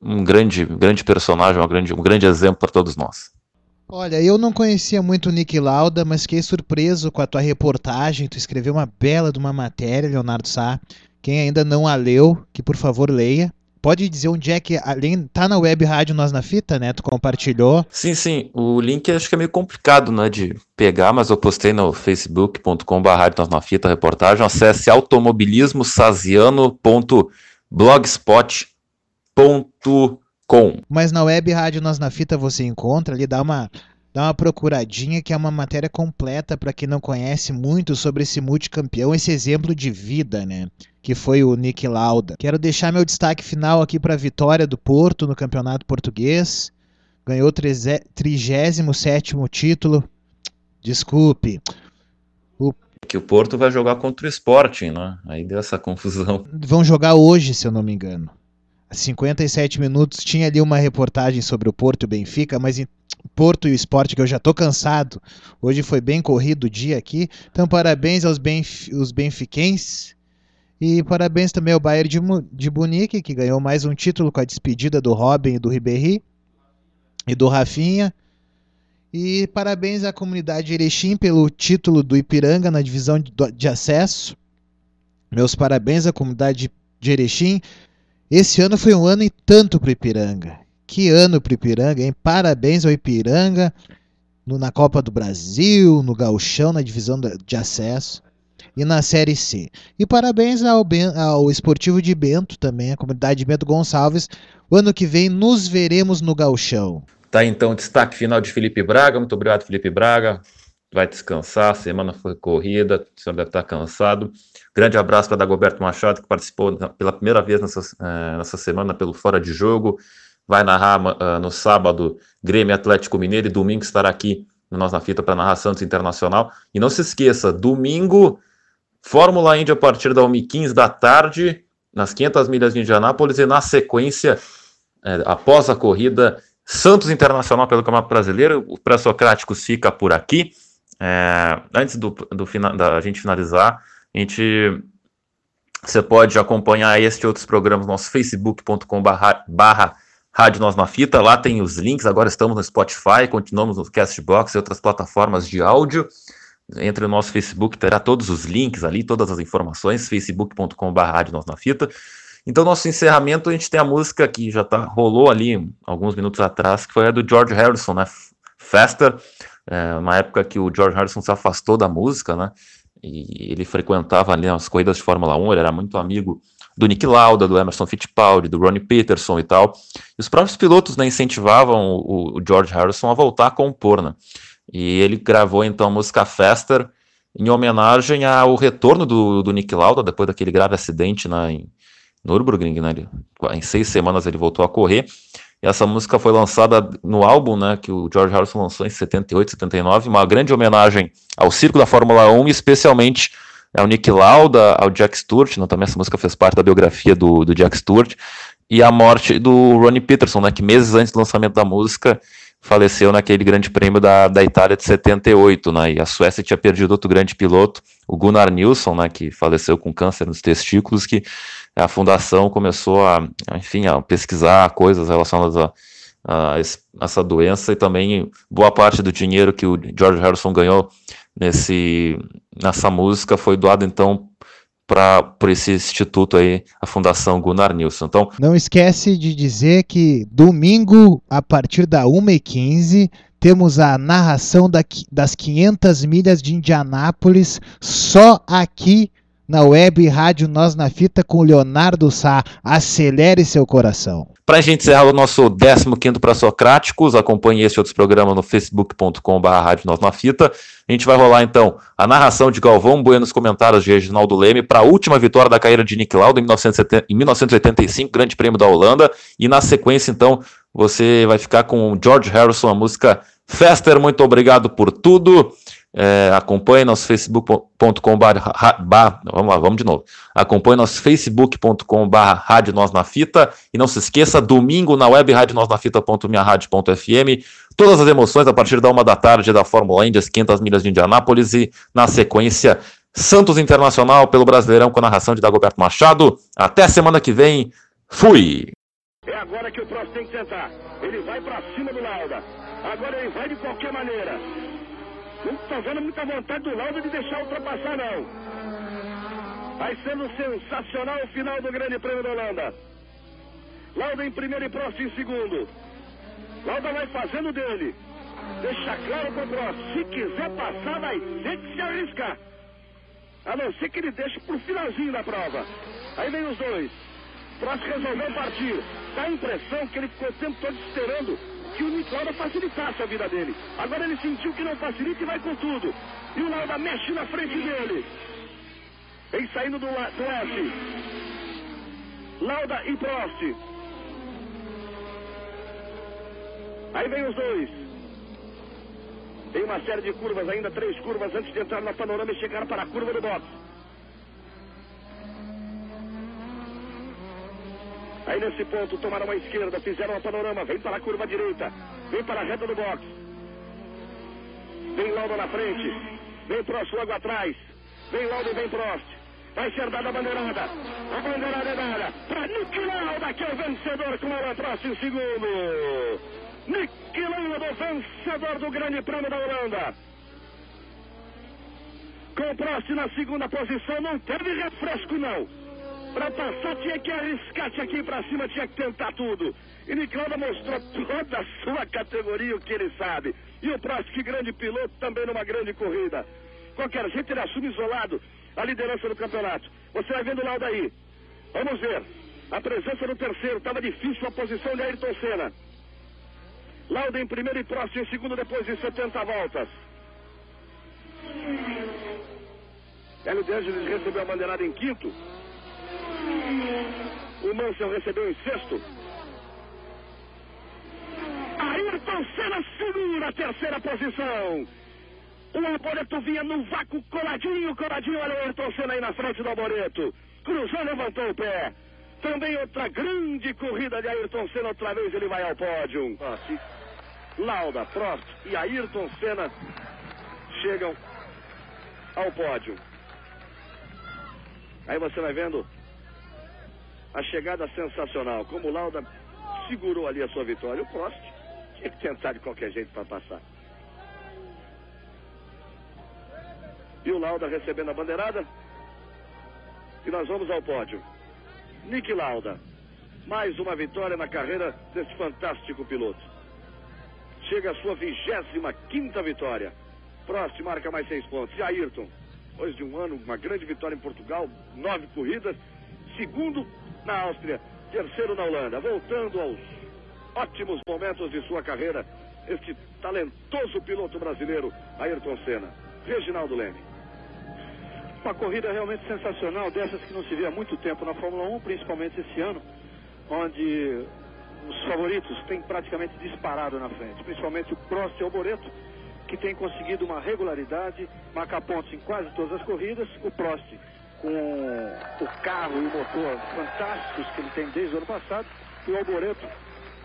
um grande, grande personagem, um grande, um grande exemplo para todos nós. Olha, eu não conhecia muito o Nick Lauda, mas fiquei surpreso com a tua reportagem. Tu escreveu uma bela de uma matéria, Leonardo Sá. Quem ainda não a leu, que por favor leia. Pode dizer onde é que, além, tá na web rádio Nós na Fita, né? Tu compartilhou. Sim, sim. O link acho que é meio complicado, né, de pegar, mas eu postei no facebook.com.br Nós na Fita reportagem. Acesse automobilismosaziano.blogspot.com com. Mas na web rádio Nós na Fita você encontra ali, dá uma, dá uma procuradinha que é uma matéria completa para quem não conhece muito sobre esse multicampeão, esse exemplo de vida, né? Que foi o Nick Lauda. Quero deixar meu destaque final aqui para a vitória do Porto no Campeonato Português. Ganhou o 37 título. Desculpe. O que o Porto vai jogar contra o Sporting, né? Aí deu essa confusão. Vão jogar hoje, se eu não me engano. 57 minutos tinha ali uma reportagem sobre o Porto e o Benfica, mas Porto e o esporte que eu já tô cansado. Hoje foi bem corrido o dia aqui. Então parabéns aos benf os benfiquenses. E parabéns também ao Bayern de, de Munique, que ganhou mais um título com a despedida do Robin e do Ribéry e do Rafinha. E parabéns à comunidade Erechim pelo título do Ipiranga na divisão de, de acesso. Meus parabéns à comunidade de Erechim. Esse ano foi um ano e tanto para o Ipiranga. Que ano para o Ipiranga, hein? Parabéns ao Ipiranga no, na Copa do Brasil, no Gauchão, na divisão de acesso e na Série C. E parabéns ao, ao Esportivo de Bento também, a comunidade de Bento Gonçalves. O ano que vem nos veremos no Gauchão. Tá então destaque final de Felipe Braga. Muito obrigado, Felipe Braga. vai descansar, a semana foi corrida, o senhor deve estar cansado. Grande abraço para Dagoberto Machado, que participou pela primeira vez nessa, uh, nessa semana pelo Fora de Jogo. Vai narrar uh, no sábado Grêmio Atlético Mineiro e domingo estará aqui no Nós na Fita para narrar Santos Internacional. E não se esqueça, domingo, Fórmula Indy a partir da 1h15 da tarde, nas 500 milhas de Indianápolis, e na sequência, é, após a corrida, Santos Internacional pelo Campeonato Brasileiro. O Pré-Socráticos fica por aqui. É, antes do, do da gente finalizar, a gente você pode acompanhar este e outros programas no nosso facebook.com barra Rádio Nós na Fita, lá tem os links, agora estamos no Spotify, continuamos no Castbox e outras plataformas de áudio. Entre o nosso Facebook, terá todos os links ali, todas as informações, facebook.com.br Rádio Nós na Fita. Então, nosso encerramento, a gente tem a música que já tá, rolou ali alguns minutos atrás, que foi a do George Harrison, né? Faster, é, uma época que o George Harrison se afastou da música, né? E ele frequentava ali as corridas de Fórmula 1, ele era muito amigo do Nick Lauda, do Emerson Fittipaldi, do Ronnie Peterson e tal. E os próprios pilotos né, incentivavam o, o, George Harrison a voltar a compor, né? E ele gravou então a música Faster em homenagem ao retorno do, do Nick Lauda depois daquele grave acidente né, em Nürburgring, né? Ele, em seis semanas ele voltou a correr. E essa música foi lançada no álbum, né, que o George Harrison lançou em 78, 79, uma grande homenagem ao circo da Fórmula 1 e especialmente ao Nick Lauda, ao Jack Stewart, né, também essa música fez parte da biografia do, do Jack Stewart, e a morte do Ronnie Peterson, né, que meses antes do lançamento da música faleceu naquele grande prêmio da, da Itália de 78, né, e a Suécia tinha perdido outro grande piloto, o Gunnar Nilsson, né, que faleceu com câncer nos testículos, que a fundação começou a, enfim, a pesquisar coisas relacionadas a, a, essa doença e também boa parte do dinheiro que o George Harrison ganhou nesse nessa música foi doado então para por esse instituto aí, a Fundação Gunnar Nilsson. Então, não esquece de dizer que domingo a partir da 1h15 temos a narração da, das 500 milhas de Indianápolis só aqui na web Rádio Nós na Fita com Leonardo Sá. Acelere seu coração. Para a gente encerrar o nosso 15 para Socráticos, acompanhe esse outros programas no facebook.com.br Rádio Nós na Fita. A gente vai rolar então a narração de Galvão Bueno nos comentários de Reginaldo Leme para a última vitória da carreira de Nick Lauda em, 1970, em 1985, Grande Prêmio da Holanda. E na sequência, então, você vai ficar com George Harrison, a música Fester. Muito obrigado por tudo. É, acompanhe nosso facebook.com vamos lá, vamos de novo. Acompanhe nosso facebook.com Rádio Nós na Fita e não se esqueça, domingo na web radionosnafita.minharadio.fm todas as emoções a partir da uma da tarde da Fórmula Indy, as 500 milhas de Indianápolis e na sequência Santos Internacional pelo Brasileirão com a narração de Dagoberto Machado. Até semana que vem. Fui! É agora que o próximo tem que tentar. Ele vai para cima do Lauda. Agora ele vai de qualquer maneira. Não estou vendo muita vontade do Lauda de deixar ultrapassar, não. Vai sendo sensacional o final do Grande Prêmio da Holanda. Lauda em primeiro e Prost em segundo. Lauda vai fazendo dele. Deixa claro para o Prost. Se quiser passar, vai ter que se arriscar. A não ser que ele deixe pro finalzinho da prova. Aí vem os dois. Prost resolveu partir. Dá a impressão que ele ficou o tempo todo esperando que o Lauda facilitasse a vida dele. Agora ele sentiu que não facilita e vai com tudo. E o Lauda mexe na frente dele. Vem saindo do, do F. Lauda e Prost. Aí vem os dois. Tem uma série de curvas ainda, três curvas antes de entrar na panorama e chegar para a curva do box. Aí nesse ponto tomaram a esquerda, fizeram a panorama, vem para a curva direita, vem para a reta do box. Vem Lauda na frente, vem Prost logo atrás, vem Lauda e vem Prost. Vai ser dada a bandeirada, a bandeirada é dada para Nick Lauda, que é o vencedor com ela Prost em segundo. Nick Lauda, vencedor do Grande Prêmio da Holanda. Com Prost na segunda posição, não teve refresco não. Para passar tinha que arriscar, tinha que ir para cima, tinha que tentar tudo. E Niclauda mostrou toda a sua categoria, o que ele sabe. E o Prost, que grande piloto, também numa grande corrida. Qualquer jeito, ele assume isolado a liderança do campeonato. Você vai vendo o Lauda aí. Vamos ver. A presença no terceiro, estava difícil a posição de Ayrton Senna. Lauda em primeiro e Prost em segundo depois de 70 voltas. Hélio De recebeu a bandeirada em quinto. O Mansell recebeu em sexto. Ayrton Senna segura a terceira posição. O Alboreto vinha no vácuo coladinho, coladinho. Olha o Ayrton Senna aí na frente do Alboreto. Cruzou, levantou o pé. Também outra grande corrida de Ayrton Senna. Outra vez ele vai ao pódio. Lauda, Prost e Ayrton Senna chegam ao pódio. Aí você vai vendo a chegada sensacional. Como o Lauda segurou ali a sua vitória. O Prost tinha que tentar de qualquer jeito para passar. E o Lauda recebendo a bandeirada. E nós vamos ao pódio. Nick Lauda. Mais uma vitória na carreira desse fantástico piloto. Chega a sua 25 quinta vitória. Prost marca mais seis pontos. E Ayrton, depois de um ano, uma grande vitória em Portugal, nove corridas. Segundo na Áustria, terceiro na Holanda. Voltando aos ótimos momentos de sua carreira, este talentoso piloto brasileiro, Ayrton Senna. Reginaldo Leme. Uma corrida realmente sensacional, dessas que não se vê há muito tempo na Fórmula 1, principalmente esse ano, onde os favoritos têm praticamente disparado na frente, principalmente o Prost e o Boreto, que tem conseguido uma regularidade, marcar pontos em quase todas as corridas, o Prost com o carro e o motor fantásticos que ele tem desde o ano passado, e o Alboreto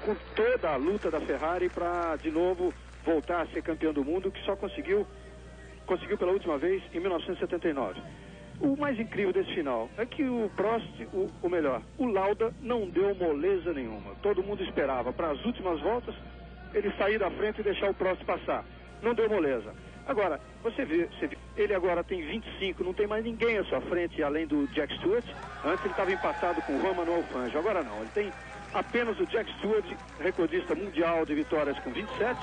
com toda a luta da Ferrari para de novo voltar a ser campeão do mundo, que só conseguiu conseguiu pela última vez em 1979. O mais incrível desse final é que o Prost, o, o melhor, o Lauda não deu moleza nenhuma. Todo mundo esperava para as últimas voltas ele sair da frente e deixar o Prost passar. Não deu moleza. Agora, você vê, você vê, ele agora tem 25, não tem mais ninguém à sua frente além do Jack Stewart. Antes ele estava empatado com o Roman Alfange, agora não. Ele tem apenas o Jack Stewart, recordista mundial de vitórias com 27,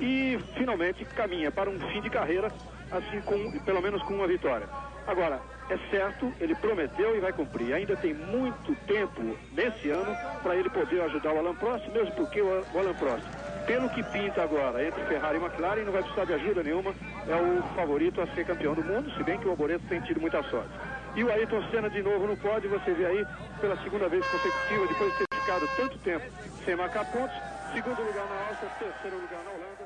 e finalmente caminha para um fim de carreira, assim com pelo menos com uma vitória. Agora, é certo, ele prometeu e vai cumprir. Ainda tem muito tempo nesse ano para ele poder ajudar o Alan Prost, mesmo porque o Alan Prost, pelo que pinta agora entre Ferrari e McLaren, não vai precisar de ajuda nenhuma, é o favorito a ser campeão do mundo, se bem que o Alboreto tem tido muita sorte. E o Ayrton Senna de novo no pódio, você vê aí, pela segunda vez consecutiva, depois de ter ficado tanto tempo sem marcar pontos, segundo lugar na Áustria, terceiro lugar na Holanda.